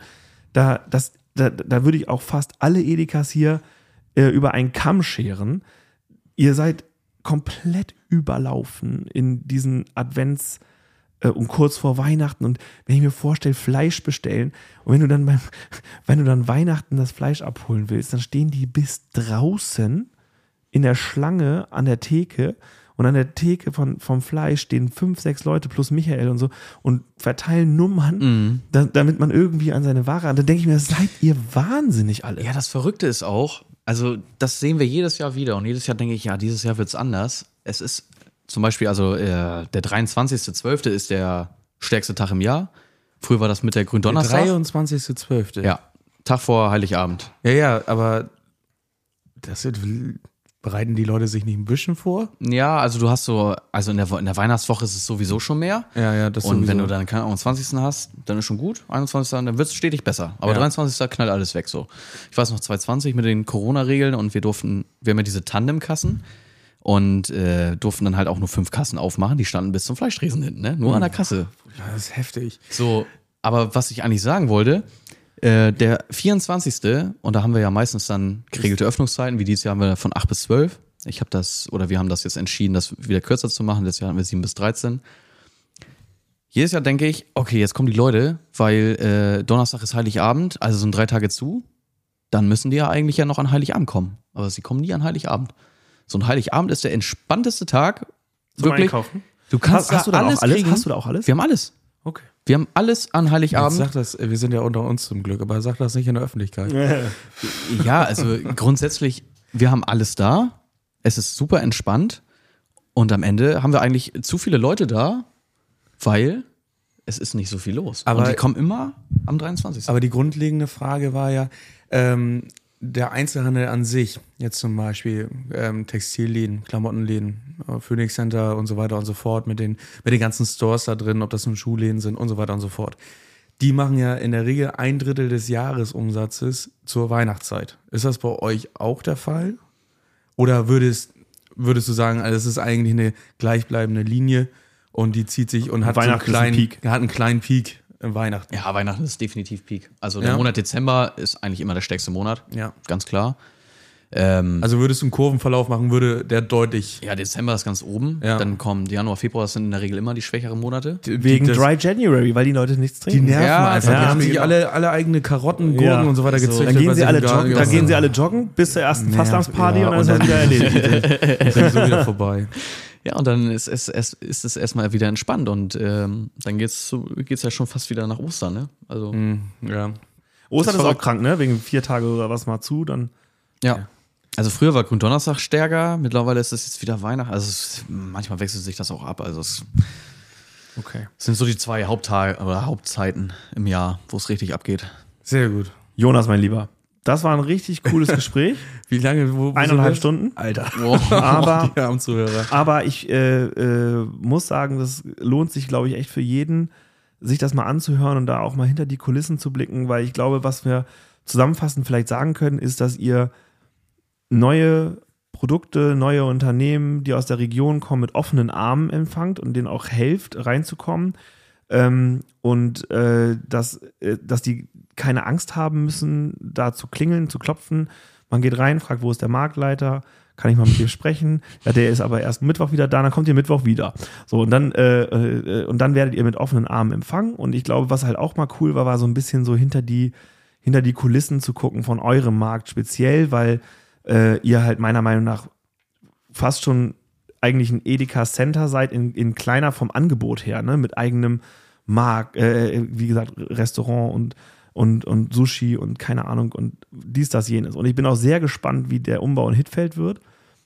Speaker 1: da, das, da, da würde ich auch fast alle Edekas hier äh, über einen Kamm scheren. Ihr seid komplett überlaufen in diesen Advents- äh, und kurz vor Weihnachten. Und wenn ich mir vorstelle, Fleisch bestellen und wenn du dann beim, wenn du dann Weihnachten das Fleisch abholen willst, dann stehen die bis draußen in der Schlange an der Theke und an der Theke von, vom Fleisch stehen fünf, sechs Leute plus Michael und so und verteilen Nummern,
Speaker 3: Mhm.
Speaker 1: da, damit man irgendwie an seine Ware, da denke ich mir, seid ihr wahnsinnig alle.
Speaker 3: Ja, das Verrückte ist auch, also das sehen wir jedes Jahr wieder und jedes Jahr denke ich, ja, dieses Jahr wird es anders. Es ist zum Beispiel, also äh, der 23.12. ist der stärkste Tag im Jahr. Früher war das mit der Gründonnerstag.
Speaker 2: 23.12.
Speaker 3: Ja, Tag vor Heiligabend.
Speaker 2: ja, ja, aber das ist, bereiten die Leute sich nicht ein bisschen vor?
Speaker 3: Ja, also du hast so, also in der, in der Weihnachtswoche ist es sowieso schon mehr.
Speaker 2: Ja, ja, das
Speaker 3: Und
Speaker 2: sowieso.
Speaker 3: wenn du dann keinen 21. hast, dann ist schon gut. 21. dann wird es stetig besser. Aber
Speaker 2: Ja.
Speaker 3: 23. knallt alles weg so. Ich weiß noch 2020 mit den Corona-Regeln und wir durften, wir haben ja diese Tandem-Kassen und äh, durften dann halt auch nur fünf Kassen aufmachen. Die standen bis zum Fleischtresen hinten, ne? Nur an der Kasse.
Speaker 2: das ist heftig.
Speaker 3: So, aber was ich eigentlich sagen wollte, äh, der 24. und da haben wir ja meistens dann geregelte Öffnungszeiten, wie dieses Jahr haben wir von 8 bis 12. Ich habe das, oder wir haben das jetzt entschieden, das wieder kürzer zu machen. Letztes Jahr hatten wir 7 bis 13. Jedes Jahr denke ich, okay, jetzt kommen die Leute, weil äh, Donnerstag ist Heiligabend, also sind drei Tage zu. Dann müssen die ja eigentlich ja noch an Heiligabend kommen. Aber sie kommen nie an Heiligabend. So ein Heiligabend ist der entspannteste Tag.
Speaker 1: Zum
Speaker 3: wirklich.
Speaker 1: Einkaufen?
Speaker 3: Du kannst
Speaker 1: Hast- hast
Speaker 3: da
Speaker 1: du da auch
Speaker 3: alles
Speaker 1: alles? Hast du da auch alles?
Speaker 3: Wir haben alles.
Speaker 1: Okay.
Speaker 3: Wir haben alles an
Speaker 2: Jetzt
Speaker 3: Heiligabend.
Speaker 2: sag das, wir sind ja unter uns zum Glück, aber sag das nicht in der Öffentlichkeit.
Speaker 3: Ja, also grundsätzlich, wir haben alles da. Es ist super entspannt. Und am Ende haben wir eigentlich zu viele Leute da, weil es ist nicht so viel los.
Speaker 2: Aber-
Speaker 3: Und die kommen immer am 23.
Speaker 2: Aber die grundlegende Frage war ja, ähm, der Einzelhandel an sich, jetzt zum Beispiel ähm, Textilläden, Klamottenläden, äh, Phoenix Center und so weiter und so fort, mit den, mit den ganzen Stores da drin, ob das nun Schuhläden sind und so weiter und so fort. Die machen ja in der Regel ein Drittel des Jahresumsatzes zur Weihnachtszeit. Ist das bei euch auch der Fall? Oder würdest, würdest du sagen, also es ist eigentlich eine gleichbleibende Linie und die zieht sich und hat, so einen
Speaker 1: ein
Speaker 2: kleinen,
Speaker 1: Peak.
Speaker 2: hat einen kleinen Peak im Weihnachten?
Speaker 3: ja, Weihnachten ist definitiv Peak. Also der
Speaker 2: Ja.
Speaker 3: Monat Dezember ist eigentlich immer der stärkste Monat.
Speaker 2: Ja.
Speaker 3: Ganz klar. Ähm,
Speaker 2: Also würdest du einen Kurvenverlauf machen, würde der deutlich.
Speaker 3: ja, Dezember ist ganz oben.
Speaker 2: Ja.
Speaker 3: Dann kommen Januar, Februar, das sind in der Regel immer die schwächeren Monate.
Speaker 1: Wegen
Speaker 2: das-
Speaker 1: Dry January, weil die Leute nichts
Speaker 2: Die
Speaker 1: trinken.
Speaker 2: nerven
Speaker 3: Ja,
Speaker 2: einfach.
Speaker 3: ja,
Speaker 2: die haben sich
Speaker 3: genau.
Speaker 2: alle, alle eigene Karotten, Gurken
Speaker 1: Ja.
Speaker 2: und so weiter
Speaker 3: So.
Speaker 2: gezüchtet.
Speaker 1: Dann gehen sie alle joggen, dann gehen sie alle joggen bis zur ersten
Speaker 2: Nerv-
Speaker 1: Fastnachtsparty
Speaker 2: ja,
Speaker 1: und dann ist das wieder
Speaker 2: dann-
Speaker 1: erledigt.
Speaker 2: Ist ja so wieder vorbei.
Speaker 3: Ja, und dann ist es, es, ist es erstmal wieder entspannt und ähm, dann geht's, so, geht's ja schon fast wieder nach Ostern, ne? Also,
Speaker 2: Ja.
Speaker 1: Ostern
Speaker 3: ist
Speaker 1: ist auch krank, ne? Wegen vier Tage oder was mal zu, dann.
Speaker 3: ja. Also früher war Gründonnerstag stärker, mittlerweile ist es jetzt wieder Weihnachten. Also es, manchmal wechselt sich das auch ab. Also es
Speaker 1: Okay.
Speaker 3: sind so die zwei Haupttage oder Hauptzeiten im Jahr, wo es richtig abgeht.
Speaker 2: Sehr gut.
Speaker 1: Jonas, mein Lieber, das war ein richtig cooles Gespräch.
Speaker 2: Wie lange? Wo, wo
Speaker 1: Eineinhalb? Stunden.
Speaker 2: Alter.
Speaker 1: Aber,
Speaker 2: armen Zuhörer.
Speaker 1: aber ich äh, äh, muss sagen, das lohnt sich, glaube ich, echt für jeden, sich das mal anzuhören und da auch mal hinter die Kulissen zu blicken, weil ich glaube, was wir zusammenfassend vielleicht sagen können, ist, dass ihr neue Produkte, neue Unternehmen, die aus der Region kommen, mit offenen Armen empfangt und denen auch helft, reinzukommen. Ähm, und äh, dass, äh, dass die keine Angst haben müssen, da zu klingeln, zu klopfen. Man geht rein, fragt, wo ist der Marktleiter? Kann ich mal mit dir sprechen? Ja, der ist aber erst Mittwoch wieder da, dann kommt ihr Mittwoch wieder. So, und dann, äh, äh, und dann werdet ihr mit offenen Armen empfangen. Und ich glaube, was halt auch mal cool war, war so ein bisschen so hinter die, hinter die Kulissen zu gucken von eurem Markt speziell, weil äh, ihr halt meiner Meinung nach fast schon eigentlich ein Edeka Center seid, in, in kleiner vom Angebot her, ne? mit eigenem Markt, äh, wie gesagt, Restaurant und, und, und Sushi und keine Ahnung und dies, das, jenes. Und ich bin auch sehr gespannt, wie der Umbau in Hitfeld wird,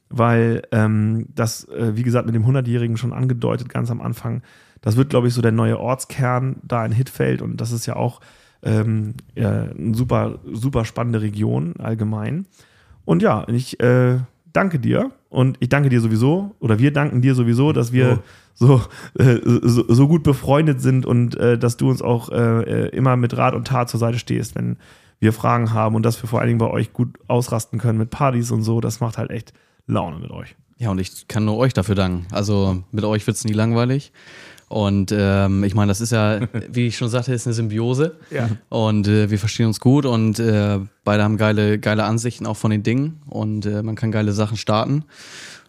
Speaker 1: weil ähm, das, äh, wie gesagt, mit dem 100-Jährigen schon angedeutet, ganz am Anfang, das wird, glaube ich, so der neue Ortskern da in Hitfeld und das ist ja auch ähm, ja, eine super, super spannende Region allgemein. Und ja, ich äh, danke dir und ich danke dir sowieso oder wir danken dir sowieso, dass wir so, äh, so, so gut befreundet sind und äh, dass du uns auch äh, äh, immer mit Rat und Tat zur Seite stehst, wenn wir Fragen haben und dass wir vor allen Dingen bei euch gut ausrasten können mit Partys und so. Das macht halt echt Laune mit euch.
Speaker 3: Ja, und ich kann nur euch dafür danken. Also mit euch wird's nie langweilig. Und ähm, ich meine, das ist ja, wie ich schon sagte, ist eine Symbiose.
Speaker 1: Ja.
Speaker 3: Und äh, wir verstehen uns gut und äh, beide haben geile, geile Ansichten auch von den Dingen und äh, man kann geile Sachen starten.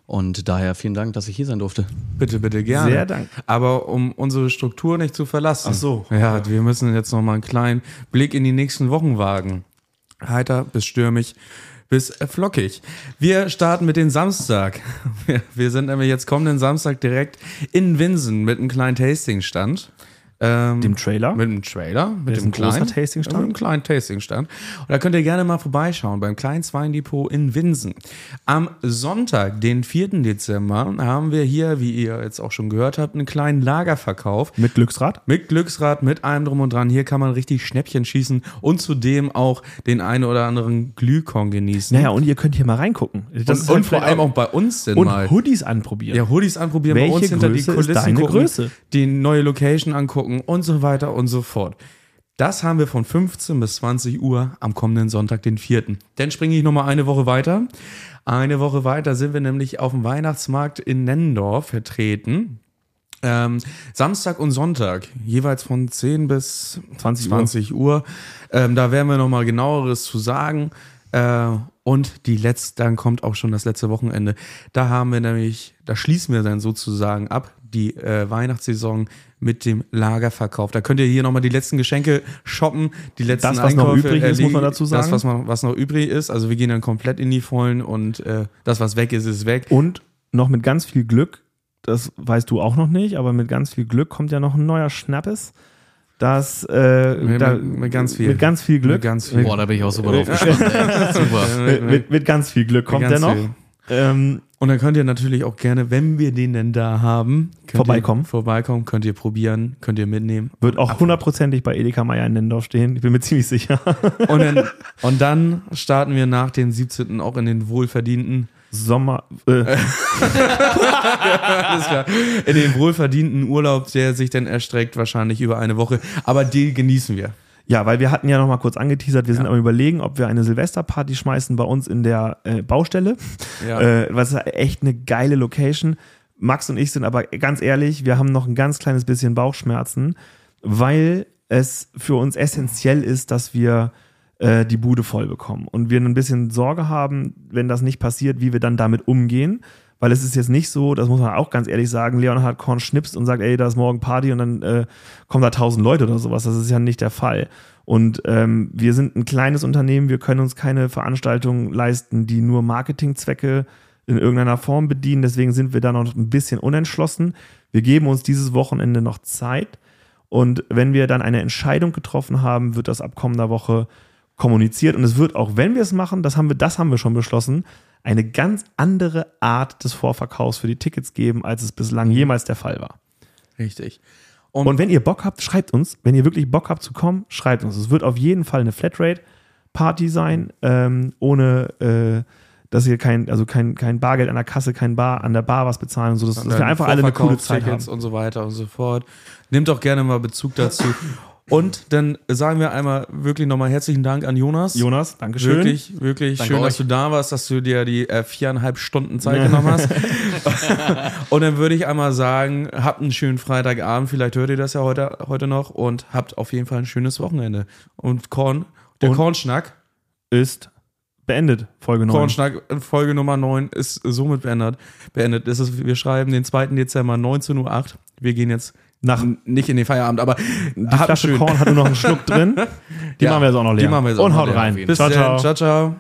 Speaker 3: Und daher vielen Dank, dass ich hier sein durfte.
Speaker 2: Bitte, bitte gerne.
Speaker 1: Sehr dank.
Speaker 2: Aber um unsere Struktur nicht zu verlassen.
Speaker 1: Ach so.
Speaker 2: Ja, wir müssen jetzt noch mal einen kleinen Blick in die nächsten Wochen wagen. Heiter bis stürmig. Bis flockig. Wir starten mit dem Samstag. Wir, sind nämlich jetzt kommenden Samstag direkt in Winsen mit einem kleinen Tastingstand. Ähm,
Speaker 1: Dem Trailer?
Speaker 2: Mit dem Trailer. Mit dem kleinen
Speaker 1: Tastingstand?
Speaker 2: Mit einem kleinen Tastingstand. Und da könnt ihr gerne mal vorbeischauen beim kleinen Weindepot in Winsen. Am Sonntag, den 4. Dezember, haben wir hier, wie ihr jetzt auch schon gehört habt, einen kleinen Lagerverkauf.
Speaker 1: Mit Glücksrad?
Speaker 2: Mit Glücksrad, mit allem drum und dran. Hier kann man richtig Schnäppchen schießen und zudem auch den einen oder anderen Glühkorn genießen.
Speaker 1: Naja, und ihr könnt hier mal reingucken. Das
Speaker 2: und,
Speaker 1: ist
Speaker 2: und
Speaker 1: halt
Speaker 2: vor allem auch bei uns denn
Speaker 1: und
Speaker 2: mal.
Speaker 1: Hoodies anprobieren.
Speaker 2: Ja, Hoodies anprobieren,
Speaker 1: Welche
Speaker 2: bei uns hinter die
Speaker 1: Größe ist
Speaker 2: Kulissen
Speaker 1: deine
Speaker 2: gucken,
Speaker 1: Größe?
Speaker 2: die neue Location angucken und so weiter und so fort. Das haben wir von 15 bis 20 Uhr am kommenden Sonntag, den 4. Dann springe ich nochmal eine Woche weiter. Eine Woche weiter sind wir nämlich auf dem Weihnachtsmarkt in Nennendorf vertreten. Ähm, Samstag und Sonntag, jeweils von 10 bis
Speaker 1: 20 Uhr.
Speaker 2: 20 Uhr. Ähm, da werden wir nochmal genaueres zu sagen. Äh, und die letzte, dann kommt auch schon das letzte Wochenende. Da haben wir nämlich, da schließen wir dann sozusagen ab, die äh, Weihnachtssaison mit dem Lagerverkauf. Da könnt ihr hier nochmal die letzten Geschenke shoppen, die letzten
Speaker 1: Das, was noch
Speaker 2: Einkäufe
Speaker 1: übrig ist, muss man dazu sagen.
Speaker 2: Das, was, man, was noch übrig ist. Also wir gehen dann komplett in die Vollen und äh, das, was weg ist, ist weg.
Speaker 1: Und noch mit ganz viel Glück, das weißt du auch noch nicht, aber mit ganz viel Glück kommt ja noch ein neuer Schnappes. Das äh,
Speaker 2: Mit-
Speaker 1: da,
Speaker 2: mit- ganz viel.
Speaker 1: Mit ganz viel Glück.
Speaker 2: Mit ganz viel.
Speaker 3: Boah, da bin ich auch super drauf gespannt. Super.
Speaker 1: Mit, mit, mit ganz viel Glück kommt der noch. Ähm,
Speaker 2: Und dann könnt ihr natürlich auch gerne, wenn wir den denn da haben,
Speaker 1: Vorbeikommen.
Speaker 2: Ihr vorbeikommen, könnt ihr probieren, könnt ihr mitnehmen.
Speaker 1: wird auch hundertprozentig bei Edeka Meier in Nendorf stehen. Ich bin mir ziemlich sicher.
Speaker 2: Und dann, und dann starten wir nach dem 17. auch in den wohlverdienten,
Speaker 1: Sommer. Äh,
Speaker 2: klar, in den wohlverdienten Urlaub, der sich dann erstreckt wahrscheinlich über eine Woche. Aber die genießen wir.
Speaker 1: Ja, weil wir hatten ja noch mal kurz angeteasert, wir sind am überlegen, ob wir eine Silvesterparty schmeißen bei uns in der äh, Baustelle.
Speaker 2: Ja.
Speaker 1: Äh, was ist echt eine geile Location. Max und ich sind aber ganz ehrlich, wir haben noch ein ganz kleines bisschen Bauchschmerzen, weil es für uns essentiell ist, dass wir äh, die Bude voll bekommen. Und wir ein bisschen Sorge haben, wenn das nicht passiert, wie wir dann damit umgehen. Weil es ist jetzt nicht so, das muss man auch ganz ehrlich sagen, Leonhard Korn schnipst und sagt, ey, da ist morgen Party und dann äh, kommen da tausend Leute oder sowas. Das ist ja nicht der Fall. Und ähm, wir sind ein kleines Unternehmen, wir können uns keine Veranstaltungen leisten, die nur Marketingzwecke in irgendeiner Form bedienen. Deswegen sind wir da noch ein bisschen unentschlossen. Wir geben uns dieses Wochenende noch Zeit. Und wenn wir dann eine Entscheidung getroffen haben, wird das ab kommender Woche kommuniziert. Und es wird auch, wenn wir es machen, das haben wir, das haben wir schon beschlossen, eine ganz andere Art des Vorverkaufs für die Tickets geben, als es bislang jemals der Fall war.
Speaker 2: Richtig.
Speaker 1: Und wenn ihr Bock habt, schreibt uns. Wenn ihr wirklich Bock habt zu kommen, schreibt uns. Es wird auf jeden Fall eine Flatrate-Party sein, ähm, ohne äh, dass ihr kein, also kein, kein Bargeld an der Kasse, kein Bar an der Bar was bezahlen und so. Dass, dass wir einfach alle eine coole Zeit haben.
Speaker 2: Und so weiter und so fort. Nehmt doch gerne mal Bezug dazu. Und dann sagen wir einmal wirklich nochmal herzlichen Dank an Jonas.
Speaker 1: Jonas, Dankeschön.
Speaker 2: Wirklich, wirklich
Speaker 3: Danke
Speaker 2: schön,
Speaker 3: euch.
Speaker 2: dass du da warst, dass du dir die äh, viereinhalb Stunden Zeit genommen hast. und dann würde ich einmal sagen, habt einen schönen Freitagabend, vielleicht hört ihr das ja heute, heute noch und habt auf jeden Fall ein schönes Wochenende. Und Korn, der
Speaker 1: Und-
Speaker 2: Kornschnack,
Speaker 1: Ist beendet, Folge 9.
Speaker 2: Kornschnack, Folge Nummer 9 ist somit beendet. beendet. Ist, wir schreiben den 2. Dezember 19.08 Uhr. Wir gehen jetzt
Speaker 1: Nach
Speaker 2: nicht in den Feierabend, aber
Speaker 1: die Flasche Korn hat nur noch einen Schluck drin. Die
Speaker 2: Ja,
Speaker 1: machen wir jetzt auch noch leer.
Speaker 2: Die machen wir jetzt auch
Speaker 1: Und
Speaker 2: noch
Speaker 1: haut
Speaker 2: leer.
Speaker 1: rein.
Speaker 2: Bis
Speaker 1: ciao,
Speaker 2: dann.
Speaker 1: ciao.
Speaker 2: ciao, ciao.